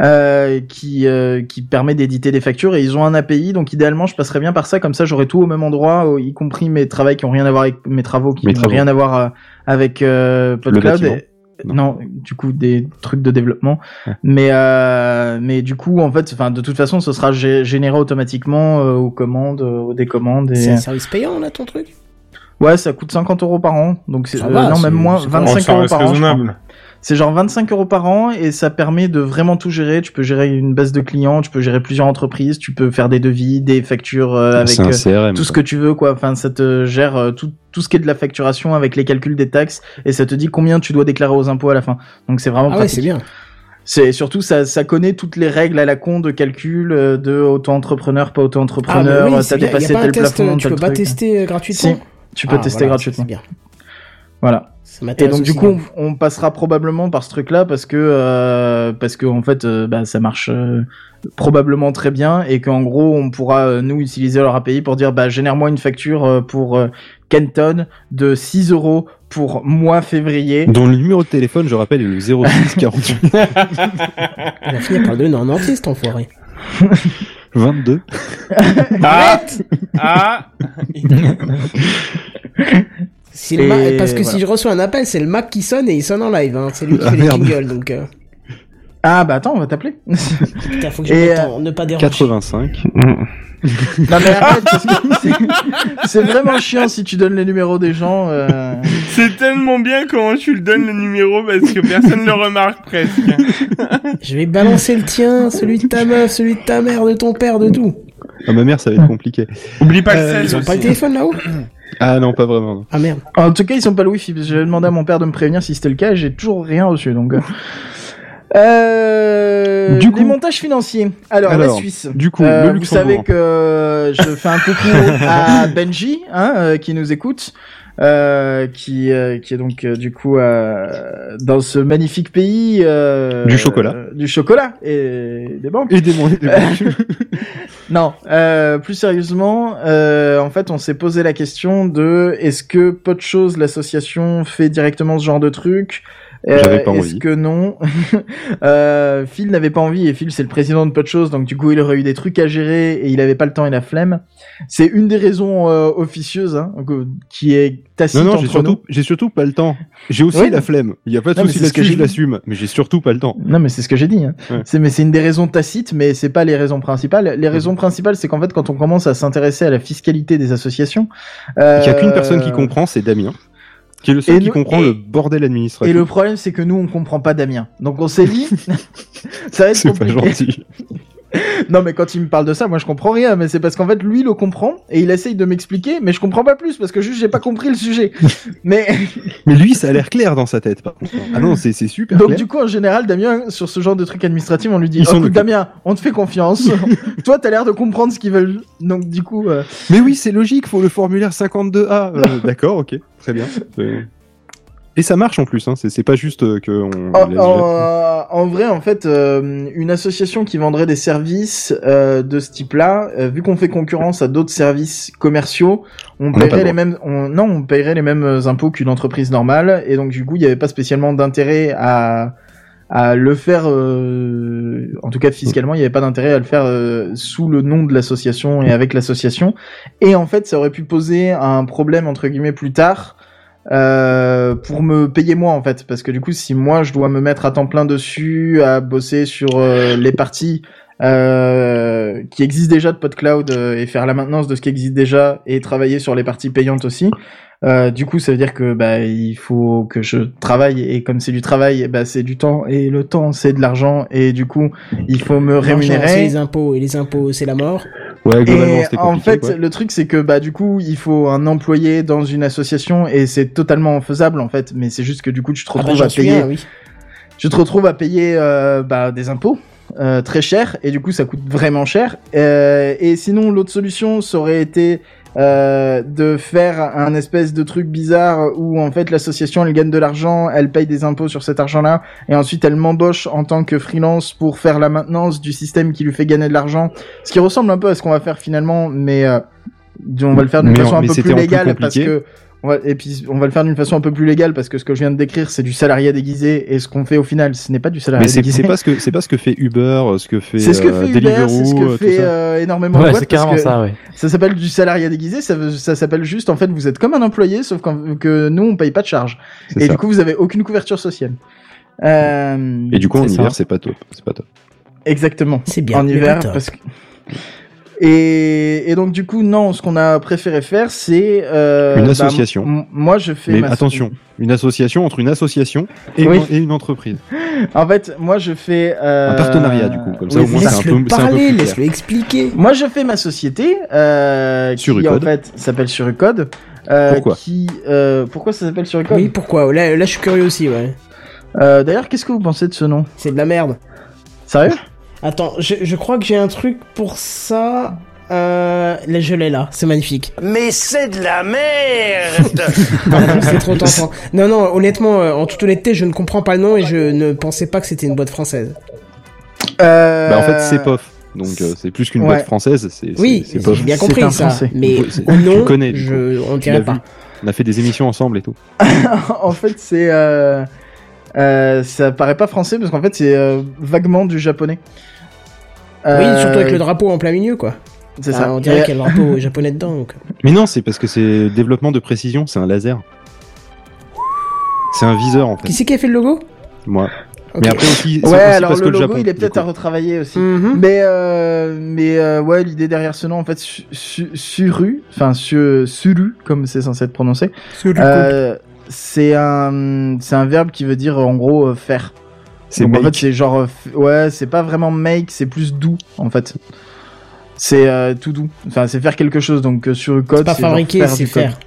euh, qui euh, qui permet d'éditer des factures et ils ont un API donc idéalement je passerais bien par ça comme ça j'aurai tout au même endroit, y compris mes travaux qui ont rien à voir avec mes travaux qui n'ont rien à voir euh, avec euh, PodCloud. Et- non, du coup des trucs de développement. Mais euh, mais du coup en fait, enfin de toute façon, ce sera gé- généré automatiquement euh, aux commandes, euh, aux décommandes. C'est Et... un service payant, là, ton truc? Ouais, ça coûte 50 euros par an, donc c'est Ça euh, non même moins, c'est pas- 25 Oh, ça euros par an. C'est genre 25 euros par an et ça permet de vraiment tout gérer. Tu peux gérer une base de clients, tu peux gérer plusieurs entreprises, tu peux faire des devis, des factures euh, avec euh, CRM. tout ce que tu veux quoi. Enfin, ça te gère euh, tout tout ce qui est de la facturation avec les calculs des taxes et ça te dit combien tu dois déclarer aux impôts à la fin. Donc c'est vraiment Ah ouais, pratique. c'est bien. C'est surtout ça, ça connaît toutes les règles à la con de calcul de auto-entrepreneur, pas Ah, auto-entrepreneur. oui, bien. Y dépassé tel plafond, tu peux pas truc. tester gratuitement Si, tu peux Ah, tester voilà, gratuitement. c'est bien. Voilà. Et donc du coup, hein. on, on passera probablement par ce truc-là parce que euh, parce que en fait, euh, bah, ça marche euh, probablement très bien et qu'en gros, on pourra euh, nous utiliser leur API pour dire bah génère-moi une facture euh, pour euh, Kenton de 6 euros pour mois février. Dont le numéro de téléphone, je rappelle, est le 06 48 Il a fini par le donner en entier, cet enfoiré. 22. Ah, ah, Si le Et Ma- Parce que voilà. si je reçois un appel, c'est le Mac qui sonne et il sonne en live. Hein. C'est lui qui Ah, fait les merde. jingles, donc... Euh... Ah bah attends, on va t'appeler. Putain, faut que je Et, euh, ne pas déranger. 85. non mais arrête, parce que c'est- vraiment chiant si tu donnes les numéros des gens. euh. c'est tellement bien comment tu le donnes le numéro parce que personne ne le remarque presque. Je vais balancer le tien, celui de ta meuf, celui de ta mère, de ton père, de tout. Ah, ma mère, ça va être compliqué. Oublie pas le Euh, 16 Ils ont pas le téléphone là-haut? Ah non, pas vraiment. non. Ah merde. En tout cas, ils sont pas le wifi parce que j'avais demandé à mon père de me prévenir si c'était le cas et j'ai toujours rien reçu donc. Euh. Du les coup- montages financiers. Alors, la Suisse. du coup, Euh, le vous savez que je fais un coucou à Benji, hein, euh, qui nous écoute, euh, qui euh, qui est donc du coup euh, dans ce magnifique pays euh, Du chocolat. du chocolat et des banques. Et des, des- Non, euh, plus sérieusement, euh, en fait, on s'est posé la question de est-ce que peu de choses l'association fait directement ce genre de truc? J'avais pas Est-ce envie. que non euh, Phil n'avait pas envie et Phil c'est le président de peu de choses donc du coup il aurait eu des trucs à gérer et il avait pas le temps et la flemme. C'est une des raisons euh, officieuses hein, qui est tacite non, non, entre j'ai surtout, j'ai surtout pas le temps. J'ai aussi Ouais. la flemme. Il y a pas de souci là-dessus, je l'assume. Mais j'ai surtout pas le temps. Non, mais c'est ce que j'ai dit. Hein. Ouais. C'est mais c'est une des raisons tacites, mais c'est pas les raisons principales. Les raisons principales, c'est qu'en fait, quand on commence à s'intéresser à la fiscalité des associations, euh, Il y a qu'une personne qui comprend, c'est Damien. Qui est le seul Et qui nous- comprend et- le bordel administratif. Et le problème, c'est que nous, on comprend pas Damien. Donc on s'est dit, ça va être C'est pas compliqué. gentil. Non, mais quand il me parle de ça, moi, je comprends rien. Mais c'est parce qu'en fait, lui, il le comprend et il essaye de m'expliquer, mais je comprends pas plus parce que juste, j'ai pas compris le sujet. mais Mais lui, ça a l'air clair dans sa tête, par contre. Ah non, c'est c'est super donc clair. du coup, en général, Damien, sur ce genre de trucs administratifs, on lui dit, Ils oh, écoute. Damien, on te fait confiance. Toi, t'as l'air de comprendre ce qu'ils veulent. Donc du coup. euh, Mais oui, c'est logique, faut le formulaire 52A. Euh, D'accord, ok, très bien. Et ça marche en plus, hein. c'est pas juste euh, que on En, en- en vrai, en fait, euh, une association qui vendrait des services euh, de ce type-là, euh, vu qu'on fait concurrence à d'autres services commerciaux, on, On paierait le les mêmes, on, non, on paierait les mêmes impôts qu'une entreprise normale, et donc du coup, il n'y avait pas spécialement d'intérêt à à le faire, euh, en tout cas fiscalement, il n'y avait pas d'intérêt à le faire euh, sous le nom de l'association et avec l'association. Et en fait, ça aurait pu poser un problème entre guillemets plus tard euh, pour me payer moi en fait, parce que du coup, si moi je dois me mettre à temps plein dessus, à bosser sur euh, les parties euh, qui existent déjà de PodCloud euh, et faire la maintenance de ce qui existe déjà et travailler sur les parties payantes aussi. Euh, du coup, ça veut dire que bah il faut que je travaille et comme c'est du travail, bah c'est du temps et le temps c'est de l'argent et du coup il faut me C'est rémunérer. les impôts et les impôts, c'est la mort. Ouais, globalement, Et en fait, quoi. le truc c'est que bah du coup il faut un employé dans une association et c'est totalement faisable en fait, mais c'est juste que du coup tu te Ah bah, retrouves à payer, un, oui. tu te retrouves à payer euh, bah, des impôts. euh, très cher et du coup ça coûte vraiment cher Euh, et sinon l'autre solution ça aurait été euh, de faire un espèce de truc bizarre où en fait l'association elle gagne de l'argent, elle paye des impôts sur cet argent-là et ensuite elle m'embauche en tant que freelance pour faire la maintenance du système qui lui fait gagner de l'argent, ce qui ressemble un peu à ce qu'on va faire finalement, mais euh, on va le faire d'une façon un peu plus légale parce que on va- et puis on va le faire d'une façon un peu plus légale parce que ce que je viens de décrire c'est du salariat déguisé et ce qu'on fait au final ce n'est pas du salariat Mais c'est déguisé. c'est pas ce que c'est pas ce que fait Uber, euh, ce que fait, C'est ce que euh, fait Uber, Deliveroo, c'est ce euh, que tout fait ça. euh, énormément de Ouais, boîtes c'est parce carrément ça, ouais. ça s'appelle du salariat déguisé, ça, s'appelle juste en fait vous êtes comme un employé sauf que nous on paye pas de charge C'est et ça. du coup vous avez aucune couverture sociale. Euh, Et du coup, en hiver, c'est pas top. C'est pas top. Exactement. C'est bien. en hiver top. parce que et, et donc du coup non ce qu'on a préféré faire c'est euh, Une bah, association. moi je fais Mais ma- attention, une association entre une association et, Oui. une, et une entreprise. en fait moi je fais euh, Un partenariat, du coup, comme ça, oui, au moins, c'est ça. un peu- un parler, laisse-le expliquer. Moi, je fais ma société euh, qui Sur en Ucode. fait s'appelle Surucode. Euh, Pourquoi qui, euh, Pourquoi ça s'appelle Surucode Oui, pourquoi? Là, là, je suis curieux aussi, ouais. Euh, D'ailleurs, qu'est-ce que vous pensez de ce nom? C'est de la merde. Sérieux? Attends, je, je crois que j'ai un truc pour ça. Euh, je l'ai là, c'est magnifique. Mais c'est de la merde c'est trop tentant. Non, non, honnêtement, euh, en toute honnêteté, je ne comprends pas le nom et je ne pensais pas que c'était une boîte française. euh... Bah, en fait, c'est POF. Donc, euh, c'est plus qu'une Ouais. boîte française. C'est Oui, c'est- c'est j'ai bien C'est compris un ça. Français. Mais C'est- au nom, connais, je, on dirait pas. vu. On a fait des émissions ensemble et tout. en fait, c'est. Euh... Ça paraît pas français parce qu'en fait, c'est euh, vaguement du japonais. Oui, Euh, surtout avec le drapeau en plein milieu, quoi. C'est Enfin, ça. On dirait Et- qu'il y a le drapeau japonais dedans. Donc. Mais non, c'est parce que c'est développement de précision, c'est un laser. C'est un viseur en Qui fait. c'est qui a fait le logo? Moi. Ok. Mais après aussi, c'est Ouais, aussi alors parce le que le logo, Japon. il est peut-être à retravailler aussi. Mhm. Mais euh, mais euh, ouais, l'idée derrière ce nom, en fait, su, su- suru, enfin su, suru, comme c'est censé être prononcé, euh, c'est un c'est un verbe qui veut dire en gros euh, faire. C'est Donc en fait, make. c'est genre euh, ouais, c'est pas vraiment make, c'est plus doux en fait. C'est euh, tout doux. Enfin, c'est faire quelque chose. Donc euh, sur le code, C'est pas fabriquer, faire c'est faire.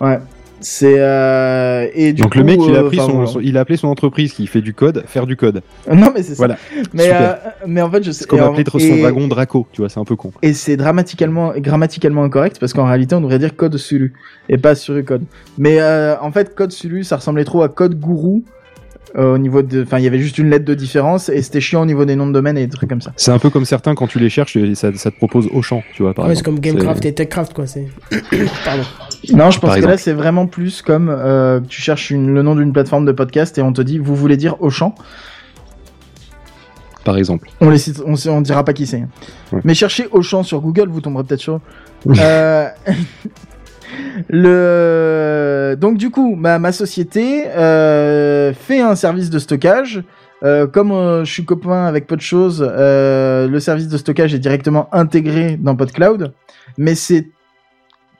Ouais. C'est euh, et du Donc coup, le mec, il a, euh, appris enfin, son, voilà. son- il a appelé son entreprise qui fait du code, faire du code. Non mais c'est ça. Voilà. Mais euh, mais en fait je sais. C'est comme appeler son et- dragon Draco, tu vois, c'est un peu con. Et c'est grammaticalement, grammaticalement incorrect parce qu'en réalité on devrait dire code Sulu et pas Surucode. Mais euh, en fait code Sulu ça ressemblait trop à code Gourou euh, au niveau de, enfin il y avait juste une lettre de différence et c'était chiant au niveau des noms de domaine et des trucs comme ça. C'est un peu comme certains quand tu les cherches, et ça, ça te propose Auchan, tu vois. Par Ouais, c'est exemple. comme Gamecraft et Techcraft, quoi. C'est. Pardon. Non, je pense que là c'est vraiment plus comme euh, tu cherches une- le nom d'une plateforme de podcast et on te dit vous voulez dire Auchan? Par exemple. On les cite, on, dira pas qui c'est. Ouais. Mais cherchez Auchan sur Google, vous tomberez peut-être sur. Euh, le donc du coup, ma, ma société euh, fait un service de stockage. Euh, comme euh, je suis copain avec peu de choses, le service de stockage est directement intégré dans PodCloud, mais c'est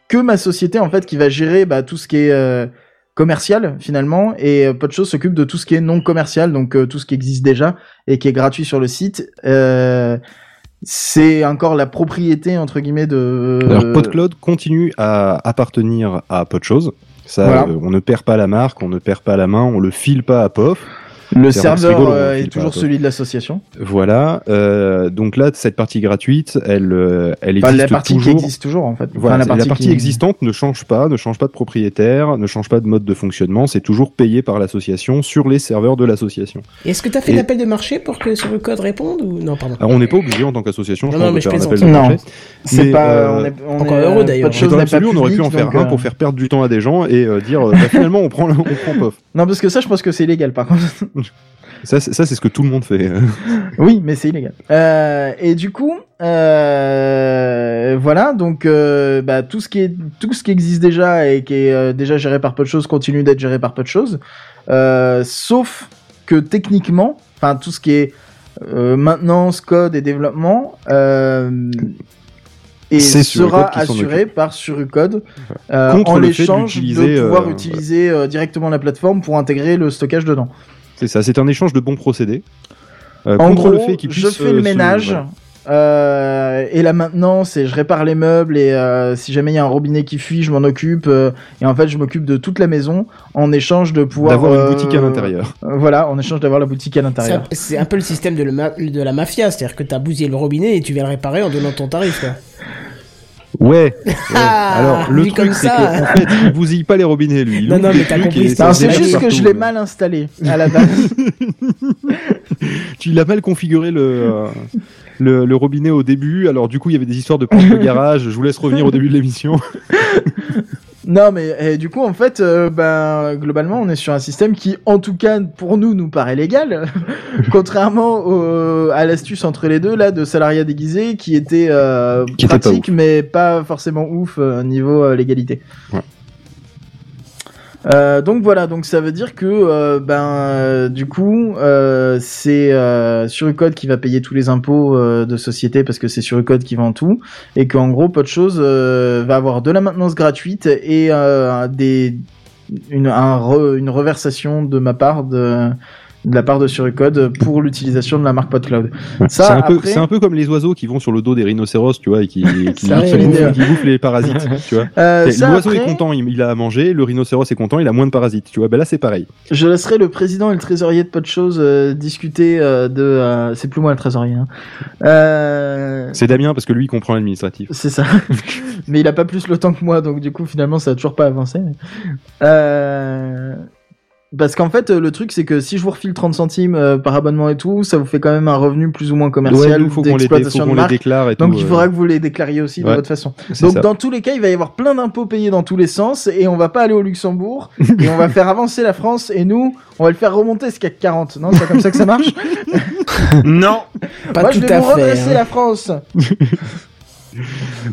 que ma société en fait qui va gérer bah, tout ce qui est euh, commercial finalement et euh, choses s'occupe de tout ce qui est non commercial, donc euh, tout ce qui existe déjà et qui est gratuit sur le site. Euh, c'est encore la propriété entre guillemets de. Alors PodCloud continue à appartenir à Podchose. Ça, Voilà. euh, on ne perd pas la marque, on ne perd pas la main, on le file pas à POF. Le serveur rigolo, euh, on est toujours celui de l'association. Voilà. euh, donc là, cette partie gratuite, elle, euh, elle Enfin, existe la partie toujours. qui existe toujours en fait. Voilà, Enfin, la partie, qui- existante ne change pas, ne change pas de propriétaire, ne change pas de mode de fonctionnement. C'est toujours payé par l'association sur les serveurs de l'association. Est-ce que t'as fait Et- un appel de marché pour que sur le code réponde ou non pardon Alors on n'est pas obligé en tant qu'association, Non, mais je plaisante. appel de Non. marché. C'est pas. euh, on est, on encore est, heureux, d'ailleurs. Dans l'absolu, on aurait pu en faire un pour faire perdre du temps à des gens et euh, dire bah, finalement on prend, on prend POF. Non, parce que ça, je pense que c'est illégal par contre. Ça, c'est ça, c'est ce que tout le monde fait. Oui, mais c'est illégal. Euh, et du coup, euh, voilà, donc euh, bah, tout ce qui est tout ce qui existe déjà et qui est déjà géré par peu de choses continue d'être géré par peu de choses, sauf que techniquement, enfin tout ce qui est maintenance, code et développement. Et sera assuré par Surucode euh, en l'échange de pouvoir utiliser directement la plateforme pour intégrer le stockage dedans. C'est ça, c'est un échange de bons procédés. Euh, En contre gros, le fait qu'ils je fais euh, le se- ménage euh, et la maintenance et je répare les meubles et euh, si jamais il y a un robinet qui fuit, je m'en occupe euh, et en fait je m'occupe de toute la maison en échange de pouvoir D'avoir euh, une boutique à l'intérieur. euh, Voilà, en échange d'avoir la boutique à C'est l'intérieur. un- C'est un peu le système de, le ma- de la mafia, c'est-à-dire que t'as bousillé le robinet et tu viens le réparer en donnant ton tarif. Quoi. Ouais. ouais. Ah, Alors le vu truc comme c'est ça. qu'en fait il bousille pas les robinets lui. Il Non, non, mais t'as compris, c'est juste que partout, je l'ai mal installé à la base. Tu l'as mal configuré le, euh, le le robinet au début. Alors du coup il y avait des histoires de porte de garage. Je vous laisse revenir au début de l'émission. non, mais eh, du coup, en fait, euh, ben, globalement, on est sur un système qui, en tout cas, pour nous, nous paraît légal. Contrairement au- à l'astuce entre les deux, là, de salariat déguisé, qui était euh, Qui était pas pratique, mais pas forcément ouf euh, niveau euh, légalité. Ouais. Euh, donc voilà, donc ça veut dire que euh, ben euh, du coup euh, c'est Surucode qui va payer tous les impôts de société parce que c'est Surucode qui vend tout et qu'en gros peu de choses euh, va avoir de la maintenance gratuite et des une un re- une reversation de ma part de de la part de Surucode pour l'utilisation de la marque PodCloud. C'est Ça un peu après c'est un peu comme les oiseaux qui vont sur le dos des rhinocéros, tu vois, et qui qui, qui bouffent, qui bouffent les parasites, tu vois. euh, L'oiseau est content, il, il a à manger. Le rhinocéros est content, il a moins de parasites. Tu vois, ben là c'est pareil. Je laisserai le président et le trésorier de Podchose euh, discuter euh, de euh, c'est plus moi le trésorier. Hein. Euh... C'est Damien parce que lui il comprend l'administratif. C'est ça. mais il a pas plus le temps que moi, donc du coup, finalement, ça a toujours pas avancé. Euh... Parce qu'en fait, le truc, c'est que si je vous refile 30 centimes euh, par abonnement et tout, ça vous fait quand même un revenu plus ou moins commercial Ouais, nous faut dé- d'exploitation de qu'on les marque. déclare et Donc tout. il euh, faudra que vous les déclariez aussi de votre façon. Donc ça. dans tous les cas, il va y avoir plein d'impôts payés dans tous les sens et on va pas aller au Luxembourg et on va faire avancer la France et nous, on va le faire remonter ce CAC 40. Non, c'est pas comme ça que ça marche. Non. Pas Moi, tout je vais à vous fait. redresser hein. la France.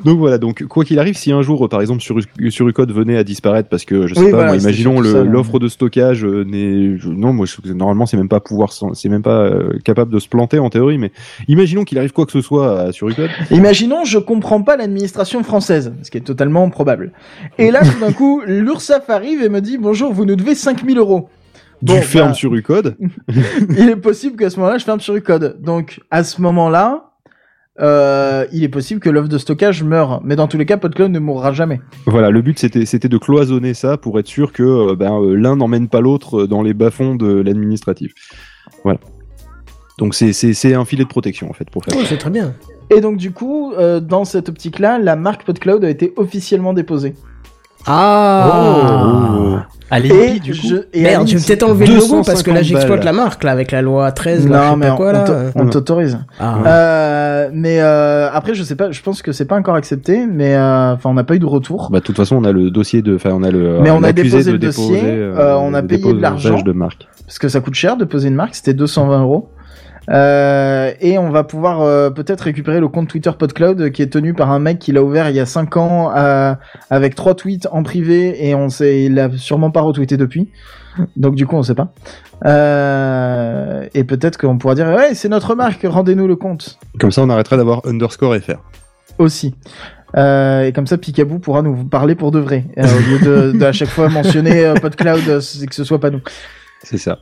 Donc voilà, donc quoi qu'il arrive, si un jour, par exemple, sur, sur Ucode venait à disparaître parce que je sais Oui, pas, voilà, moi, imaginons l'offre de stockage euh, n'est, non, moi, je- normalement, c'est même pas pouvoir, c'est même pas euh, capable de se planter en théorie, mais imaginons qu'il arrive quoi que ce soit à, sur Ucode. Imaginons, je comprends pas l'administration française, ce qui est totalement probable. Et là, tout d'un coup, l'URSSAF arrive et me dit bonjour, vous nous devez 5000 euros. tu Bon, fermes bah, sur Ucode. il est possible qu'à ce moment-là, je ferme sur Ucode. Donc, à ce moment-là, euh, il est possible que l'offre de stockage meure. Mais dans tous les cas, PodCloud ne mourra jamais. Voilà, le but c'était c'était de cloisonner ça pour être sûr que euh, ben, euh, l'un n'emmène pas l'autre dans les bas-fonds de l'administratif. Voilà. Donc c'est c'est c'est un filet de protection en fait pour faire. Oh, ça. c'est très bien. Et donc du coup, euh, dans cette optique-là, la marque PodCloud a été officiellement déposée. Ah Oh. Allez, Et, du coup. je, et Merde, je vais peut-être enlever le logo 250 parce que là j'exploite la marque là avec la loi 13 là, je Non sais mais pas on, quoi là. on t'a- on t'autorise. Ah. Euh, mais euh, après, je sais pas. Je pense que c'est pas encore accepté. Mais euh, enfin, on n'a pas eu de retour. Bah de toute façon on a le dossier de, enfin on a le. Mais on a déposé de le dossier, déposer, euh, on a payé de l'argent. de marque. parce que ça coûte cher de poser une marque, c'était 220 euros. Euh, et on va pouvoir euh, peut-être récupérer le compte Twitter PodCloud qui est tenu par un mec qui l'a ouvert il y a 5 ans euh, avec trois tweets en privé et on sait il a sûrement pas retweeté depuis. Donc du coup on sait pas. Euh, et peut-être qu'on pourra dire ouais c'est notre marque, rendez-nous le compte Comme ça on arrêtera d'avoir underscore fr. aussi. Euh, et comme ça Picaboo pourra nous parler pour de vrai euh, au lieu de, de à chaque fois mentionner euh, PodCloud c'est que ce soit pas nous. C'est ça.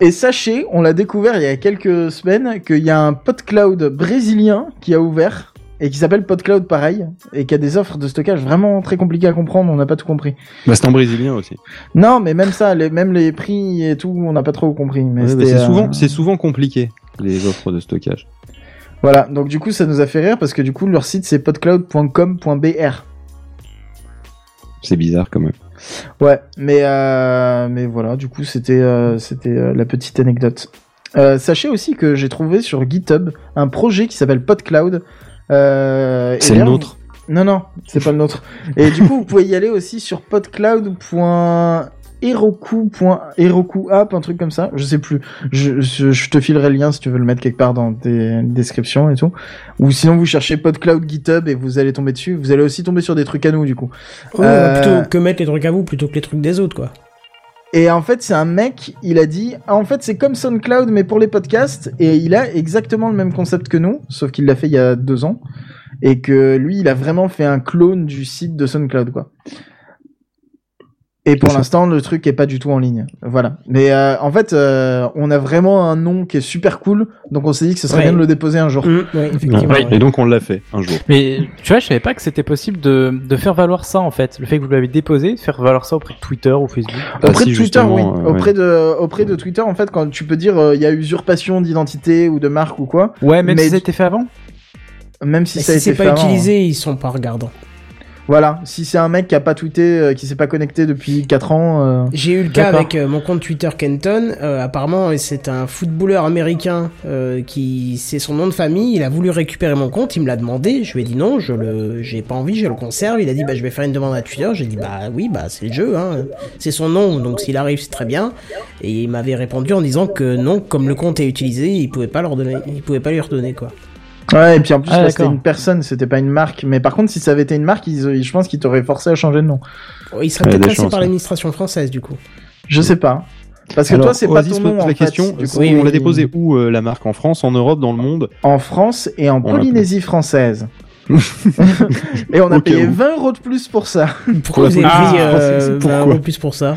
Et sachez, on l'a découvert il y a quelques semaines, qu'il y a un PodCloud brésilien qui a ouvert et qui s'appelle PodCloud pareil et qui a des offres de stockage vraiment très compliquées à comprendre. On n'a pas tout compris. Bah c'est en brésilien aussi. Non, mais même ça, les, même les prix et tout, on n'a pas trop compris. Mais Ouais, c'était, mais c'est euh, souvent c'est souvent compliqué les offres de stockage. Voilà. Donc du coup, ça nous a fait rire parce que du coup, leur site c'est podcloud.com.br. C'est bizarre quand même. Ouais, mais euh, mais voilà, du coup c'était euh, c'était euh, la petite anecdote. Sachez aussi que j'ai trouvé sur GitHub un projet qui s'appelle PodCloud. C'est le nôtre. Non non, c'est pas le nôtre. Et du coup, vous pouvez y aller aussi sur podcloud.heroku.heroku app, un truc comme ça. Je sais plus. Je, je, je te filerai le lien si tu veux le mettre quelque part dans tes descriptions et tout. Ou sinon vous cherchez PodCloud GitHub et vous allez tomber dessus. Vous allez aussi tomber sur des trucs à nous du coup. Euh, plutôt que mettre les trucs à vous plutôt que les trucs des autres quoi. Et en fait, c'est un mec, il a dit, ah, en fait, c'est comme SoundCloud, mais pour les podcasts, et il a exactement le même concept que nous, sauf qu'il l'a fait il y a deux ans, et que lui, il a vraiment fait un clone du site de SoundCloud, quoi. Et pour l'instant, le truc est pas du tout en ligne. Voilà. Mais euh, en fait, euh, on a vraiment un nom qui est super cool, donc on s'est dit que ce serait Ouais. bien de le déposer un jour. Mmh, ouais, effectivement. Ouais. ouais. Et donc on l'a fait un jour. Mais tu vois, je savais pas que c'était possible de, de faire valoir ça en fait. Le fait que vous l'avez déposé, de faire valoir ça auprès de Twitter ou Facebook. Ah, auprès si, de Twitter, oui. euh, auprès de auprès de Twitter, en fait, quand tu peux dire euh, il y a usurpation d'identité ou de marque ou quoi, Ouais, même Mais si ça a été fait avant. même si Mais ça a si été c'est fait pas avant, hein. utilisé, ils sont pas regardants. Voilà, si c'est un mec qui a pas tweeté, euh, qui s'est pas connecté depuis 4 ans, euh, J'ai eu le cas avec euh, mon compte Twitter Kenton. Euh, apparemment, c'est un footballeur américain qui, c'est son nom de famille. Il a voulu récupérer mon compte. Il me l'a demandé. Je lui ai dit non, je le, j'ai pas envie, je le conserve. Il a dit bah je vais faire une demande à Twitter. J'ai dit bah oui, bah c'est le jeu. Hein. C'est son nom, donc s'il arrive c'est très bien. Et il m'avait répondu en disant que non, comme le compte est utilisé, il pouvait pas leur donner, il pouvait pas lui redonner quoi. Ouais, et puis en plus, Ah, là, c'était une personne, c'était pas une marque. Mais par contre, si ça avait été une marque, ils, je pense qu'ils t'auraient forcé à changer de nom. Il serait Il a peut-être passé par l'administration française du coup. Je sais pas. Parce que Alors, toi, c'est pas ton pose nom, la en fait. question. du coup. Oui, on oui. l'a déposé où euh, la marque En France, en Europe, dans le monde? En France et en On Polynésie française. et on a payé où. 20 euros de plus pour ça. Pourquoi vous avez Ah, pris euh, c'est- 20 pourquoi euros plus pour ça?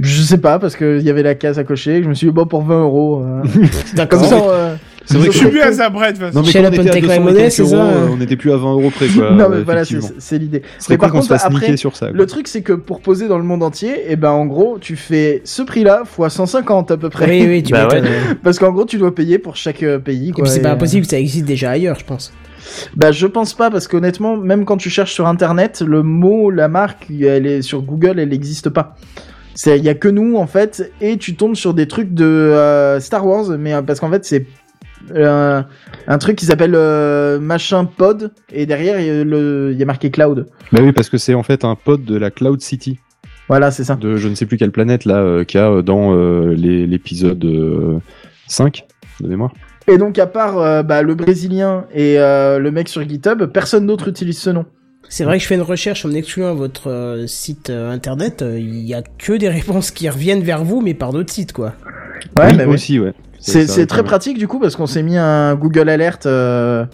Je sais pas, parce qu'il y avait la case à cocher. Je me suis dit, bon, pour 20 euros. euh, D'accord. Comme ça, euh, C'est vrai Je que suis plus à toute façon. Non mais Chez quand la on était à Pentec 200 et Monnaie, quelques c'est ça, euros, on était plus à 20 euros près quoi. non, mais voilà, c'est l'idée. Ce serait Mais par cool qu'on se contre, fasse après, niquer sur ça. quoi. Le truc, c'est que pour poser dans le monde entier, et ben en gros, tu fais ce prix-là fois 150 à peu près. Oui, oui, tu Bah m'étonnes. Parce qu'en gros, tu dois payer pour chaque euh, pays. Et Quoi, puis c'est et, pas euh, impossible, ça existe déjà ailleurs, je pense. Bah, je pense pas, parce qu'honnêtement, même quand tu cherches sur internet, le mot, la marque, elle est sur Google, elle n'existe pas. C'est, il y a que nous en fait, et tu tombes sur des trucs de euh, Star Wars, mais parce qu'en fait c'est euh, un truc qui s'appelle euh, machin pod, et derrière il y, a y marqué cloud. Bah oui parce que c'est en fait un pod de la Cloud City Voilà, c'est ça. de je ne sais plus quelle planète là euh, qu'il y a euh, dans euh, l'épisode euh, 5 de mémoire. Et donc à part euh, bah, le brésilien et euh, le mec sur GitHub, personne d'autre utilise ce nom. C'est vrai que je fais une recherche en excluant votre euh, site euh, internet, euh, il y a que des réponses qui reviennent vers vous, mais par d'autres sites, quoi. Ouais, oui, bah aussi ouais. C'est très pratique du coup parce qu'on s'est mis un Google Alert euh,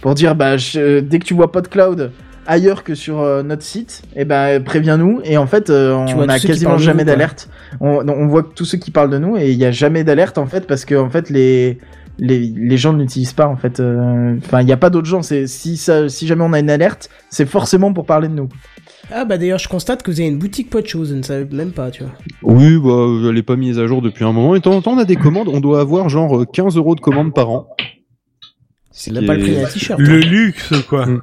pour dire bah je- dès que tu vois PodCloud ailleurs que sur euh, notre site, et ben préviens-nous et en fait euh, on tous a ceux qui quasiment jamais d'alerte. On, on voit que tous ceux qui parlent de nous et il y a jamais d'alerte en fait parce que en fait les les, les gens ne l'utilisent pas en fait. euh, Enfin, il n'y a pas d'autres gens. C'est si ça, si jamais on a une alerte, c'est forcément pour parler de nous. Ah bah d'ailleurs, je constate que vous avez une boutique pas de choses, je ne savais même pas, tu vois. Oui, bah, elle est pas mise à jour depuis un moment. Et de temps en temps, on a des commandes. On doit avoir genre euh, 15 euros de commandes par an. C'est même pas le prix d'un t-shirt. hein. Le luxe, quoi. Mm.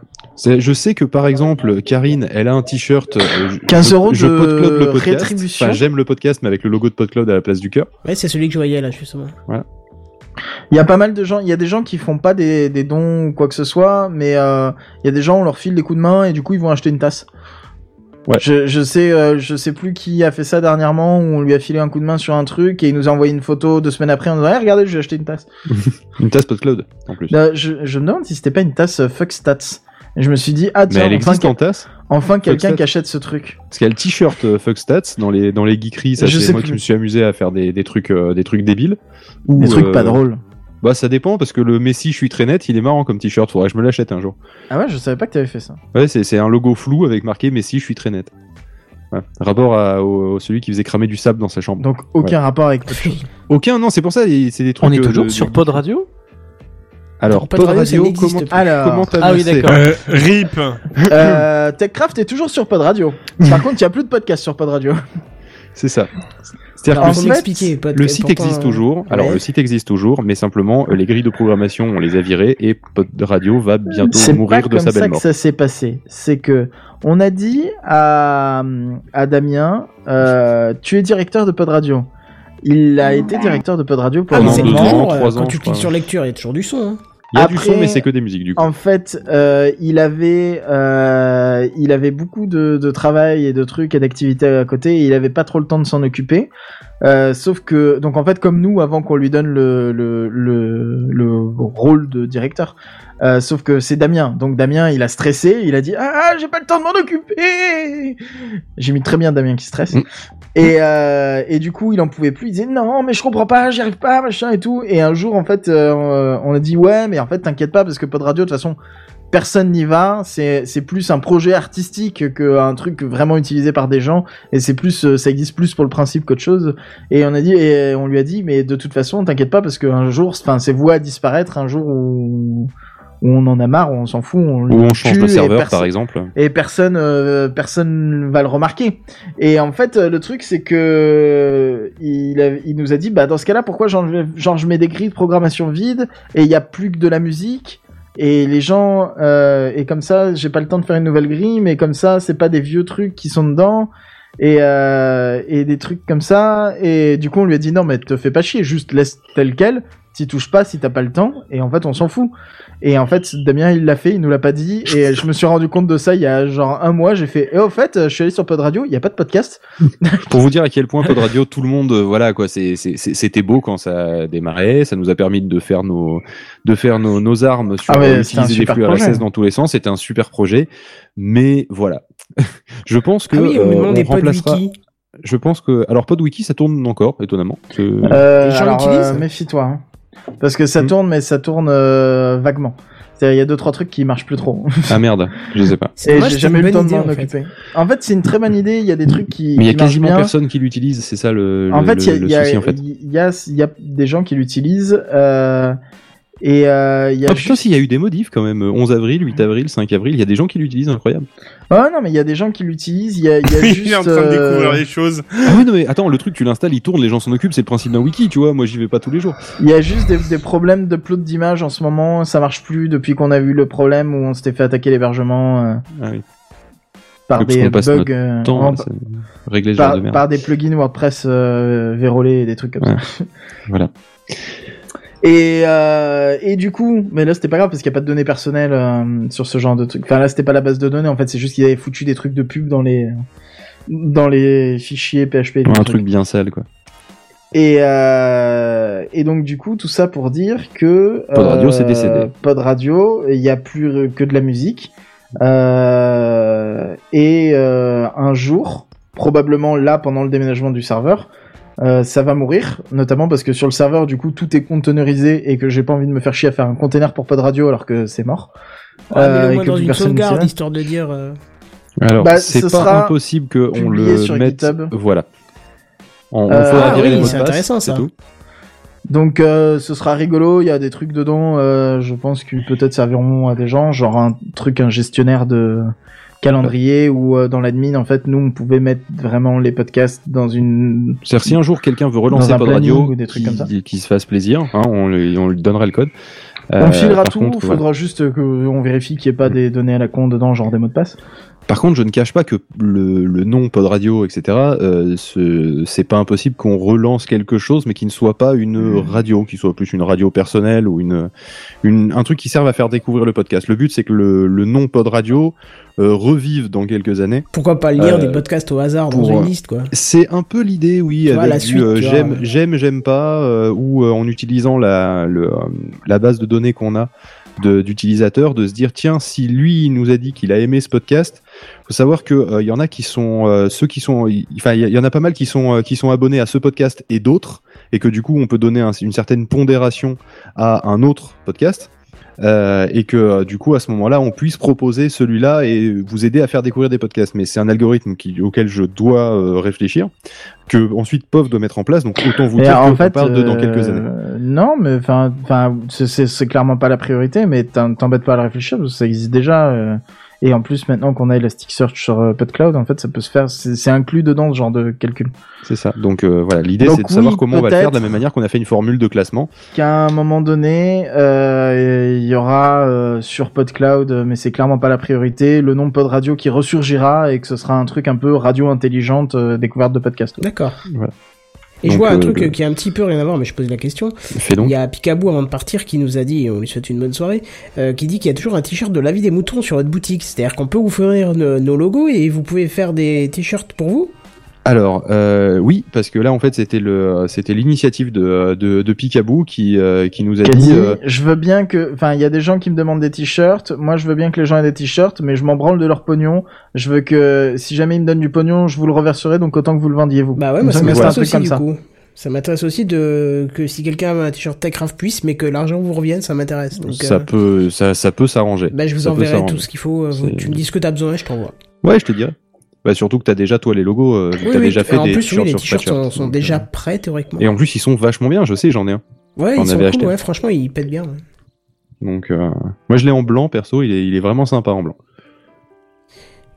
Je sais que par exemple, Karine, elle a un t-shirt. euh, je- 15 je- euros je de podcloud le podcast. rétribution. Enfin, j'aime le podcast, mais avec le logo de Podcloud à la place du cœur. Ouais, c'est celui que je voyais là, justement. Il y a pas mal de gens. Il y a des gens qui font pas des, des dons ou quoi que ce soit, mais euh, il y a des gens on leur file des coups de main et du coup ils vont acheter une tasse. Ouais. Je, je sais, euh, je sais plus qui a fait ça dernièrement où on lui a filé un coup de main sur un truc et il nous a envoyé une photo deux semaines après en disant hey, regardez j'ai acheté une tasse. Une tasse Podcloud, en plus. Là, je, je me demande si c'était pas une tasse euh, Fuck Stats. Et je me suis dit ah mais tiens elle enfin, existe en tasse. enfin quelqu'un qui achète ce truc. Parce qu'il y a le t-shirt euh, Fuck Stats dans les, dans les geekeries. Ça, Je c'est moi plus. qui me suis amusé à faire des, des trucs, euh, des trucs débiles. Ou, Des trucs euh, pas drôles. Bah, ça dépend parce que le Messi, je suis très net, il est marrant comme t-shirt. Faudrait que je me l'achète un jour. Ah ouais je savais pas que t'avais fait ça. Ouais, c'est c'est un logo flou avec marqué Messi, je suis très net. Ouais. Rapport à au, au celui qui faisait cramer du sable dans sa chambre. Donc aucun rapport avec. Aucun, non, c'est pour ça, c'est des trucs. On est toujours de- sur de- Pod Radio Alors, Pod Pod Radio, comment. Alors, comment t'as Ah oui, d'accord. Euh, RIP. euh, TechCraft est toujours sur Pod Radio. Par contre il y a plus de podcast sur Pod Radio. C'est ça. C'est-à-dire Alors, que le fait, site- expliquer, pas de- le site pourtant, existe euh, toujours. Alors, ouais. le site existe toujours, mais simplement, euh, les grilles de programmation, on les a virées et Pod Radio va bientôt C'est mourir de sa comme ça belle que mort. ça s'est passé. C'est que on a dit à, à Damien, euh, tu es directeur de Pod Radio. Il a été directeur de Pod Radio Ah, pendant c'est deux ans, trois quand ans, tu je cliques sur lecture, il y a toujours du son. Hein. Il y a du son, mais c'est que des musiques du coup. En fait, euh, il avait, euh, il avait beaucoup de, de travail et de trucs et d'activités à côté. Et il avait pas trop le temps de s'en occuper. Euh, sauf que, donc en fait, comme nous, avant qu'on lui donne le, le, le, le rôle de directeur, euh, sauf que c'est Damien. Donc Damien, il a stressé. Il a dit ah, j'ai pas le temps de m'en occuper. J'ai mis très bien Damien qui stresse. Mm. Et, euh, et du coup, il en pouvait plus. Il disait non, mais je comprends pas, j'y arrive pas, machin et tout. Et un jour, en fait, euh, on a dit ouais, mais en fait, t'inquiète pas parce que Pod Radio, de toute façon, personne n'y va. C'est plus un projet artistique qu'un truc vraiment utilisé par des gens. Et c'est plus, ça existe plus pour le principe qu'autre chose. Et on a dit, et on lui a dit, mais de toute façon, t'inquiète pas parce qu'un jour, enfin, c'est voué à disparaître. Un jour où, où on en a marre, où on s'en fout, on, on change de serveur, par exemple. et personne euh, personne va le remarquer. Et en fait, euh, le truc c'est que il, a- il nous a dit bah dans ce cas-là, pourquoi genre, je- genre je mets des grilles de programmation vides et il y a plus que de la musique et les gens euh, et comme ça, j'ai pas le temps de faire une nouvelle grille, mais comme ça, c'est pas des vieux trucs qui sont dedans. Et, euh, et des trucs comme ça et du coup on lui a dit non mais te fais pas chier juste laisse tel quel t'y touches pas si t'as pas le temps et en fait on s'en fout et en fait, Damien, il l'a fait, il nous l'a pas dit, et je me suis rendu compte de ça il y a genre un mois. J'ai fait, et au fait, je suis allé sur Pod Radio, il y a pas de podcast. Pour vous dire à quel point Pod Radio, tout le monde, euh, voilà quoi, c'était beau quand ça démarrait. Ça nous a permis de faire nos, de faire nos, nos armes sur Ah ouais, euh, utiliser des flux. RSS dans tous les sens. C'était un super projet, mais voilà. je pense que Ah oui, on euh, on remplacera. wiki. Je pense que alors PodWiki, ça tourne encore, étonnamment. C'est- Euh, Les gens alors, l'utilisent euh, méfie-toi, hein. Parce que ça Hmm. tourne, mais ça tourne euh, vaguement. C'est-à-dire, il y a deux trois trucs qui marchent plus trop. Ah merde, je sais pas. C'est Et j'ai jamais eu le temps de m'en en fait. occuper. En fait, c'est une très bonne idée. Il y a des trucs qui. Mais il y a quasiment bien. personne qui l'utilise, c'est ça le, En le- fait, il y a, y, a, souci en fait. il y, a, il y a des gens qui l'utilisent. Euh, et euh, il y a Ah putain, s'il y a eu des modifs quand même. 11 avril, 8 avril, 5 avril, il y a des gens qui l'utilisent, incroyable. Ah non, mais il y a des gens qui l'utilisent. Il y a, il y a Il juste. est en train de euh, découvrir les choses. Ah oui, non mais attends, le truc, tu l'installes, il tourne, les gens s'en occupent, c'est le principe d'un wiki, tu vois. Moi, j'y vais pas tous les jours. Il y a juste des, des problèmes d'upload d'images en ce moment, ça marche plus depuis qu'on a eu le problème où on s'était fait attaquer l'hébergement euh, Ah oui. par des bugs, euh, en- régler par, de merde. par des plugins WordPress euh, vérolés et des trucs comme Ouais. ça. Voilà. Et, euh, et du coup, mais là c'était pas grave parce qu'il n'y a pas de données personnelles euh, sur ce genre de trucs. Enfin là c'était pas la base de données, en fait c'est juste qu'ils avaient foutu des trucs de pub dans les dans les fichiers PHP. un truc bien sale, quoi. Et, euh, et donc du coup tout ça pour dire que Pod Radio, euh, c'est décédé. Pod Radio, il y a plus que de la musique. Euh, et euh, un jour, probablement là pendant le déménagement du serveur, euh, ça va mourir, notamment parce que sur le serveur du coup tout est containerisé et que j'ai pas envie de me faire chier à faire un container pour Pod Radio alors que c'est mort. Ouais, mais Euh, au et moins que dans une sauvegarde, histoire de dire. euh, Alors, Bah, c'est ce pas impossible qu'on le sur mette. GitHub. Voilà. On, on Euh, fera ah virer oui, les mots de c'est passe, intéressant, c'est tout. Donc euh, ce sera rigolo, il y a des trucs dedans, euh, je pense qui peut-être serviront à des gens, genre un truc, un gestionnaire de calendrier où euh, dans l'admin, en fait, nous, on pouvait mettre vraiment les podcasts dans une... C'est-à-dire si un jour quelqu'un veut relancer un Pod Radio, ou des trucs qui, comme ça. qui se fasse plaisir, hein, on, lui, on lui donnerait le code. on Euh, filera par tout, il faudra juste qu'on vérifie qu'il n'y ait pas des données à la con dedans, genre des mots de passe. Par contre, je ne cache pas que le, le nom Pod Radio, etc., euh, ce- c'est pas impossible qu'on relance quelque chose, mais qui ne soit pas une Hmm. radio, qui soit plus une radio personnelle ou une, une un truc qui serve à faire découvrir le podcast. Le but, c'est que le, le nom Pod Radio euh, revive dans quelques années. Pourquoi pas lire Euh, des podcasts au hasard dans une euh, liste, quoi. C'est un peu l'idée, oui, avec la suite, euh, vois, j'aime, j'aime, j'aime pas, euh, ou euh, en utilisant la, le, la base de données qu'on a de- d'utilisateurs, de, se dire tiens, si lui il nous a dit qu'il a aimé ce podcast, faut savoir que euh, il y en a qui sont euh, ceux qui sont, enfin il y, y en a pas mal qui sont euh, qui sont abonnés à ce podcast et d'autres, et que du coup on peut donner un- une certaine pondération à un autre podcast. Euh, et que euh, du coup à ce moment-là on puisse proposer celui-là et vous aider à faire découvrir des podcasts mais c'est un algorithme qui, auquel je dois euh, réfléchir que ensuite POV doit mettre en place donc autant vous Et dire qu'on parle de dans quelques euh, années Non, mais enfin, c'est- clairement pas la priorité, mais t'embêtes pas à le réfléchir parce que ça existe déjà. Et en plus, maintenant qu'on a Elasticsearch sur euh, PodCloud, en fait, ça peut se faire. C'est inclus dedans ce genre de calcul. c'est ça donc euh, voilà l'idée c'est de savoir comment on va le faire de la même manière qu'on a fait une formule de classement Qu'à un moment donné, euh, il y aura euh, sur PodCloud, euh, mais c'est clairement pas la priorité, le nom Pod Radio qui ressurgira et que ce sera un truc un peu radio intelligente, euh, découverte de podcast. D'accord. Voilà. Et je vois un euh, truc le- qui a un petit peu rien à voir, mais je pose la question. donc Il y a Picaboo avant de partir qui nous a dit, et on lui souhaite une bonne soirée, euh, qui dit qu'il y a toujours un t-shirt de l'avis des moutons sur votre boutique. C'est-à-dire qu'on peut vous fournir nos logos et vous pouvez faire des t-shirts pour vous alors euh, oui parce que là en fait c'était le c'était l'initiative de de, de Picaboo qui euh, qui nous a dit euh, je veux bien que, enfin, il y a des gens qui me demandent des t-shirts. Moi, je veux bien que les gens aient des t-shirts, mais je m'en branle de leur pognon. Je veux que, si jamais ils me donnent du pognon, je vous le reverserai, donc autant que vous le vendiez vous. Bah ouais, moi ça m'intéresse aussi comme du ça. coup. Ça m'intéresse aussi de que si quelqu'un a un t-shirt Techcraft puisse, mais que l'argent vous revienne, ça m'intéresse. Donc, ça euh, peut ça ça peut s'arranger bah, je vous Ça enverrai tout ce qu'il faut. euh, tu me dis ce que t'as besoin et je t'envoie. ouais je te dirais bah, surtout que t'as déjà toi les logos euh, Oui, t'as oui, déjà fait en des plus, oui, les t-shirts sont, déjà euh, prêts théoriquement. et en plus ils sont vachement bien je sais j'en ai un Ouais, ils sont cool, acheté. ouais, franchement, ils pètent bien. ouais. donc euh, moi je l'ai en blanc perso il est il est vraiment sympa en blanc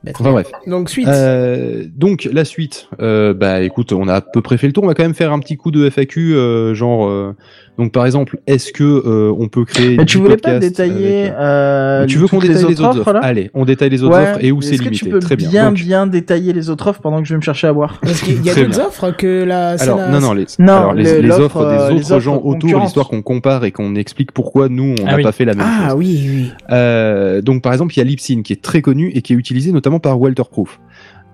Bah, enfin bref Donc, suite. Euh, donc la suite, euh, bah écoute, on a à peu près fait le tour. On va quand même faire un petit coup de FAQ, euh, genre, donc par exemple, est-ce que euh, on peut créer Mais tu 10 voulais pas détailler, avec, euh, tu veux qu'on détaille les autres autres offres là Allez, on détaille les autres Ouais. offres et où c'est que limité. tu peux Très bien. bien, Donc, bien détailler les autres offres pendant que je vais me chercher à boire? Parce qu'il y a d'autres offres que la. alors la- non non les, Non, alors, les, les- les l'offre, offres des euh, autres offres gens autour, l'histoire qu'on compare et qu'on explique pourquoi nous on Ah n'a oui. pas fait la même Ah chose. oui, oui. Euh, donc par exemple, il y a Lipsyn qui est très connu et qui est utilisé notamment par Walter Proof.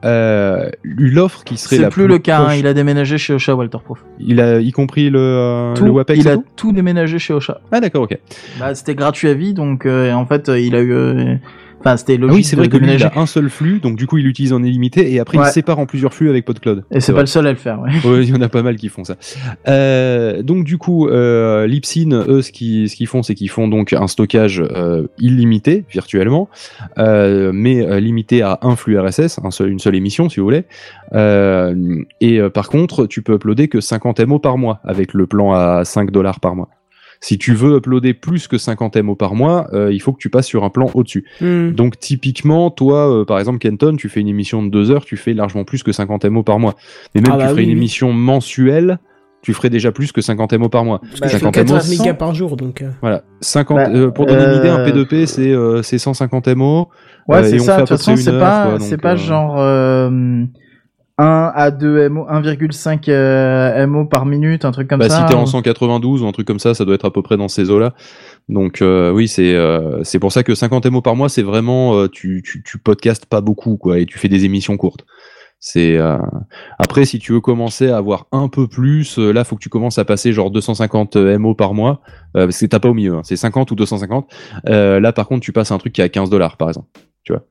Euh, l'offre qui serait la plus le cas, hein, il a déménagé chez Ocha Walterproof. il a y compris le euh, Tout, le WAPEX il a tout tout déménagé chez Ocha. Ah d'accord, ok. Bah, c'était gratuit à vie, donc euh, en fait, euh, il a eu... Enfin, c'était Ah oui, c'est de vrai que lui, il a un seul flux, donc du coup, il l'utilise en illimité, et après, Ouais. il sépare en plusieurs flux avec PodCloud. Et c'est pas le seul à le faire, ouais. Ouais, il y en a pas mal qui font ça. Euh, donc du coup, euh, Lipsyn, eux, ce qu'ils ce qu'ils font, c'est qu'ils font donc un stockage euh, illimité virtuellement, euh, mais euh, limité à un flux RSS, un seul, une seule émission si vous voulez. Euh, et par contre, tu peux uploader que 50 MO par mois avec le plan à 5 dollars par mois. Si tu veux uploader plus que 50 MO par mois, euh, il faut que tu passes sur un plan au-dessus. Hmm. Donc typiquement, toi, euh, par exemple, Kenton, tu fais une émission de deux heures, tu fais largement plus que 50 MO par mois. Mais même Ah tu bah ferais oui, une oui. émission mensuelle, tu ferais déjà plus que 50 MO par mois. Bah, je fais 50 14 MO, mégas par jour, donc. euh, voilà. 50, Bah, euh, pour donner une idée, un euh, P2P, c'est euh, c'est 150 MO. Ouais, Euh, c'est ça. De toute façon, c'est pas, c'est pas euh, genre euh, 1 à 2 MO, 1,5 euh, MO par minute, un truc comme Bah, ça. si t'es en ou- 192 ou un truc comme ça, ça doit être à peu près dans ces eaux-là. Donc euh, oui, c'est euh, c'est pour ça que 50 MO par mois, c'est vraiment euh, tu, tu tu podcastes pas beaucoup quoi et tu fais des émissions courtes. C'est euh, après si tu veux commencer à avoir un peu plus, euh, là faut que tu commences à passer genre 250 MO par mois euh, parce que t'as pas au milieu, hein, c'est 50 ou 250. Euh, là par contre tu passes un truc qui est à 15 dollars par exemple, tu vois.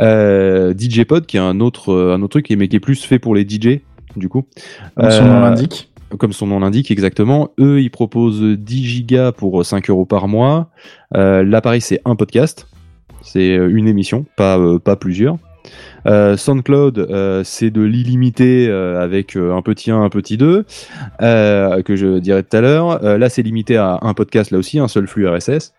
Euh, DJ Pod qui est un autre euh, un autre truc mais qui est plus fait pour les DJ du coup. Comme son nom Euh, l'indique. comme son nom l'indique exactement. Eux, ils proposent 10 gigas pour 5 euros par mois. L'appareil, c'est un podcast. C'est une émission, pas, pas plusieurs. Euh, SoundCloud, euh, c'est de l'illimité euh, avec un petit 1, un petit 2, euh, que je dirais tout à l'heure. Là, c'est limité à un podcast, là aussi, un seul flux RSS.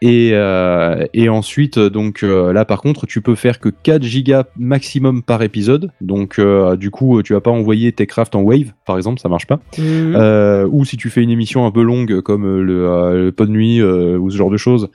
Et, euh, et ensuite, euh, donc euh, là par contre, tu peux faire que 4 gigas maximum par épisode. Donc euh, du coup, tu vas pas envoyer Techcraft en Wave, par exemple, ça marche pas. Euh, ou si tu fais une émission un peu longue comme euh, le, euh, le pod nuit euh, ou ce genre de choses,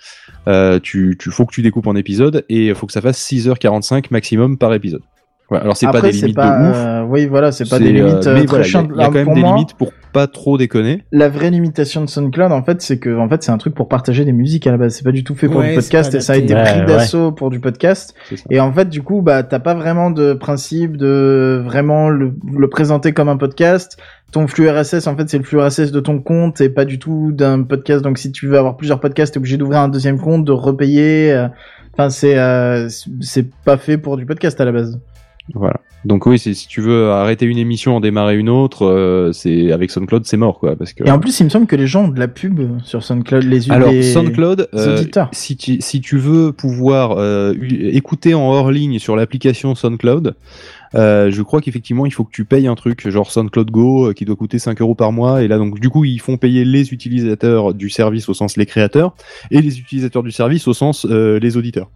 euh, tu, tu faut que tu découpes en épisode et faut que ça fasse 6h45 maximum par épisode. Voilà. Alors c'est pas des limites de ouf. oui, voilà, c'est pas des limites euh, mais très voilà, il y a- quand même des moi, limites pour pas trop déconner. La vraie limitation de SoundCloud, en fait, c'est que, en fait, c'est un truc pour partager des musiques à la base. C'est pas du tout fait pour Ouais, du podcast et ça a été pris Ouais, d'assaut pour du podcast. Et en fait, du coup, bah, t'as pas vraiment de principe de vraiment le, le présenter comme un podcast. Ton flux RSS, en fait, c'est le flux RSS de ton compte et pas du tout d'un podcast. Donc, si tu veux avoir plusieurs podcasts, t'es obligé d'ouvrir un deuxième compte, de repayer. euh, Enfin, c'est, euh, c'est pas fait pour du podcast à la base. Voilà. Donc oui, si tu veux arrêter une émission, en démarrer une autre, euh, c'est avec SoundCloud, c'est mort quoi, parce que. Et en plus, il me semble que les gens ont de la pub sur SoundCloud, les Alors les- SoundCloud, euh, si tu si tu veux pouvoir euh, écouter en hors ligne sur l'application SoundCloud, euh, je crois qu'effectivement il faut que tu payes un truc genre SoundCloud Go euh, qui doit coûter 5 euros par mois et là donc du coup ils font payer les utilisateurs du service au sens les créateurs et les utilisateurs du service au sens euh, les auditeurs.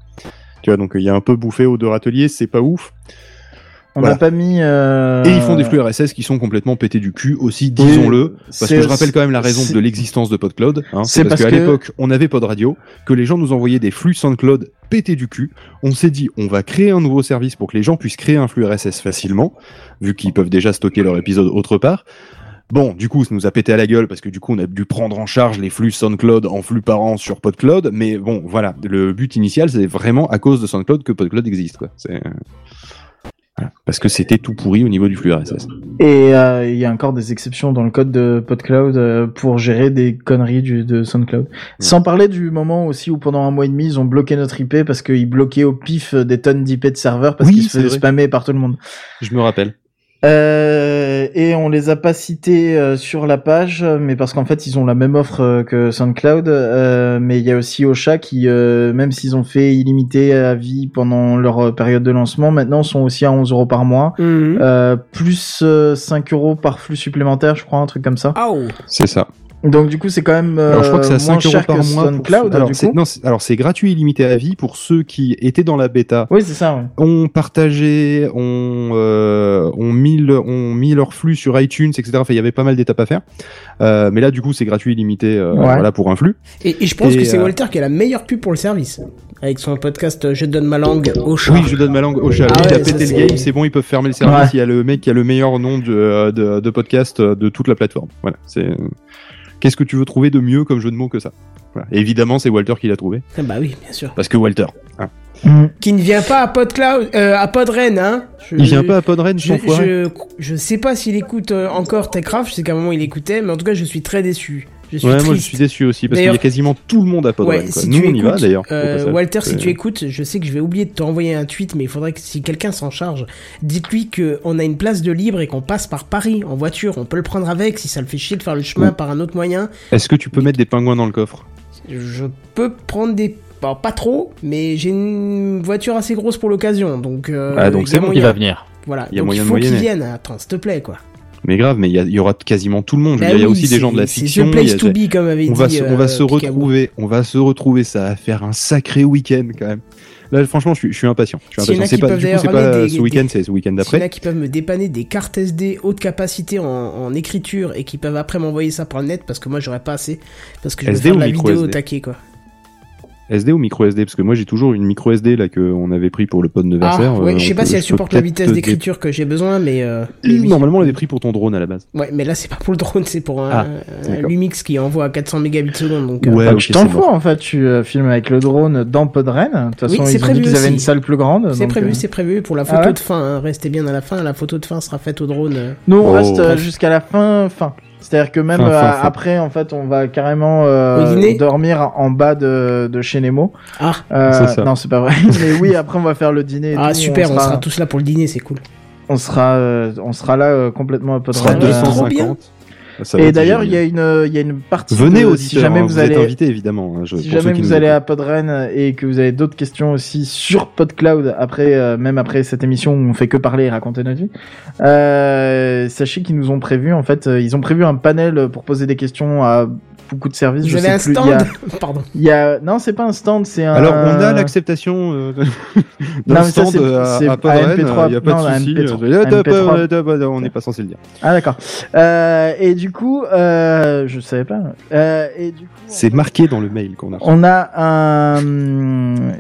Tu vois donc il y a un peu bouffé aux deux râteliers, c'est pas ouf. On Voilà. n'a pas mis. euh, Et ils font des flux RSS qui sont complètement pétés du cul aussi, disons-le. Parce que je rappelle quand même la raison de l'existence de PodCloud. Hein, c'est c'est parce, parce qu'à que- l'époque, on avait Pod Radio, que les gens nous envoyaient des flux SoundCloud pétés du cul. On s'est dit, on va créer un nouveau service pour que les gens puissent créer un flux RSS facilement, vu qu'ils peuvent déjà stocker leur épisode autre part. Bon, du coup, ça nous a pété à la gueule parce que du coup, on a dû prendre en charge les flux SoundCloud en flux par an sur PodCloud. Mais bon, voilà, le but initial, c'est vraiment à cause de SoundCloud que PodCloud existe, quoi. Voilà. parce que c'était tout pourri au niveau du flux RSS. Et euh, il y a encore des exceptions dans le code de PodCloud euh, pour gérer des conneries du, de SoundCloud. Sans parler du moment aussi où pendant un mois et demi ils ont bloqué notre IP parce qu'ils bloquaient au pif des tonnes d'IP de serveurs parce Oui, qu'ils se faisaient spammer par tout le monde. Je me rappelle. Euh, et on les a pas cités euh, sur la page, mais parce qu'en fait ils ont la même offre euh, que SoundCloud. euh, mais il y a aussi Ocha qui, euh, même s'ils ont fait illimité à vie pendant leur période de lancement, maintenant sont aussi à 11 euros par mois. Mhm. Euh, plus euh, 5 euros par flux supplémentaire, je crois, un truc comme ça. Ah oh. C'est ça. Donc du coup, c'est quand même euh, Alors je crois que c'est à moins 5 euros cher par que mois. pour SoundCloud, alors du c'est coup. non, c'est- alors c'est gratuit illimité à vie pour ceux qui étaient dans la bêta. Oui, c'est ça. ouais. ont partagé, ont, euh, ont, mis le- ont mis leur flux sur iTunes, etc. Enfin, il y avait pas mal d'étapes à faire. Euh, mais là, du coup, c'est gratuit illimité euh, Ouais. voilà, pour un flux. Et, et je pense Et, que c'est euh, Walter qui a la meilleure pub pour le service. Avec son podcast euh, Je donne ma langue au chat. Oui, je donne ma langue au chat. Ah il a ouais, pété le game, c'est bon, ils peuvent fermer le service. Ouais. Il y a le mec qui a le meilleur nom de, euh, de, de podcast euh, de toute la plateforme. Voilà, c'est. Qu'est-ce que tu veux trouver de mieux comme jeu de mots que ça voilà. Évidemment, c'est Walter qui l'a trouvé. Ah Bah oui, bien sûr. Parce que Walter, hein. Qui ne vient pas à PodCloud, euh, à Podren, hein. Je- il vient pas à Podren, Je, foiré. je, je sais pas s'il écoute euh, encore Techcraft, je sais qu'à un moment il écoutait, mais en tout cas je suis très déçu. Je suis Ouais, moi je suis déçu aussi parce qu'il y a quasiment tout le monde à Podren. Ouais, quoi. si Nous on y va d'ailleurs. euh. Walter, si tu écoutes, je sais que je vais oublier de t'envoyer un tweet, mais il faudrait que si quelqu'un s'en charge, dites-lui qu'on a une place de libre et qu'on passe par Paris en voiture. On peut le prendre avec si ça le fait chier de faire le chemin Ouais. par un autre moyen. Est-ce que tu peux mettre des pingouins dans le coffre? Je peux prendre des. Bon, pas trop, mais j'ai une voiture assez grosse pour l'occasion, donc. euh, Ah, donc c'est bon. Il va venir. Voilà, Il y a donc moyen il faut qu'il vienne. Attends, s'il te plaît, quoi. Mais grave, mais il y, il aura quasiment tout le monde. Bah il y a aussi des gens de la fiction. The il place y a- to be, comme avait on va se, on va euh, se retrouver, on va se retrouver. Ça va faire un sacré week-end quand même. Là, franchement, je suis, je suis impatient. Je suis impatient. C'est pas, du coup, c'est pas des- ce week-end, c'est ce week-end S'il y en d'après. a qui peuvent me dépanner des cartes SD haute capacité en, en écriture et qui peuvent après m'envoyer ça par le net parce que moi j'aurais pas assez parce que je SD faire de la vidéo au taquet quoi. SD ou micro SD Parce que moi, j'ai toujours une micro SD là que on avait pris pour le pod de Ah Versailles. ouais, Euh, je sais pas peut- si elle je peux supporte la vitesse te d'écriture que j'ai besoin mais, euh. Normalement, on avait pris pour ton drone à la base. Ouais, mais là c'est pas pour le drone, c'est pour un, Ah, un. Lumix qui envoie à 400 mégabits seconde donc. euh, Ouais, Bah, ok, tu t'en c'est fous en fait, tu euh, filmes avec le drone dans Podren. De toute façon, c'est ils ont prévu dit qu'ils avaient une salle plus grande. C'est prévu, euh, c'est prévu pour la photo Ah ouais de fin. hein. Restez bien à la fin. La photo de fin sera faite au drone. euh. Nous, on Oh. reste euh, jusqu'à la fin, fin. C'est-à-dire que même Fin, euh, fin, fin. après, en fait, on va carrément euh, dormir en bas de, de chez Nemo. Ah, Euh, C'est ça. Non, c'est pas vrai. Mais oui, après, on va faire le dîner. et ah tout. super, on on sera, sera tous là pour le dîner, c'est cool. on sera, euh, on sera là euh, complètement à sera. Ouais, Euh, trop bien. 250. Ça Et d'ailleurs, il y a une, il y a une partie. Venez de- aussi, si jamais vous, êtes allez, invités évidemment. hein, je- si jamais vous allez à Podren et que vous avez d'autres questions aussi sur PodCloud après, euh, même après cette émission où on fait que parler et raconter notre vie, euh, sachez qu'ils nous ont prévu, en fait, euh, ils ont prévu un panel pour poser des questions à beaucoup de services. Vous je avez sais un plus, il stand y a- Pardon. Il y a, non, c'est pas un stand, c'est un. Alors, on a l'acceptation euh, Non, d'un mais ça, stand c'est- à, à Podren, MP3, il n'y a pas non, à de souci. MP3. euh, À MP3. euh, On n'est pas censé le dire. Ah d'accord. Euh, et du coup, euh, je savais pas. Euh, et du coup, C'est marqué dans le mail qu'on a reçu. on a un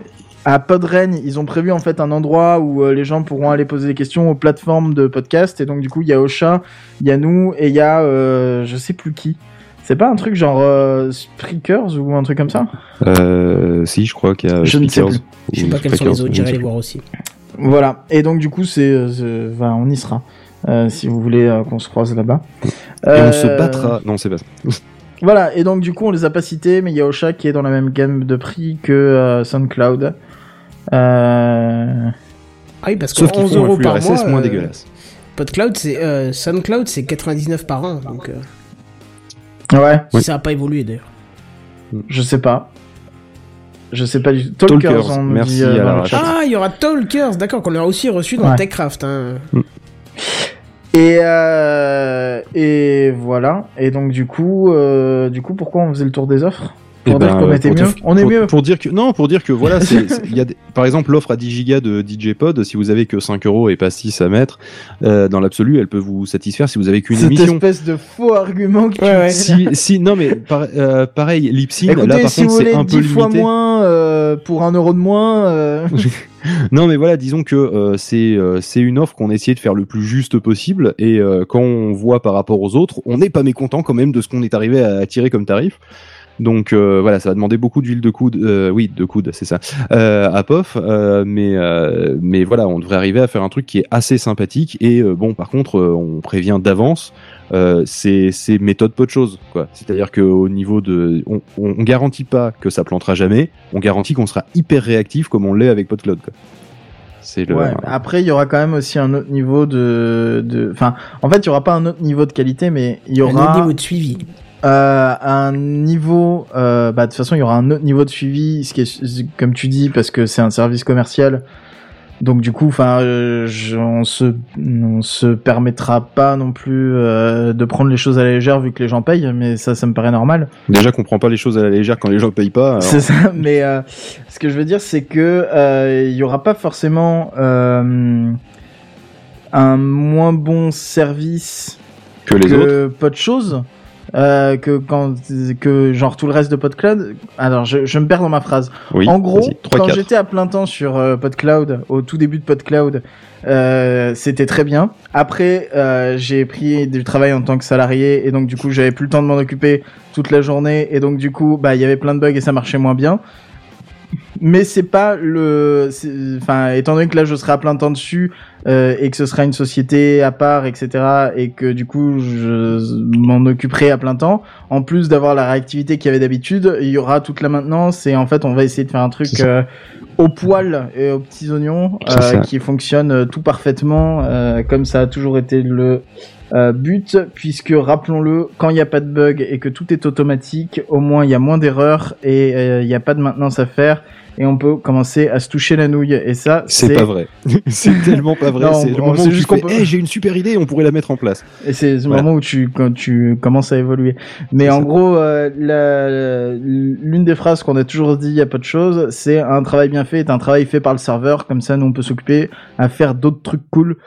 à Podren, ils ont prévu en fait un endroit où euh, les gens pourront aller poser des questions aux plateformes de podcast. Et donc du coup, il y a Ocha, il y a nous et il y a euh, je sais plus qui. C'est pas un truc genre euh, Spreakers ou un truc comme ça? Euh, si, je crois qu'il y a Je ne sais plus. Je sais pas quels sont les autres, j'irai les voir aussi. Voilà. Et donc du coup, c'est, euh, enfin, on y sera. Euh, si vous voulez euh, qu'on se croise là-bas. Et on se battra. Non, c'est pas ça. Voilà, et donc du coup on les a pas cités, mais il y a Ocha qui est dans la même gamme de prix que euh, SoundCloud. Euh... Ah oui, parce que Sauf qu'ils 11 font un euros flux par RSS mois. moins dégueulasse. PodCloud, c'est euh, SoundCloud, c'est 99 par an, donc euh, Ouais, si ça a pas évolué d'ailleurs. je sais pas. Je sais pas du tout. Talkers, Talkers, on merci dit, euh, à la. Ah, il y aura Talkers, d'accord, qu'on a aussi reçu dans Ouais. TechCraft. Hein. Et euh... et voilà. Et donc du coup, euh... du coup, pourquoi on faisait le tour des offres? Pour Eh dire ben, qu'on était pour te- mieux. On est pour- mieux. Pour dire que non, pour dire que voilà, il y a des- par exemple l'offre à 10 gigas de DJ Pod. Si vous avez que 5 euros et pas 6 à mettre, euh, dans l'absolu, elle peut vous satisfaire si vous avez qu'une Cette émission. espèce de faux argument que Ouais, ouais. Si, si, non mais par- euh, pareil, Lipsyn, Écoutez, là par si contre c'est un peu 10 fois limité. moins euh, pour un euro de moins, euh... Non mais voilà, disons que euh, c'est euh, c'est une offre qu'on a essayé de faire le plus juste possible et euh, quand on voit par rapport aux autres, on n'est pas mécontent quand même de ce qu'on est arrivé à tirer comme tarif. Donc euh, voilà, ça va demander beaucoup d'huile de coude, euh, oui, de coude, c'est ça, euh, à POF, euh, mais euh, mais voilà, on devrait arriver à faire un truc qui est assez sympathique et euh, bon, par contre, euh, on prévient d'avance, euh, c'est c'est méthode peu de choses, quoi. C'est-à-dire que au niveau de, on, on, on garantit pas que ça plantera jamais, on garantit qu'on sera hyper réactif comme on l'est avec PodCloud, quoi. C'est le. Ouais, après, il y aura quand même aussi un autre niveau de, de, enfin, en fait, il y aura pas un autre niveau de qualité, mais il y Un autre aura niveau de suivi. Euh, un niveau, euh, bah, de toute façon, il y aura un autre niveau de suivi, ce qui est, comme tu dis, parce que c'est un service commercial. Donc du coup, enfin, euh, on se, on se permettra pas non plus euh, de prendre les choses à la légère vu que les gens payent, mais ça, ça me paraît normal. Déjà qu'on prend pas les choses à la légère quand les gens payent pas. alors- C'est ça, mais euh, ce que je veux dire, c'est que il y aura pas forcément un moins bon service que les autres. pas de choses. Euh, que quand que genre tout le reste de PodCloud. Alors je, je me perds dans ma phrase. Oui. en gros, quand j'étais à plein temps sur euh, PodCloud, au tout début de PodCloud, euh, c'était très bien. Après, euh, j'ai pris du travail en tant que salarié et donc du coup, j'avais plus le temps de m'en occuper toute la journée et donc du coup, bah il y avait plein de bugs et ça marchait moins bien. Mais c'est pas le, enfin, étant donné que là je serai à plein temps dessus euh, et que ce sera une société à part, etc. et que du coup je m'en occuperai à plein temps. En plus d'avoir la réactivité qu'il y avait d'habitude, il y aura toute la maintenance et en fait on va essayer de faire un truc euh, au poil et aux petits oignons euh, qui fonctionne euh, tout parfaitement euh, comme ça a toujours été le euh, but puisque rappelons-le quand il n'y a pas de bug et que tout est automatique au moins il y a moins d'erreurs et euh, il n'y a pas de maintenance à faire et on peut commencer à se toucher la nouille et ça C'est pas vrai. c'est tellement pas vrai. C'est le moment où juste tu fais, qu'on peut- Eh, j'ai une super idée, on pourrait la mettre en place. Et c'est le Voilà. moment où tu quand tu commences à évoluer. Mais en ça. gros, euh, l'une des phrases qu'on a toujours dit, il y a pas de choses, c'est un travail bien fait est un travail fait par le serveur. Comme ça, nous on peut s'occuper à faire d'autres trucs cool.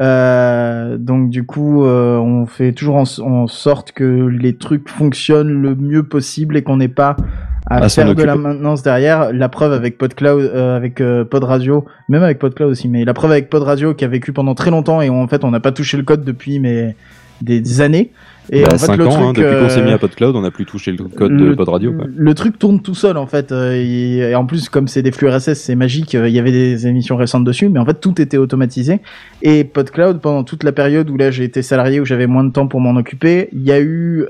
Euh, donc du coup, euh, on fait toujours en, en sorte que les trucs fonctionnent le mieux possible et qu'on n'ait pas à, À s'en faire de la maintenance derrière. La preuve avec PodCloud, euh, avec euh, Pod Radio, même avec PodCloud aussi, mais la preuve avec Pod Radio qui a vécu pendant très longtemps et où, en fait on n'a pas touché le code depuis mais des, des années. Et Bah, en fait le ans, truc, hein, depuis qu'on s'est euh, mis à PodCloud, on n'a plus touché le code le, de Pod Radio. quoi. le truc tourne tout seul en fait. euh, et, et en plus, comme c'est des flux RSS, c'est magique. euh, Il y avait des émissions récentes dessus, mais en fait tout était automatisé. Et PodCloud, pendant toute la période où là j'ai été salarié, où j'avais moins de temps pour m'en occuper, il y a eu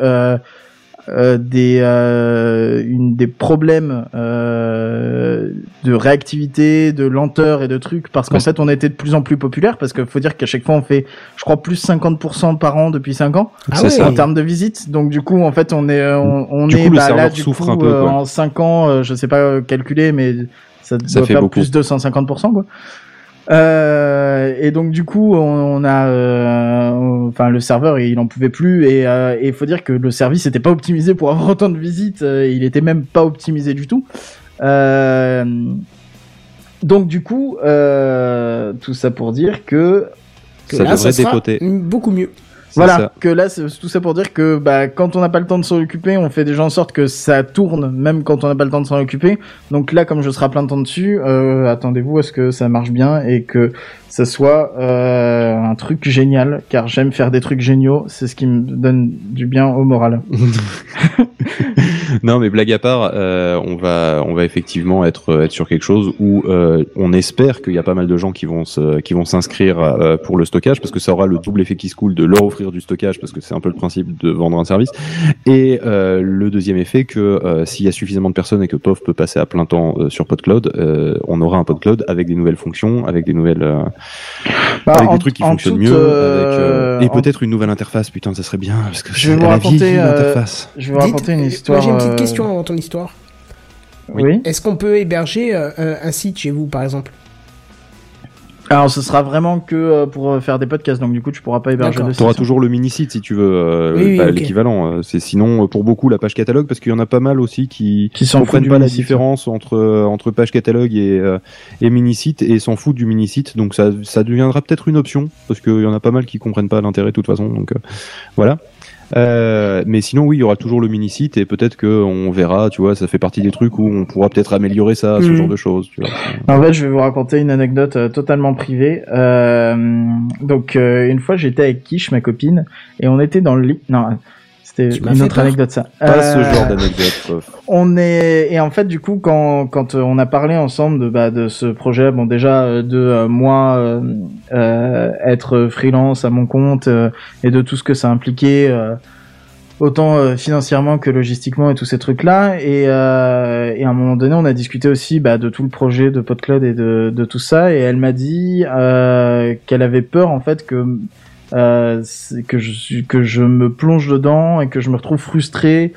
euh, euh, des euh, une des problèmes euh, de réactivité, de lenteur et de trucs parce qu'en Ouais. fait on était de plus en plus populaire parce qu'il faut dire qu'à chaque fois on fait je crois plus 50% par an depuis 5 ans Ah ouais. en termes de visites. Donc du coup, en fait, on est, on, on Du est coup, bah, là du coup un peu, euh, en 5 ans, euh, je sais pas euh, calculer, mais ça, Ça doit fait faire beaucoup. plus de 250 quoi. Euh, et donc du coup, on, on a, euh, enfin le serveur, il en pouvait plus et euh, et il faut dire que le service n'était pas optimisé pour avoir autant de visites. euh, il était même pas optimisé du tout. Euh, donc du coup, euh, tout ça pour dire que Que Ça là, devrait sera dépoter. beaucoup mieux. Voilà, ça. que là, c'est tout ça pour dire que bah, quand on n'a pas le temps de s'en occuper, on fait déjà en sorte que ça tourne, même quand on n'a pas le temps de s'en occuper. Donc là, comme je serai à plein temps dessus, euh, attendez-vous à ce que ça marche bien et que ça soit euh, un truc génial, car j'aime faire des trucs géniaux, c'est ce qui me donne du bien au moral. non, mais blague à part, euh, on va, on va effectivement être, être sur quelque chose où euh, on espère qu'il y a pas mal de gens qui vont se, qui vont s'inscrire euh, pour le stockage parce que ça aura le double effet qui se coule de leur offrir du stockage parce que c'est un peu le principe de vendre un service. Et euh, le deuxième effet que euh, s'il y a suffisamment de personnes et que POV peut passer à plein temps euh, sur PodCloud, euh, on aura un PodCloud avec des nouvelles fonctions, avec des nouvelles, euh, Bah, avec en- des trucs qui en fonctionnent toute, mieux, euh, avec, euh, et en- peut-être une nouvelle interface. Putain, ça serait bien parce que Je vais vous raconter, euh. Je vais vous raconter une histoire. Moi, j'ai une petite euh, question avant ton histoire. Oui. Est-ce qu'on peut héberger euh, un- site chez vous, par exemple? Alors, ce sera vraiment que euh, pour faire des podcasts, donc du coup, tu pourras pas héberger de Tu auras site. toujours le mini-site si tu veux, euh, Oui, oui, bah, l'équivalent. euh, C'est sinon pour beaucoup la page catalogue parce qu'il y en a pas mal aussi qui Qui comprennent du pas la différence entre entre page catalogue et euh, et mini-site et s'en foutent du mini-site. Donc ça ça deviendra peut-être une option parce qu'il y en a pas mal qui comprennent pas l'intérêt de toute façon. Donc euh, voilà. Euh, mais sinon oui, il y aura toujours le mini-site et peut-être que on verra, tu vois, ça fait partie des trucs où on pourra peut-être améliorer ça, ce Mhm. genre de choses. Tu vois. En fait, je vais vous raconter une anecdote euh, totalement privée. Euh, donc, euh, une fois, j'étais avec Kish, ma copine, et on était dans le lit. Non, m'as une autre anecdote, ça. Pas ce Euh, genre d'anecdote. on est et en fait du coup quand quand euh, on a parlé ensemble de bah de ce projet bon déjà euh, de euh, moi euh, être freelance à mon compte et de tout ce que ça impliquait autant financièrement que logistiquement et tous ces trucs là et et à un moment donné on a discuté aussi bah, de tout le projet de PodCloud et de de tout ça et elle m'a dit qu'elle avait peur en fait que euh, que je que je me plonge dedans et que je me retrouve frustré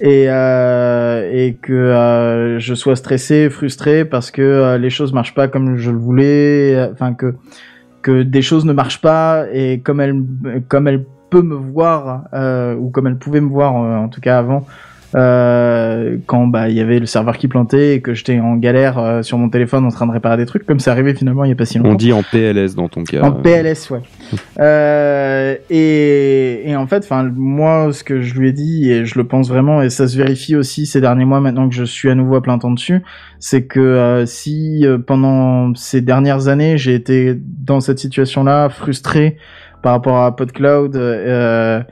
et euh, et que euh, je sois stressé, frustré parce que euh, les choses marchent pas comme je le voulais, enfin que que des choses ne marchent pas et comme elle comme elle peut me voir euh, ou comme elle pouvait me voir euh, en tout cas avant euh, quand bah il y avait le serveur qui plantait et que j'étais en galère euh, sur mon téléphone en train de réparer des trucs comme c'est arrivé finalement il y a pas si longtemps. On dit en PLS dans ton cas. En PLS, ouais. Euh, et, et en fait, enfin, moi, ce que je lui ai dit, et je le pense vraiment, et ça se vérifie aussi ces derniers mois, maintenant que je suis à nouveau à plein temps dessus, c'est que euh, si euh, pendant ces dernières années, j'ai été dans cette situation-là, frustré par rapport à PodCloud, euh,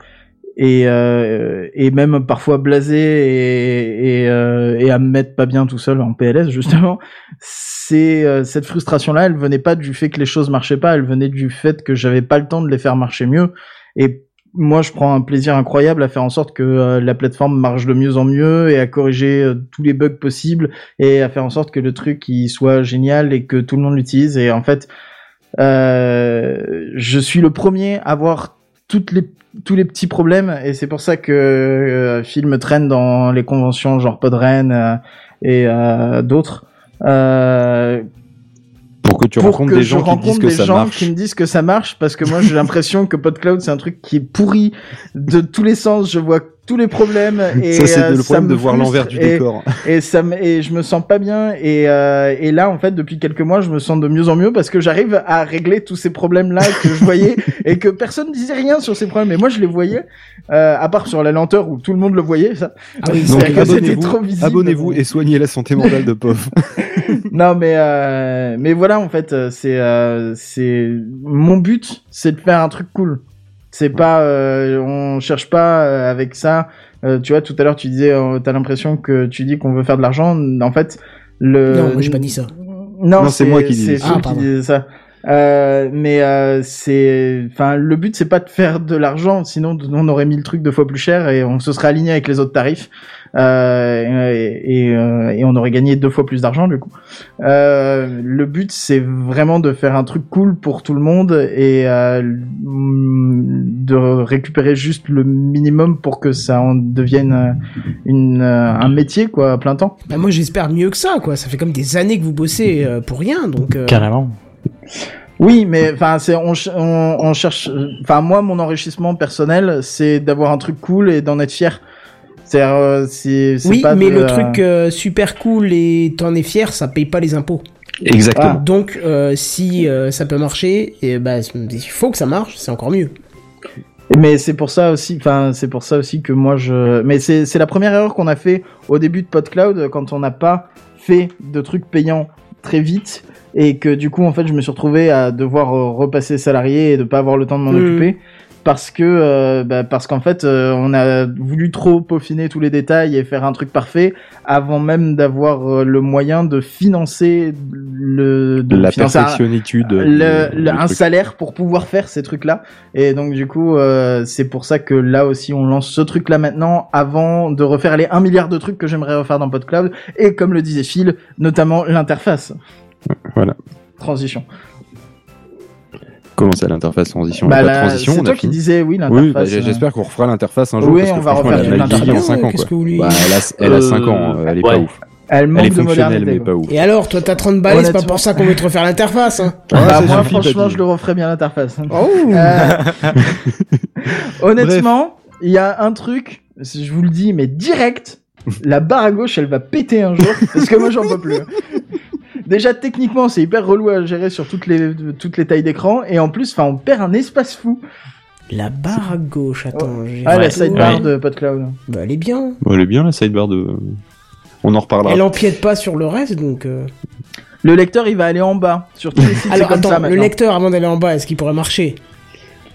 et, euh, et même parfois blasé et, euh, et à me mettre pas bien tout seul en PLS justement c'est euh, cette frustration là elle venait pas du fait que les choses marchaient pas elle venait du fait que j'avais pas le temps de les faire marcher mieux. Et moi je prends un plaisir incroyable à faire en sorte que euh, la plateforme marche de mieux en mieux et à corriger euh, tous les bugs possibles et à faire en sorte que le truc il soit génial et que tout le monde l'utilise. Et en fait euh, je suis le premier à voir toutes les tous les petits problèmes et c'est pour ça que euh, Phil me traîne dans les conventions genre Podren euh, et euh, d'autres. Euh, que tu rencontres des gens qui rencontre disent que des ça gens marche. qui me disent que ça marche parce que moi j'ai l'impression que PodCloud c'est un truc qui est pourri de tous les sens je vois tous les problèmes et ça, c'est euh, le problème me de voir l'envers du et- décor. et ça me, et je me sens pas bien et euh, et là en fait depuis quelques mois je me sens de mieux en mieux parce que j'arrive à régler tous ces problèmes là que je voyais et que personne disait rien sur ces problèmes et moi je les voyais euh, à part sur la lenteur où tout le monde le voyait ça Ah oui, Donc abonnez-vous, abonnez-vous et soignez la santé mentale de pauvre. Non mais euh, mais voilà en fait euh, c'est euh, c'est mon but c'est de faire un truc cool. C'est pas euh, on cherche pas euh, avec ça. Euh, tu vois tout à l'heure tu disais euh, t'as l'impression que tu dis qu'on veut faire de l'argent. En fait le Non, moi j'ai pas dit ça. non, Non, c'est moi qui dis ça. Ah, qui disait ça Euh, mais euh, c'est, enfin, le but c'est pas de faire de l'argent, sinon on aurait mis le truc deux fois plus cher et on se serait aligné avec les autres tarifs. Euh, et, et, euh, et on aurait gagné deux fois plus d'argent du coup. Euh, le but c'est vraiment de faire un truc cool pour tout le monde et euh, mm, de récupérer juste le minimum pour que ça en devienne une, un métier quoi à plein temps. Bah, moi, j'espère mieux que ça, quoi. Ça fait comme des années que vous bossez pour rien, donc. euh, Carrément. Oui, mais enfin, c'est on, ch- on, on cherche. Enfin, moi, mon enrichissement personnel, c'est d'avoir un truc cool et d'en être fier. C'est, euh, c'est, c'est Oui, pas mais de- le truc euh, super cool et t'en es fier, ça paye pas les impôts. Exactement. Donc, euh, si euh, ça peut marcher, et bah, il faut que ça marche, c'est encore mieux. Mais c'est pour ça aussi, enfin, c'est pour ça aussi que moi je. Mais c'est, c'est la première erreur qu'on a fait au début de PodCloud quand on n'a pas fait de trucs payants très vite et que du coup en fait je me suis retrouvé à devoir euh, repasser salarié et de pas avoir le temps de m'en Mhm. occuper parce que euh, bah, parce qu'en fait euh, on a voulu trop peaufiner tous les détails et faire un truc parfait avant même d'avoir euh, le moyen de financer le de La financer un- perfectionnitude. le, le- un salaire pour pouvoir faire ces trucs là et donc du coup euh, c'est pour ça que là aussi on lance ce truc là maintenant avant de refaire les 1 milliard de trucs que j'aimerais refaire dans PodCloud et comme le disait Phil notamment l'interface Voilà. transition Comment ça, l'interface transition? Bah transition, c'est toi qui disais oui Oui, l'interface bah, euh, j'espère qu'on refera l'interface un jour. Oui, parce on que va refaire elle a mal toute vieilli en l'interface. 5 ans. Bah, elle a, elle a Euh, 5 ans, elle est pas ouf. elle Elle manque est de fonctionnelle, modernité mais pas ouf. Et alors, toi, t'as 30 balles, c'est pas Honnêtement. pour ça qu'on veut te refaire l'interface, hein bah, moi franchement je le referais bien l'interface Oh Euh, Honnêtement, il y a un truc, je vous le dis, mais direct, la barre à gauche, elle va péter un jour, parce que moi, j'en peux plus. Déjà, techniquement, c'est hyper relou à gérer sur toutes les, toutes les tailles d'écran, et en plus, enfin, on perd un espace fou. La barre à gauche, attends. j'ai- Ah, la sidebar Ouais. de PodCloud. Bah, elle est bien. Bon, elle est bien la sidebar de. On en reparlera. Elle empiète pas sur le reste, donc... euh. Le lecteur, il va aller en bas. Sur tous les sites, Alors, comme attends, ça le lecteur, avant d'aller en bas, est-ce qu'il pourrait marcher?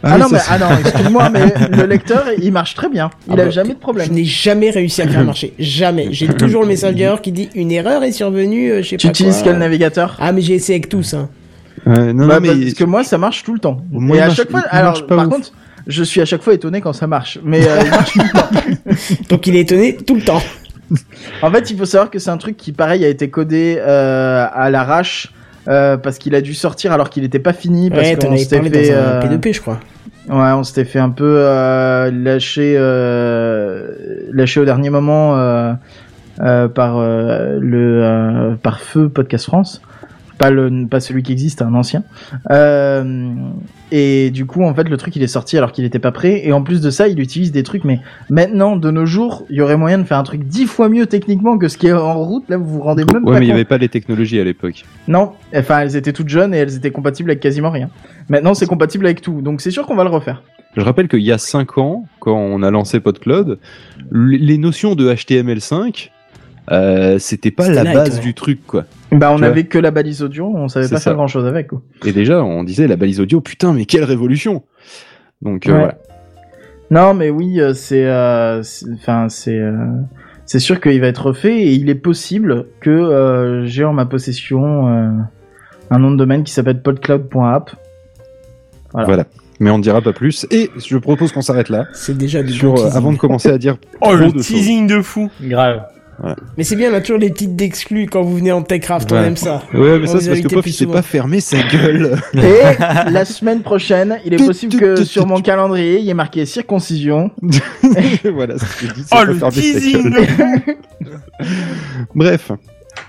Ah, oui, non, mais, ah non, excuse-moi, mais le lecteur, il marche très bien. Il Ah a bah, jamais de problème. Je n'ai jamais réussi à le faire marcher. Jamais. J'ai toujours le message d'erreur qui dit une erreur est survenue, euh, je sais Tu pas utilises quoi. quel navigateur? Ah, mais j'ai essayé avec tous, hein. Ouais, non, Bah, non, mais. Parce que moi, ça marche tout le temps. Moi, et à marche- chaque fois, alors, par ouf. contre, je suis à chaque fois étonné quand ça marche. Mais euh, il marche tout le temps. Donc il est étonné tout le temps. En fait, il faut savoir que c'est un truc qui, pareil, a été codé euh, à l'arrache. Euh, parce qu'il a dû sortir alors qu'il n'était pas fini parce Ouais, qu'on s'était fait dans un euh, P2P, je crois. ouais on s'était fait un peu euh, lâcher euh, lâcher au dernier moment euh, euh, par euh, le euh, par feu podcast France pas le pas celui qui existe un ancien euh, et du coup en fait le truc il est sorti alors qu'il était pas prêt et en plus de ça il utilise des trucs mais maintenant de nos jours il y aurait moyen de faire un truc dix fois mieux techniquement que ce qui est en route là vous vous rendez même Ouais, pas mais il n'y avait pas les technologies à l'époque. non, enfin elles étaient toutes jeunes et elles étaient compatibles avec quasiment rien. Maintenant c'est compatible avec tout, donc c'est sûr qu'on va le refaire. Je rappelle qu'il y a 5 ans, quand on a lancé PodCloud, les notions de HTML5, euh, c'était pas la light, base ouais. du truc, quoi. Bah on Tu avait que la balise audio, on savait pas faire grand chose avec. Quoi. Et déjà, on disait la balise audio, putain, mais quelle révolution Donc, euh, Ouais. voilà. Non mais oui, euh, c'est, euh, c'est- enfin c'est, euh, c'est sûr qu'il va être refait et il est possible que euh, j'ai en ma possession euh, un nom de domaine qui s'appelle podcloud.app. Voilà. Voilà. Mais on ne dira pas plus. Et je propose qu'on s'arrête là. C'est déjà du Sur, bon euh, avant de commencer à dire Oh, trop le de choses. teasing de fou. Grave. Mais c'est bien, on a toujours des petites d'exclus quand vous venez en Techcraft, on Ouais. aime ça. Ouais, mais On ça, c'est parce que Pof, il s'est pas fermé sa gueule. Et la semaine prochaine, il est possible que sur mon calendrier, il y ait marqué circoncision. voilà, ce que je dis, Oh, le teasing. Bref.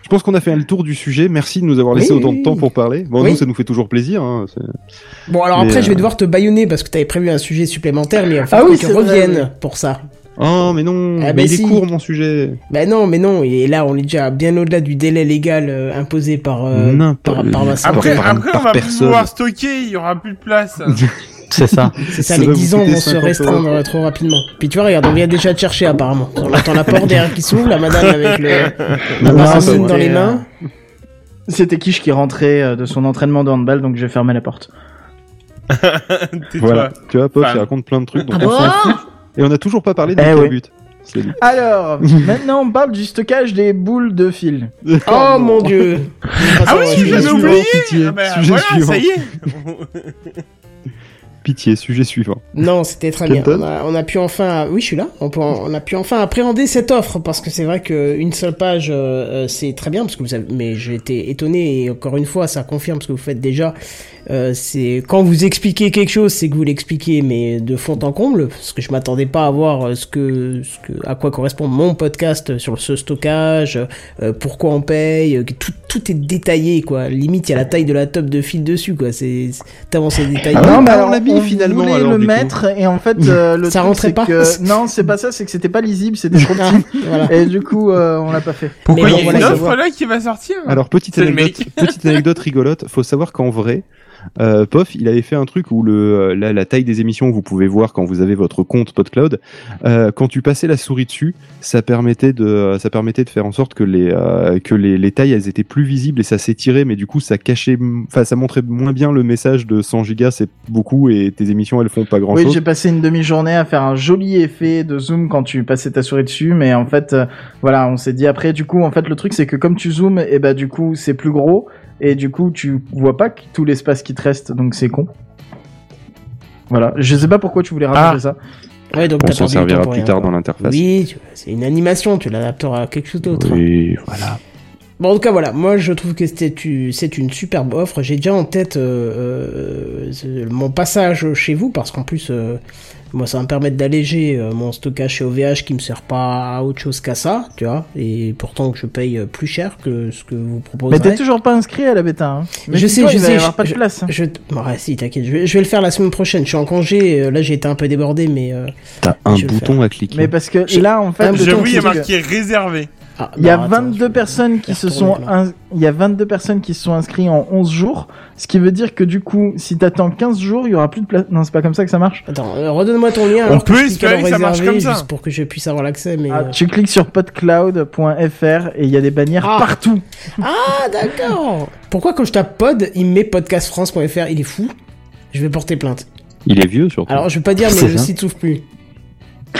Je pense qu'on a fait le tour du sujet. Merci de nous avoir laissé Oui, autant oui, de temps oui. pour parler. Bon, Oui. nous, ça nous fait toujours plaisir. Hein. Bon, alors Mais, après, je euh, vais devoir te baïonner parce que t'avais prévu un sujet supplémentaire, mais il va Ah falloir oui, tu vrai, reviennes pour ça. Oh, mais non, Ah, mais bah il si. est court, mon sujet. Ben non, mais non, et là, on est déjà bien au-delà du délai légal euh, imposé par, euh, N'importe- par, par Vincent. Après, par- après par on va plus personne. pouvoir stocker, il y aura plus de place. C'est ça. C'est ça, Ça les va 10 vous ans vont se 50 restreindre euros. euh, trop rapidement. Puis tu vois, regarde, on vient déjà te chercher apparemment. On entend la porte derrière qui s'ouvre, la madame avec le, la Non, bassine dans les mains. C'était Kish qui rentrait euh, de son entraînement de handball, donc j'ai fermé la porte. Voilà. Tu vois, Pop, Enfin. il raconte plein de trucs. Donc Ah Et on n'a toujours pas parlé de Eh oui. But. Alors, maintenant on parle du stockage des boules de fil. Oh mon dieu. Ah oui, Sujet j'avais oublié. Ah bah, Sujet voilà, suivant. ça y est Pitié, sujet suivant. Non, c'était très bien. On a, on a pu enfin, oui, je suis là. On, peut, en- on a pu enfin appréhender cette offre parce que c'est vrai qu'une seule page, euh, euh, c'est très bien parce que vous avez, mais j'ai été étonné et encore une fois, ça confirme ce que vous faites déjà. Euh, c'est quand vous expliquez quelque chose, c'est que vous l'expliquez, mais de fond en comble, parce que je m'attendais pas à voir ce que, ce que, à quoi correspond mon podcast sur ce stockage, euh, pourquoi on paye, tout, tout est détaillé, quoi. Limite, il y a la taille de la top de fil dessus, quoi. C'est, tellement c'est détaillé. Ah non, mais on alors, l'a mis, on finalement, voulait alors, le coup. mettre et en fait euh, le Ça truc, rentrait c'est pas que- non, c'est pas ça, c'est que c'était pas lisible, c'était trop petit. voilà. Et du coup, euh, on l'a pas fait. Pourquoi il y a une offre là qui va sortir Alors, petite anecdote, petite anecdote rigolote. Faut savoir qu'en vrai, euh, Pof, il avait fait un truc où le, euh, la, la taille des émissions, vous pouvez voir quand vous avez votre compte PodCloud. Euh, quand tu passais la souris dessus, ça permettait de, ça permettait de faire en sorte que les, euh, que les, les tailles, elles étaient plus visibles et ça s'étirait, mais du coup, ça cachait, enfin, ça montrait moins bien le message de 100 gigas, c'est beaucoup et tes émissions, elles font pas grand Oui, chose. j'ai passé une demi-journée à faire un joli effet de zoom quand tu passais ta souris dessus, mais en fait, euh, voilà, on s'est dit après, du coup, en fait, le truc c'est que comme tu zoomes, et bah du coup, c'est plus gros, et du coup, tu vois pas que- tout l'espace qui te reste, donc c'est con. Voilà, je sais pas pourquoi tu voulais rajouter ça. Ouais, donc On t'as s'en servira plus rien, tard quoi. dans l'interface. Oui, c'est une animation, tu l'adapteras à quelque chose d'autre. Oui, voilà. Bon, en tout cas, voilà, moi je trouve que c'est une superbe offre. J'ai déjà en tête euh, euh, mon passage chez vous, parce qu'en plus, euh, moi ça va me permettre d'alléger euh, mon stockage chez OVH qui me sert pas à autre chose qu'à ça, tu vois, et pourtant que je paye plus cher que ce que vous proposez. Mais t'es toujours pas inscrit à la bêta, hein. Mais Je sais, dis-toi, je il va sais, y avoir je- pas de je- place. Je... Bon, ouais, si, t'inquiète, je vais, je vais le faire la semaine prochaine. Je suis en congé, là j'ai été un peu débordé, mais... euh, T'as un bouton à cliquer. Mais parce que là, en fait, le J'avoue, truc, il y a c'est que- marqué réservé. Ah, Il y a non, attends, 22 je- personnes qui se sont, ins- il y a 22 personnes qui se sont inscrites en 11 jours, ce qui veut dire que du coup, si t'attends 15 jours, il y aura plus de place. Non, c'est pas comme ça que ça marche. Attends, euh, redonne-moi ton lien. On peut espérer que ça marche comme ça. Juste pour que je puisse avoir l'accès, mais... Ah, euh, tu cliques sur podcloud.fr et il y a des bannières Ah. partout. Ah, d'accord. Pourquoi quand je tape pod, il me met podcastfrance.fr Il est fou. Je vais porter plainte. Il est vieux surtout. Alors, je vais pas dire, mais le site s'ouvre plus.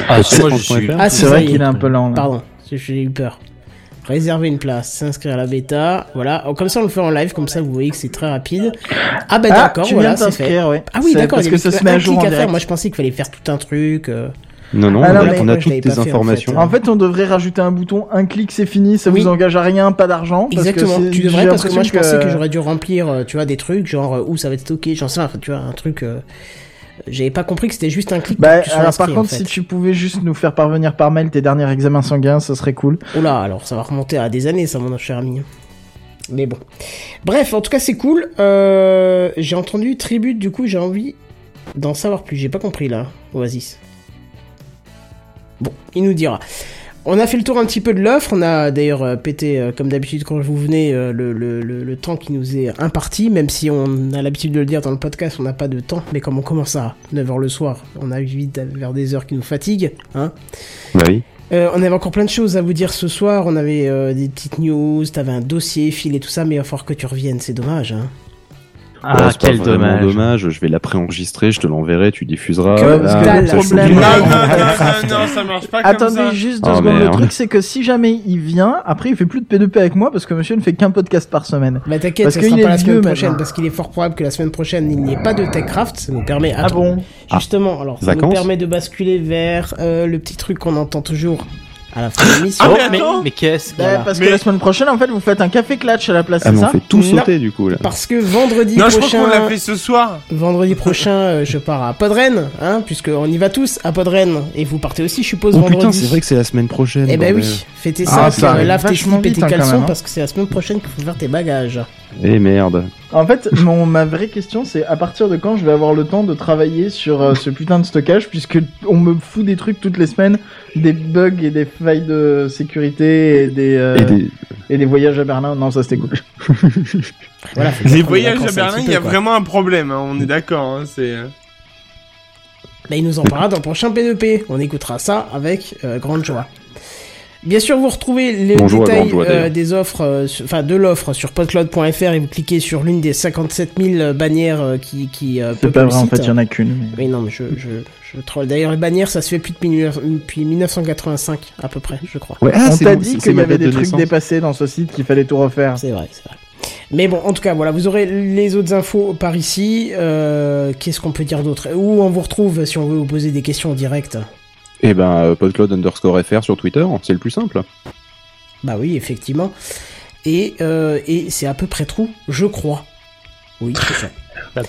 Ah. Ah, C'est ça vrai qu'il est un peu lent. Pardon, j'ai eu peur. Réserver une place, s'inscrire à la bêta, voilà. Oh, Comme ça, on le fait en live, comme ça, vous voyez que c'est très rapide. Ah, bah Ah, d'accord, voilà, c'est fait. t'inscrire, ouais. Ah oui, d'accord, Parce il y que ça se met à jour clic en à faire. direct. Moi, je pensais qu'il fallait faire tout un truc. euh. Non, non, Ah, on non, a, on toutes l'avais tes pas fait, en fait. informations. En fait, on devrait rajouter un bouton, un clic, c'est fini, ça Oui. vous engage à rien, pas d'argent. parce que Exactement, tu devrais, parce que moi, je pensais que j'aurais dû remplir, euh, tu vois, des trucs, genre, euh, où ça va être stocké, j'en sais tu vois, un truc... euh, J'avais pas compris que c'était juste un clic Bah, alors par contre, en fait. si tu pouvais juste nous faire parvenir par mail tes derniers examens sanguins, ça serait cool. Oh là, alors ça va remonter à des années, ça, mon cher ami. Mais bon. Bref, en tout cas, c'est cool. Euh, j'ai entendu Tribute, du coup, j'ai envie d'en savoir plus. J'ai pas compris, là, Oasis. Bon, il nous dira. On a fait le tour un petit peu de l'offre. On a d'ailleurs euh, pété, euh, comme d'habitude, quand vous venez, euh, le, le, le, le temps qui nous est imparti. Même si on a l'habitude de le dire dans le podcast, on n'a pas de temps. Mais comme on commence à 9h le soir, on arrive vite vers des heures qui nous fatiguent. Hein Bah oui. euh, on avait encore plein de choses à vous dire ce soir. On avait euh, des petites news, t'avais un dossier, fil et tout ça, mais il va falloir que tu reviennes. C'est dommage, hein. Ah, pas quel dommage. dommage. Je vais la préenregistrer, je te l'enverrai, tu diffuseras. Que que le problème- suis Non, non, non, non, non, ça marche pas comme Attendez ça. juste deux Oh, secondes. Le truc, c'est que si jamais il vient, après, il fait plus de P2P avec moi parce que monsieur ne fait qu'un podcast par semaine. Bah t'inquiète, ça sera pas la semaine prochaine, maintenant. parce qu'il est fort probable que la semaine prochaine il n'y ait pas de TechCraft. Ça nous permet. Ah bon? Justement, alors ça nous permet de basculer vers euh, le petit truc qu'on entend toujours à la fin de l'émission. Ah, mais mais, attends. mais qu'est-ce que. Bah, Voilà. Parce Mais- que la semaine prochaine, en fait, vous faites un café clutch à la place, Ah, c'est mais on ça fait tout Non. sauter du coup là. Parce que vendredi Non, je crois prochain, qu'on l'a fait ce soir. vendredi prochain, euh, je pars à Podren, hein, puisque on y va tous à Podren, et vous partez aussi, je suppose, Oh vendredi. putain, c'est vrai que c'est la semaine prochaine. Eh ben oui, fêtez Ah, ça, ça puis, euh, lave tes slips et tes caleçons, parce que c'est la semaine prochaine qu'il faut faire tes bagages. Eh merde. En fait, mon, ma vraie question, c'est à partir de quand je vais avoir le temps de travailler sur euh, ce putain de stockage, puisque on me fout des trucs toutes les semaines, des bugs et des failles de sécurité et des, euh, Et des- et des voyages à Berlin. Non, ça c'était cool. Voilà, Les voyages à Berlin, il y a quoi. vraiment un problème, hein, on est d'accord. Hein, c'est. euh, Bah, il nous en parlera dans le prochain P2P. On écoutera ça avec euh, grande joie. Bien sûr, vous retrouvez les Bonjour détails euh, des offres, euh, sur- enfin de l'offre sur podcloud.fr et vous cliquez sur l'une des 57 000 bannières euh, qui qui euh, C'est pas vrai, en fait, il y en a qu'une. mais- Oui, non, mais je, je, je troll. D'ailleurs, les bannières, ça se fait plus depuis, 19 depuis 1985, à peu près, je crois. Ouais, ah, On t'a dit qu'il y avait des de trucs naissance. dépassés dans ce site qu'il fallait tout refaire. C'est vrai, c'est vrai. Mais bon, en tout cas, voilà, vous aurez les autres infos par ici. Euh, Qu'est-ce qu'on peut dire d'autre? Où on vous retrouve si on veut vous poser des questions en direct? Eh ben, euh, podcloud underscore fr sur Twitter, c'est le plus simple. Bah oui, effectivement. Et, euh, et c'est à peu près tout, je crois. Oui, c'est ça.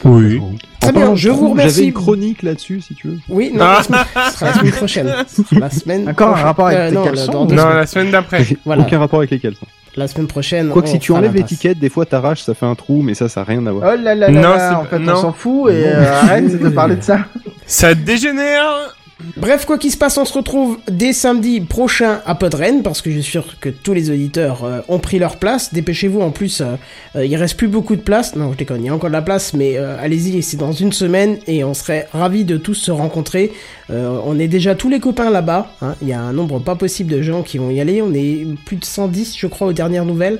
Oui. Très En bien, je vous trous, J'avais remercie. une chronique là-dessus, si tu veux. Oui, non, la semaine, ce sera la semaine prochaine. La semaine Encore un rapport avec tes non, caleçons dans deux Non, semaines. la semaine d'après. Voilà. Aucun rapport avec les caleçons. La semaine prochaine. Quoique si tu enlèves l'étiquette, des fois t'arraches, ça fait un trou, mais ça, ça n'a rien à voir. Oh là là là Non, en fait, non. on s'en fout et euh, arrête de parler de ça. Ça dégénère Bref, quoi qu'il se passe, on se retrouve dès samedi prochain à Podren, parce que je suis sûr que tous les auditeurs euh, ont pris leur place. Dépêchez-vous, en plus, euh, euh, il reste plus beaucoup de place. Non, je déconne, il y a encore de la place, mais allez-y, c'est dans une semaine, et on serait ravis de tous se rencontrer. On est déjà tous les copains là-bas, hein. il y a un nombre pas possible de gens qui vont y aller. On est plus de 110, je crois, aux dernières nouvelles.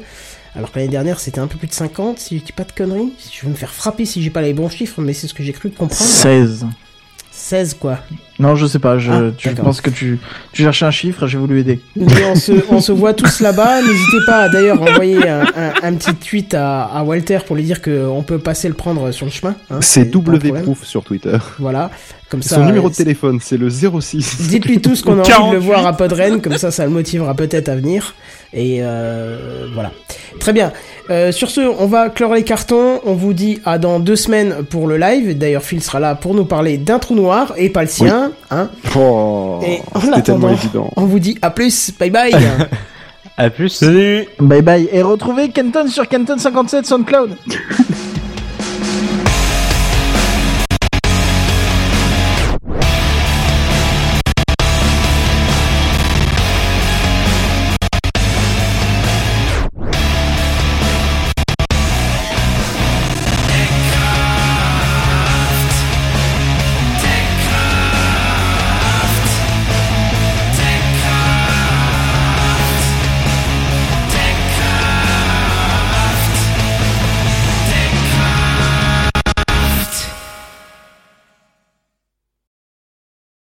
Alors que l'année dernière, c'était un peu plus de 50, si je dis pas de conneries. Je vais me faire frapper si j'ai pas les bons chiffres, mais c'est ce que j'ai cru comprendre. 16. 16, quoi. Non, je sais pas, je, Ah, tu penses que tu, tu cherches un chiffre, j'ai voulu aider. Mais on se, on se voit tous là-bas. N'hésitez pas à d'ailleurs envoyer un, un, un petit tweet à, à Walter pour lui dire qu'on peut passer le prendre sur le chemin. hein, C'est. W-Proof sur Twitter. Voilà. Comme ça. Son numéro de euh, téléphone, c'est le 06. Dites-lui tous qu'on a envie de 48. le voir à Podren, comme ça, ça le motivera peut-être à venir. Et euh, voilà. Très bien. Euh, sur ce, on va clore les cartons. On vous dit à dans deux semaines pour le live. D'ailleurs, Phil sera là pour nous parler d'un trou noir et pas le sien. Hein. Oh, Et en tellement évident. on vous dit à plus. Bye bye. À plus. Salut Bye bye. Et retrouvez Kenton sur Kenton57 SoundCloud.